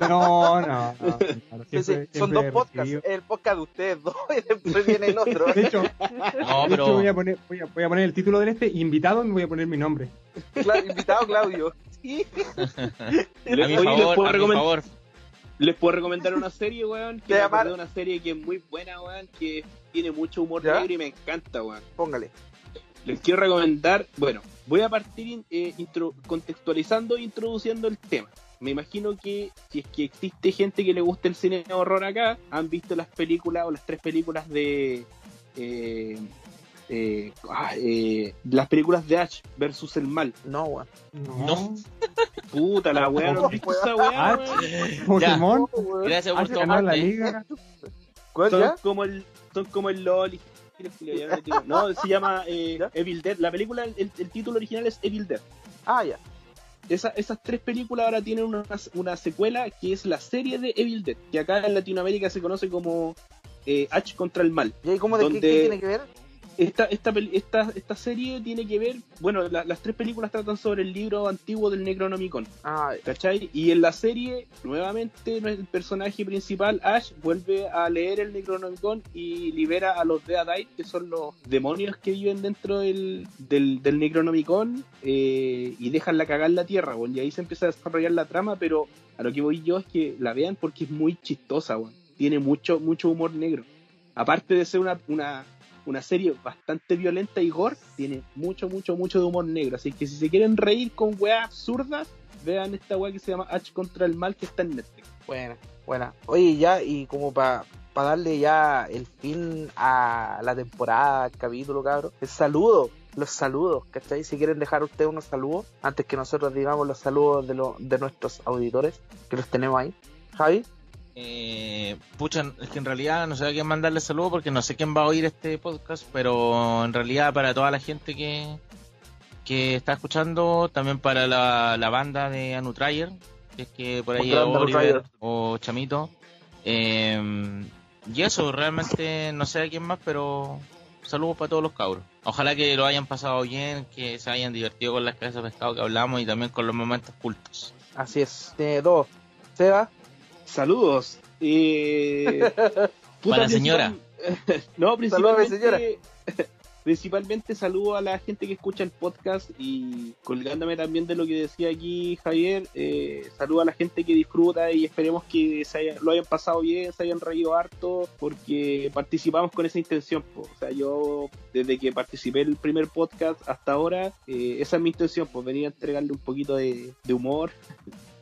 No, no, no. claro, Sí, sí, siempre- son dos podcasts, el podcast de ustedes dos y después viene el otro. De hecho, No, de hecho pero voy, a poner, voy, a, voy a poner el título del este, invitado, y voy a poner mi nombre. Cla- invitado Claudio. Sí. a mi favor, a mi favor. Les puedo recomendar una serie, weón. Que me de una serie que es muy buena, weón. Que tiene mucho humor ¿Ya? negro y me encanta, weón. Póngale. Les quiero recomendar, bueno, voy a partir eh, intro- contextualizando e introduciendo el tema. Me imagino que si es que existe gente que le gusta el cine de horror acá, han visto las películas o las tres películas de... eh, eh, ah, eh, las películas de Ash versus el mal. No, weón. No. Puta, la weá, ¿no visto esa weá? Pokémon. Gracias por ganó la liga. ¿Cuál Son ya? como el, son como el LOL. y- No, se llama eh. Evil Dead. La película, el, el título original es Evil Dead. Ah, ya. Esa- esas tres películas ahora tienen una, una secuela que es la serie de Evil Dead, que acá en Latinoamérica se conoce como eh, H contra el mal. ¿Y cómo de qué tiene que ver? Esta, esta, esta, esta serie tiene que ver, bueno, la- las tres películas tratan sobre el libro antiguo del Necronomicon, Ah, ¿cachai? Y en la serie, nuevamente, el personaje principal, Ash, vuelve a leer el Necronomicon y libera a los Deadite, que son los demonios que viven dentro del, del, del Necronomicon, eh, y dejan la cagar en la tierra, weón. Y ahí se empieza a desarrollar la trama, pero a lo que voy yo es que la vean porque es muy chistosa, weón. Tiene mucho, mucho humor negro. aparte de ser una, una, una serie bastante violenta y gore, tiene mucho, mucho, mucho de humor negro. Así que si se quieren reír con weas absurdas, vean esta wea que se llama H contra el mal que está en Netflix. Buena, buena. Oye, ya, y como para darle ya el fin a la temporada, al capítulo, cabrón, el saludo, los saludos, ¿cachai? Si quieren dejar ustedes unos saludos, antes que nosotros digamos los saludos de, lo, de nuestros auditores, que los tenemos ahí. Javi. Eh, pucha, es que en realidad no sé a quién mandarle saludos porque no sé quién va a oír este podcast, pero en realidad para toda la gente que, que está escuchando, también para la, la banda de Anutrayer, que es que por ahí Grande Oliver o Chamito. Eh, y eso, realmente no sé a quién más, pero saludos para todos los cabros. Ojalá que lo hayan pasado bien, que se hayan divertido con las cabezas de pescado que hablamos y también con los momentos cultos. Así es. Tiene dos. Seba. Saludos. Eh, puta, Para la señora. no, principalmente. Principalmente saludo a la gente que escucha el podcast y colgándome también de lo que decía aquí Javier, eh, saludo a la gente que disfruta y esperemos que se haya- lo hayan pasado bien, se hayan reído harto, porque participamos con esa intención. po. O sea, yo desde que participé en el primer podcast hasta ahora, eh, esa es mi intención, pues venir a entregarle un poquito de, de humor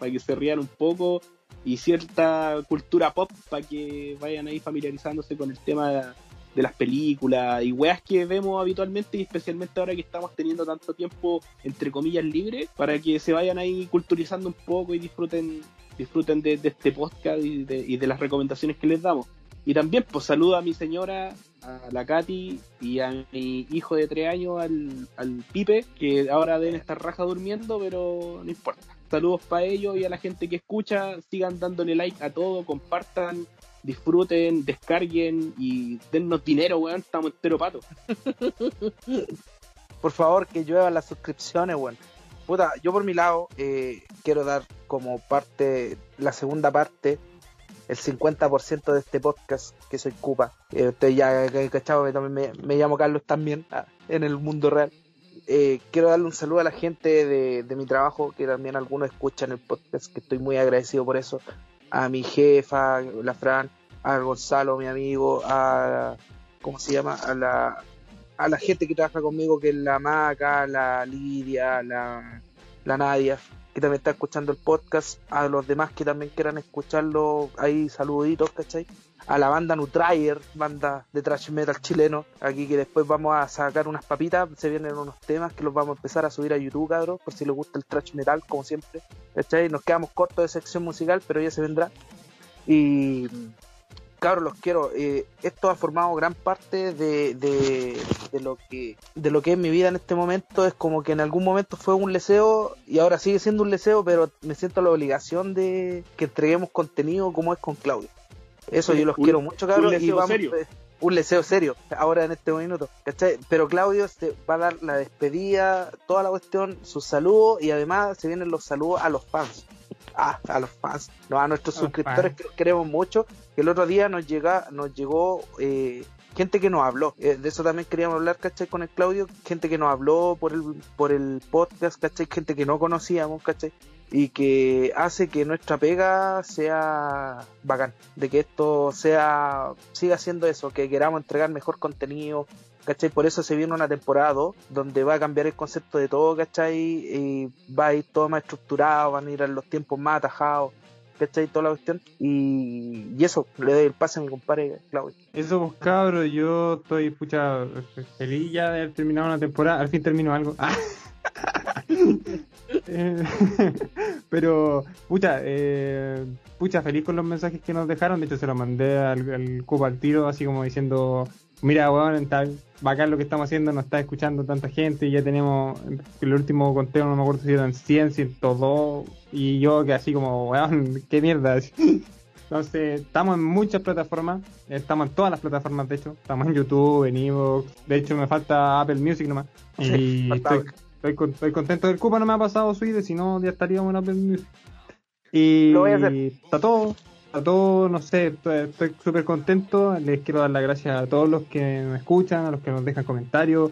para que se rían un poco y cierta cultura pop para que vayan ahí familiarizándose con el tema de, de las películas y weas que vemos habitualmente y especialmente ahora que estamos teniendo tanto tiempo entre comillas libre para que se vayan ahí culturizando un poco y disfruten disfruten de, de este podcast y de, y de las recomendaciones que les damos. Y también pues saludo a mi señora a la Katy y a mi hijo de tres años al, al Pipe que ahora deben estar raja durmiendo pero no importa saludos para ellos y a la gente que escucha sigan dándole like a todo compartan disfruten, descarguen y dennos dinero, weón, estamos entero pato. por favor, que lluevan las suscripciones, weón. Puta, yo por mi lado eh, quiero dar como parte, la segunda parte, el 50% de este podcast que soy Cupa. Eh, ustedes ya eh, cachado que también me, me llamo Carlos también ah, en el mundo real. Eh, quiero darle un saludo a la gente de, de mi trabajo, que también algunos escuchan el podcast, que estoy muy agradecido por eso. A mi jefa, la Fran, a Gonzalo, mi amigo, a, ¿cómo se llama? A la, a la gente que trabaja conmigo, que es la Maca, la Lidia, la, la Nadia, que también está escuchando el podcast, a los demás que también quieran escucharlo, ahí saluditos, ¿cachai? A la banda Nutrier, banda de thrash metal chileno, aquí que después vamos a sacar unas papitas, se vienen unos temas que los vamos a empezar a subir a YouTube, cabros, por si les gusta el thrash metal, como siempre, ¿cachai? Nos quedamos cortos de sección musical, pero ya se vendrá. Y cabros, los quiero. Eh, esto ha formado gran parte de, de, de lo que de lo que es mi vida en este momento. Es como que en algún momento fue un leseo y ahora sigue siendo un leseo, pero me siento la obligación de que entreguemos contenido como es con Claudio. Eso yo los Un- quiero mucho, cabros. un y leseo vamos, serio. eh, un leseo serio, ahora en este minuto, ¿cachai? Pero Claudio se va a dar la despedida, toda la cuestión, sus saludos y además se vienen los saludos a los fans. A los fans, no a nuestros A suscriptores que queremos mucho. El otro día nos llega, nos llegó eh, gente que nos habló. Eh, de eso también queríamos hablar, ¿cachai? Con el Claudio. Gente que nos habló por el, por el podcast, ¿cachai? Gente que no conocíamos, ¿cachai? Y que hace que nuestra pega sea bacán. De que esto sea, siga siendo eso, que queramos entregar mejor contenido, ¿cachai? Por eso se viene una temporada 2, donde va a cambiar el concepto de todo, ¿cachai? Y va a ir todo más estructurado, van a ir a los tiempos más atajados, ¿cachai? Toda la cuestión. Y, y eso, le doy el pase a mi compadre Claudio. Eso, pues yo estoy pucha feliz ya de haber terminado una temporada. Al fin termino algo. Ah. Eh, Pero, pucha, eh, pucha, feliz con los mensajes que nos dejaron. De hecho, se los mandé al, al al tiro, así como diciendo: Mira, weón, está bacán lo que estamos haciendo, nos está escuchando tanta gente. Y ya tenemos el último conteo, no me acuerdo si eran 100, 102. Y yo que así como, weón, qué mierda. Entonces, estamos en muchas plataformas, estamos en todas las plataformas, de hecho, estamos en YouTube, en Evox, de hecho me falta Apple Music nomás. Sí, y estoy, estoy, con- estoy contento del Cupa, no me ha pasado Swede, si no ya estaríamos en Apple Music. Y Lo voy a hacer. está todo, está todo, no sé, estoy súper contento, les quiero dar las gracias a todos los que nos escuchan, a los que nos dejan comentarios.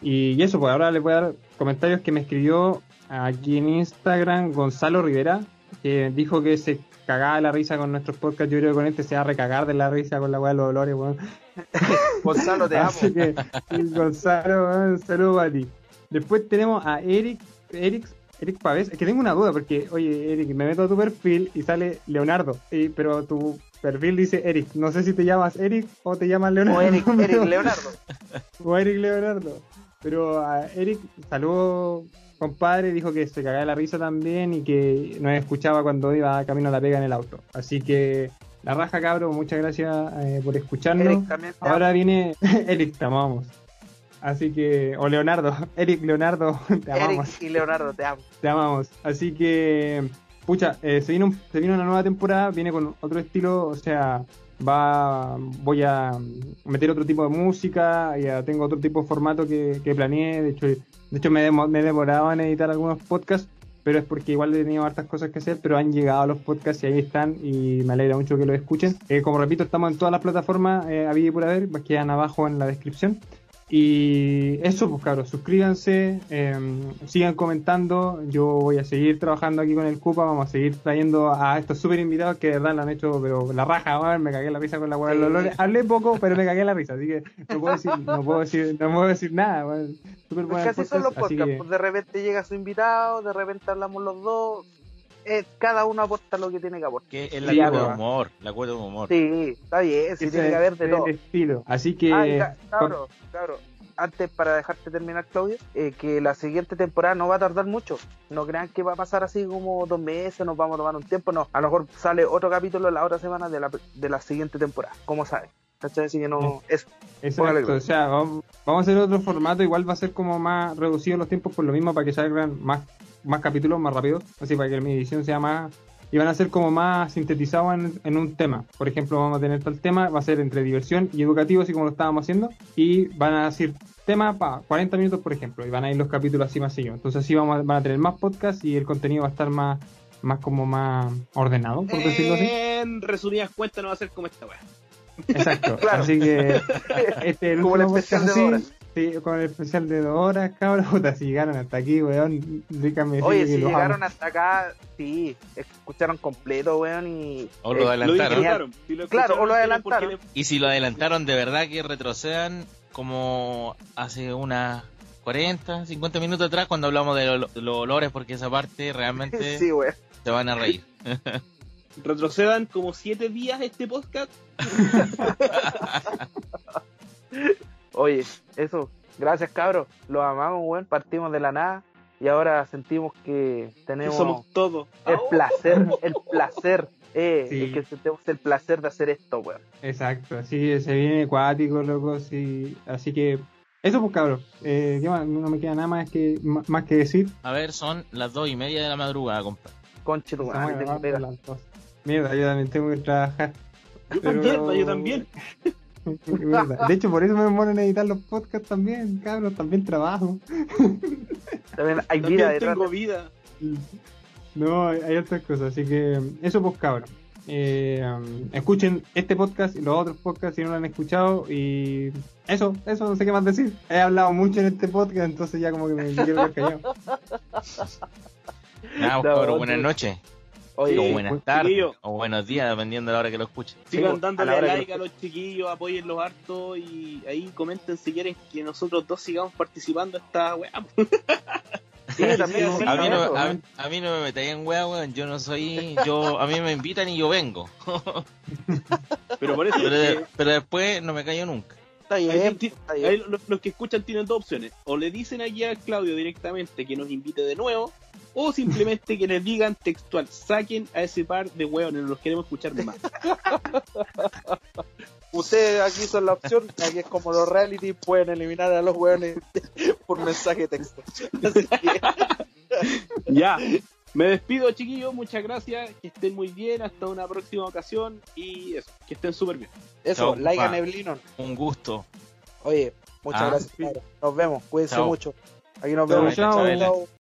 Y, eso, pues ahora les voy a dar comentarios que me escribió aquí en Instagram Gonzalo Rivera, que dijo que se cagada de la risa con nuestros podcasts. Yo creo que con este se va a recagar de la risa con la weá de los olores, weón. Gonzalo, te amo. Así que, Gonzalo, weón, un saludo para ti. Después tenemos a Eric, Eric, Eric Pavés. Es que tengo una duda, porque, oye, Eric, me meto a tu perfil y sale Leonardo, y- pero tu perfil dice Eric. No sé si te llamas Eric o te llamas Leonardo. O Eric, Eric Leonardo. o Eric Leonardo. Pero a Eric, saludo compadre, dijo que se cagaba la risa también y que nos escuchaba cuando iba camino a la pega en el auto. Así que la raja, cabro, muchas gracias eh, por escucharnos. Eric también Ahora viene Eric, te amamos. Así que, o Leonardo, Eric Leonardo, te amamos. Eric y Leonardo, te amo. Te amamos. Así que, pucha, eh, se, viene un- se viene una nueva temporada, viene con otro estilo, o sea, va voy a meter otro tipo de música, ya tengo otro tipo de formato que, que planeé, de hecho, de hecho me, demo- me demoraba en editar algunos podcasts, pero es porque igual he tenido hartas cosas que hacer, pero han llegado los podcasts y ahí están y me alegra mucho que los escuchen. Eh, como repito, estamos en todas las plataformas, eh, había y por haber, quedan abajo en la descripción. Y eso, pues cabros, suscríbanse, eh, sigan comentando. Yo voy a seguir trabajando aquí con el Cupa. Vamos a seguir trayendo a estos super invitados que de verdad lo han hecho, pero la raja, me cagué la risa con la weá de los olores. Hablé poco, pero me cagué la risa, así que no puedo decir, no puedo decir, no puedo decir nada, Pues casi son los podcast, así podcasts. que- Pues de repente llega su invitado, de repente hablamos los dos. Eh, cada uno aporta lo que tiene que aportar. Que es la Sí, cuota de humor, la cuota de humor. Sí, está bien, sí ese tiene que haber de todo. el estilo. Así que Ah, cabro, cabro, antes para dejarte terminar, Claudio, eh, que la siguiente temporada no va a tardar mucho. No crean que va a pasar así como dos meses, nos vamos a tomar un tiempo. No, a lo mejor sale otro capítulo la otra semana de la, de la siguiente temporada. ¿Cómo saben? ¿Cachai? Así que no. Es, Exacto, o sea, vamos, vamos a hacer otro formato, igual va a ser como más reducido los tiempos por lo mismo para que salgan más, más capítulos más rápido, así para que mi edición sea más y van a ser como más sintetizados en, en un tema. Por ejemplo, vamos a tener tal tema, va a ser entre diversión y educativo, así como lo estábamos haciendo, y van a decir tema para 40 minutos, por ejemplo, y van a ir los capítulos así más seguidos. Entonces así vamos a, van a tener más podcasts y el contenido va a estar más, más como más ordenado, por decirlo así. En resumidas cuentas, no va a ser como esta weá. Exacto. Claro. Así que este es el Como el último especial podcast de así. Sí, con el especial de dos horas, cabrón. Puta, si llegaron hasta aquí, weón. Díganme Oye, si llegaron amo. hasta acá, sí, escucharon completo, weón, y... O lo eh, Lo adelantaron. disfrutaron. Si lo Claro, o lo adelantaron. le- Y si lo adelantaron, de verdad que retrocedan como hace unas 40, 50 minutos atrás cuando hablamos de, lo- de los olores, porque esa parte realmente sí, se van a reír. retrocedan como siete días este podcast. Oye, eso, gracias cabros, los amamos, weón, partimos de la nada y ahora sentimos que que tenemos somos todos. el placer, el placer, eh, Sí. el que tenemos el placer de hacer esto, weón. Exacto, así se viene acuático, loco. Sí. Así que, eso, pues, cabrón. Eh. No me queda nada más que, más que decir. A ver, son las dos y media de la madrugada, compa. Conche tu madre. Mierda, yo también tengo que trabajar. Yo Pero- también, yo también. De hecho, por eso me demoran en editar los podcasts también, cabrón. También trabajo. También hay vida También detrás. tengo vida. No, hay, otras cosas, así que eso pues cabrón. Eh, um, escuchen este podcast y los otros podcasts si no lo han escuchado y eso, eso no sé qué más decir. He hablado mucho en este podcast, entonces ya como que me quiero quedar callado. Nada, No, cabrón, tú- buenas noches, Oye, o buenas tardes, o buenos días, dependiendo de la hora que lo escuchen. Sigan a dándole la hora que like a lo los chiquillos, apóyenlos harto y ahí comenten si quieren que nosotros dos sigamos participando esta weá. sí, también, sí, sí, A mí, no, a, a mí no me metáis en wea, weón. Yo no soy. yo A mí me invitan y yo vengo. Pero por eso, pero después no me callo nunca. Está ahí bien, ti- está bien. ahí los, los que escuchan tienen dos opciones. O le dicen aquí a Claudio directamente que nos invite de nuevo, o simplemente que les digan textual, saquen a ese par de hueones, no los queremos escuchar más. Ustedes aquí son la opción, aquí es como los reality, pueden eliminar a los weones por mensaje de texto. Así que, ya, me despido chiquillos, muchas gracias, que estén muy bien, hasta una próxima ocasión y eso, que estén súper bien. eso, like a compa. Neblinon. Un gusto. Oye, muchas Ah. gracias. cabros. Nos vemos, cuídense Chao. mucho. Aquí nos Chao, vemos. chao. chao.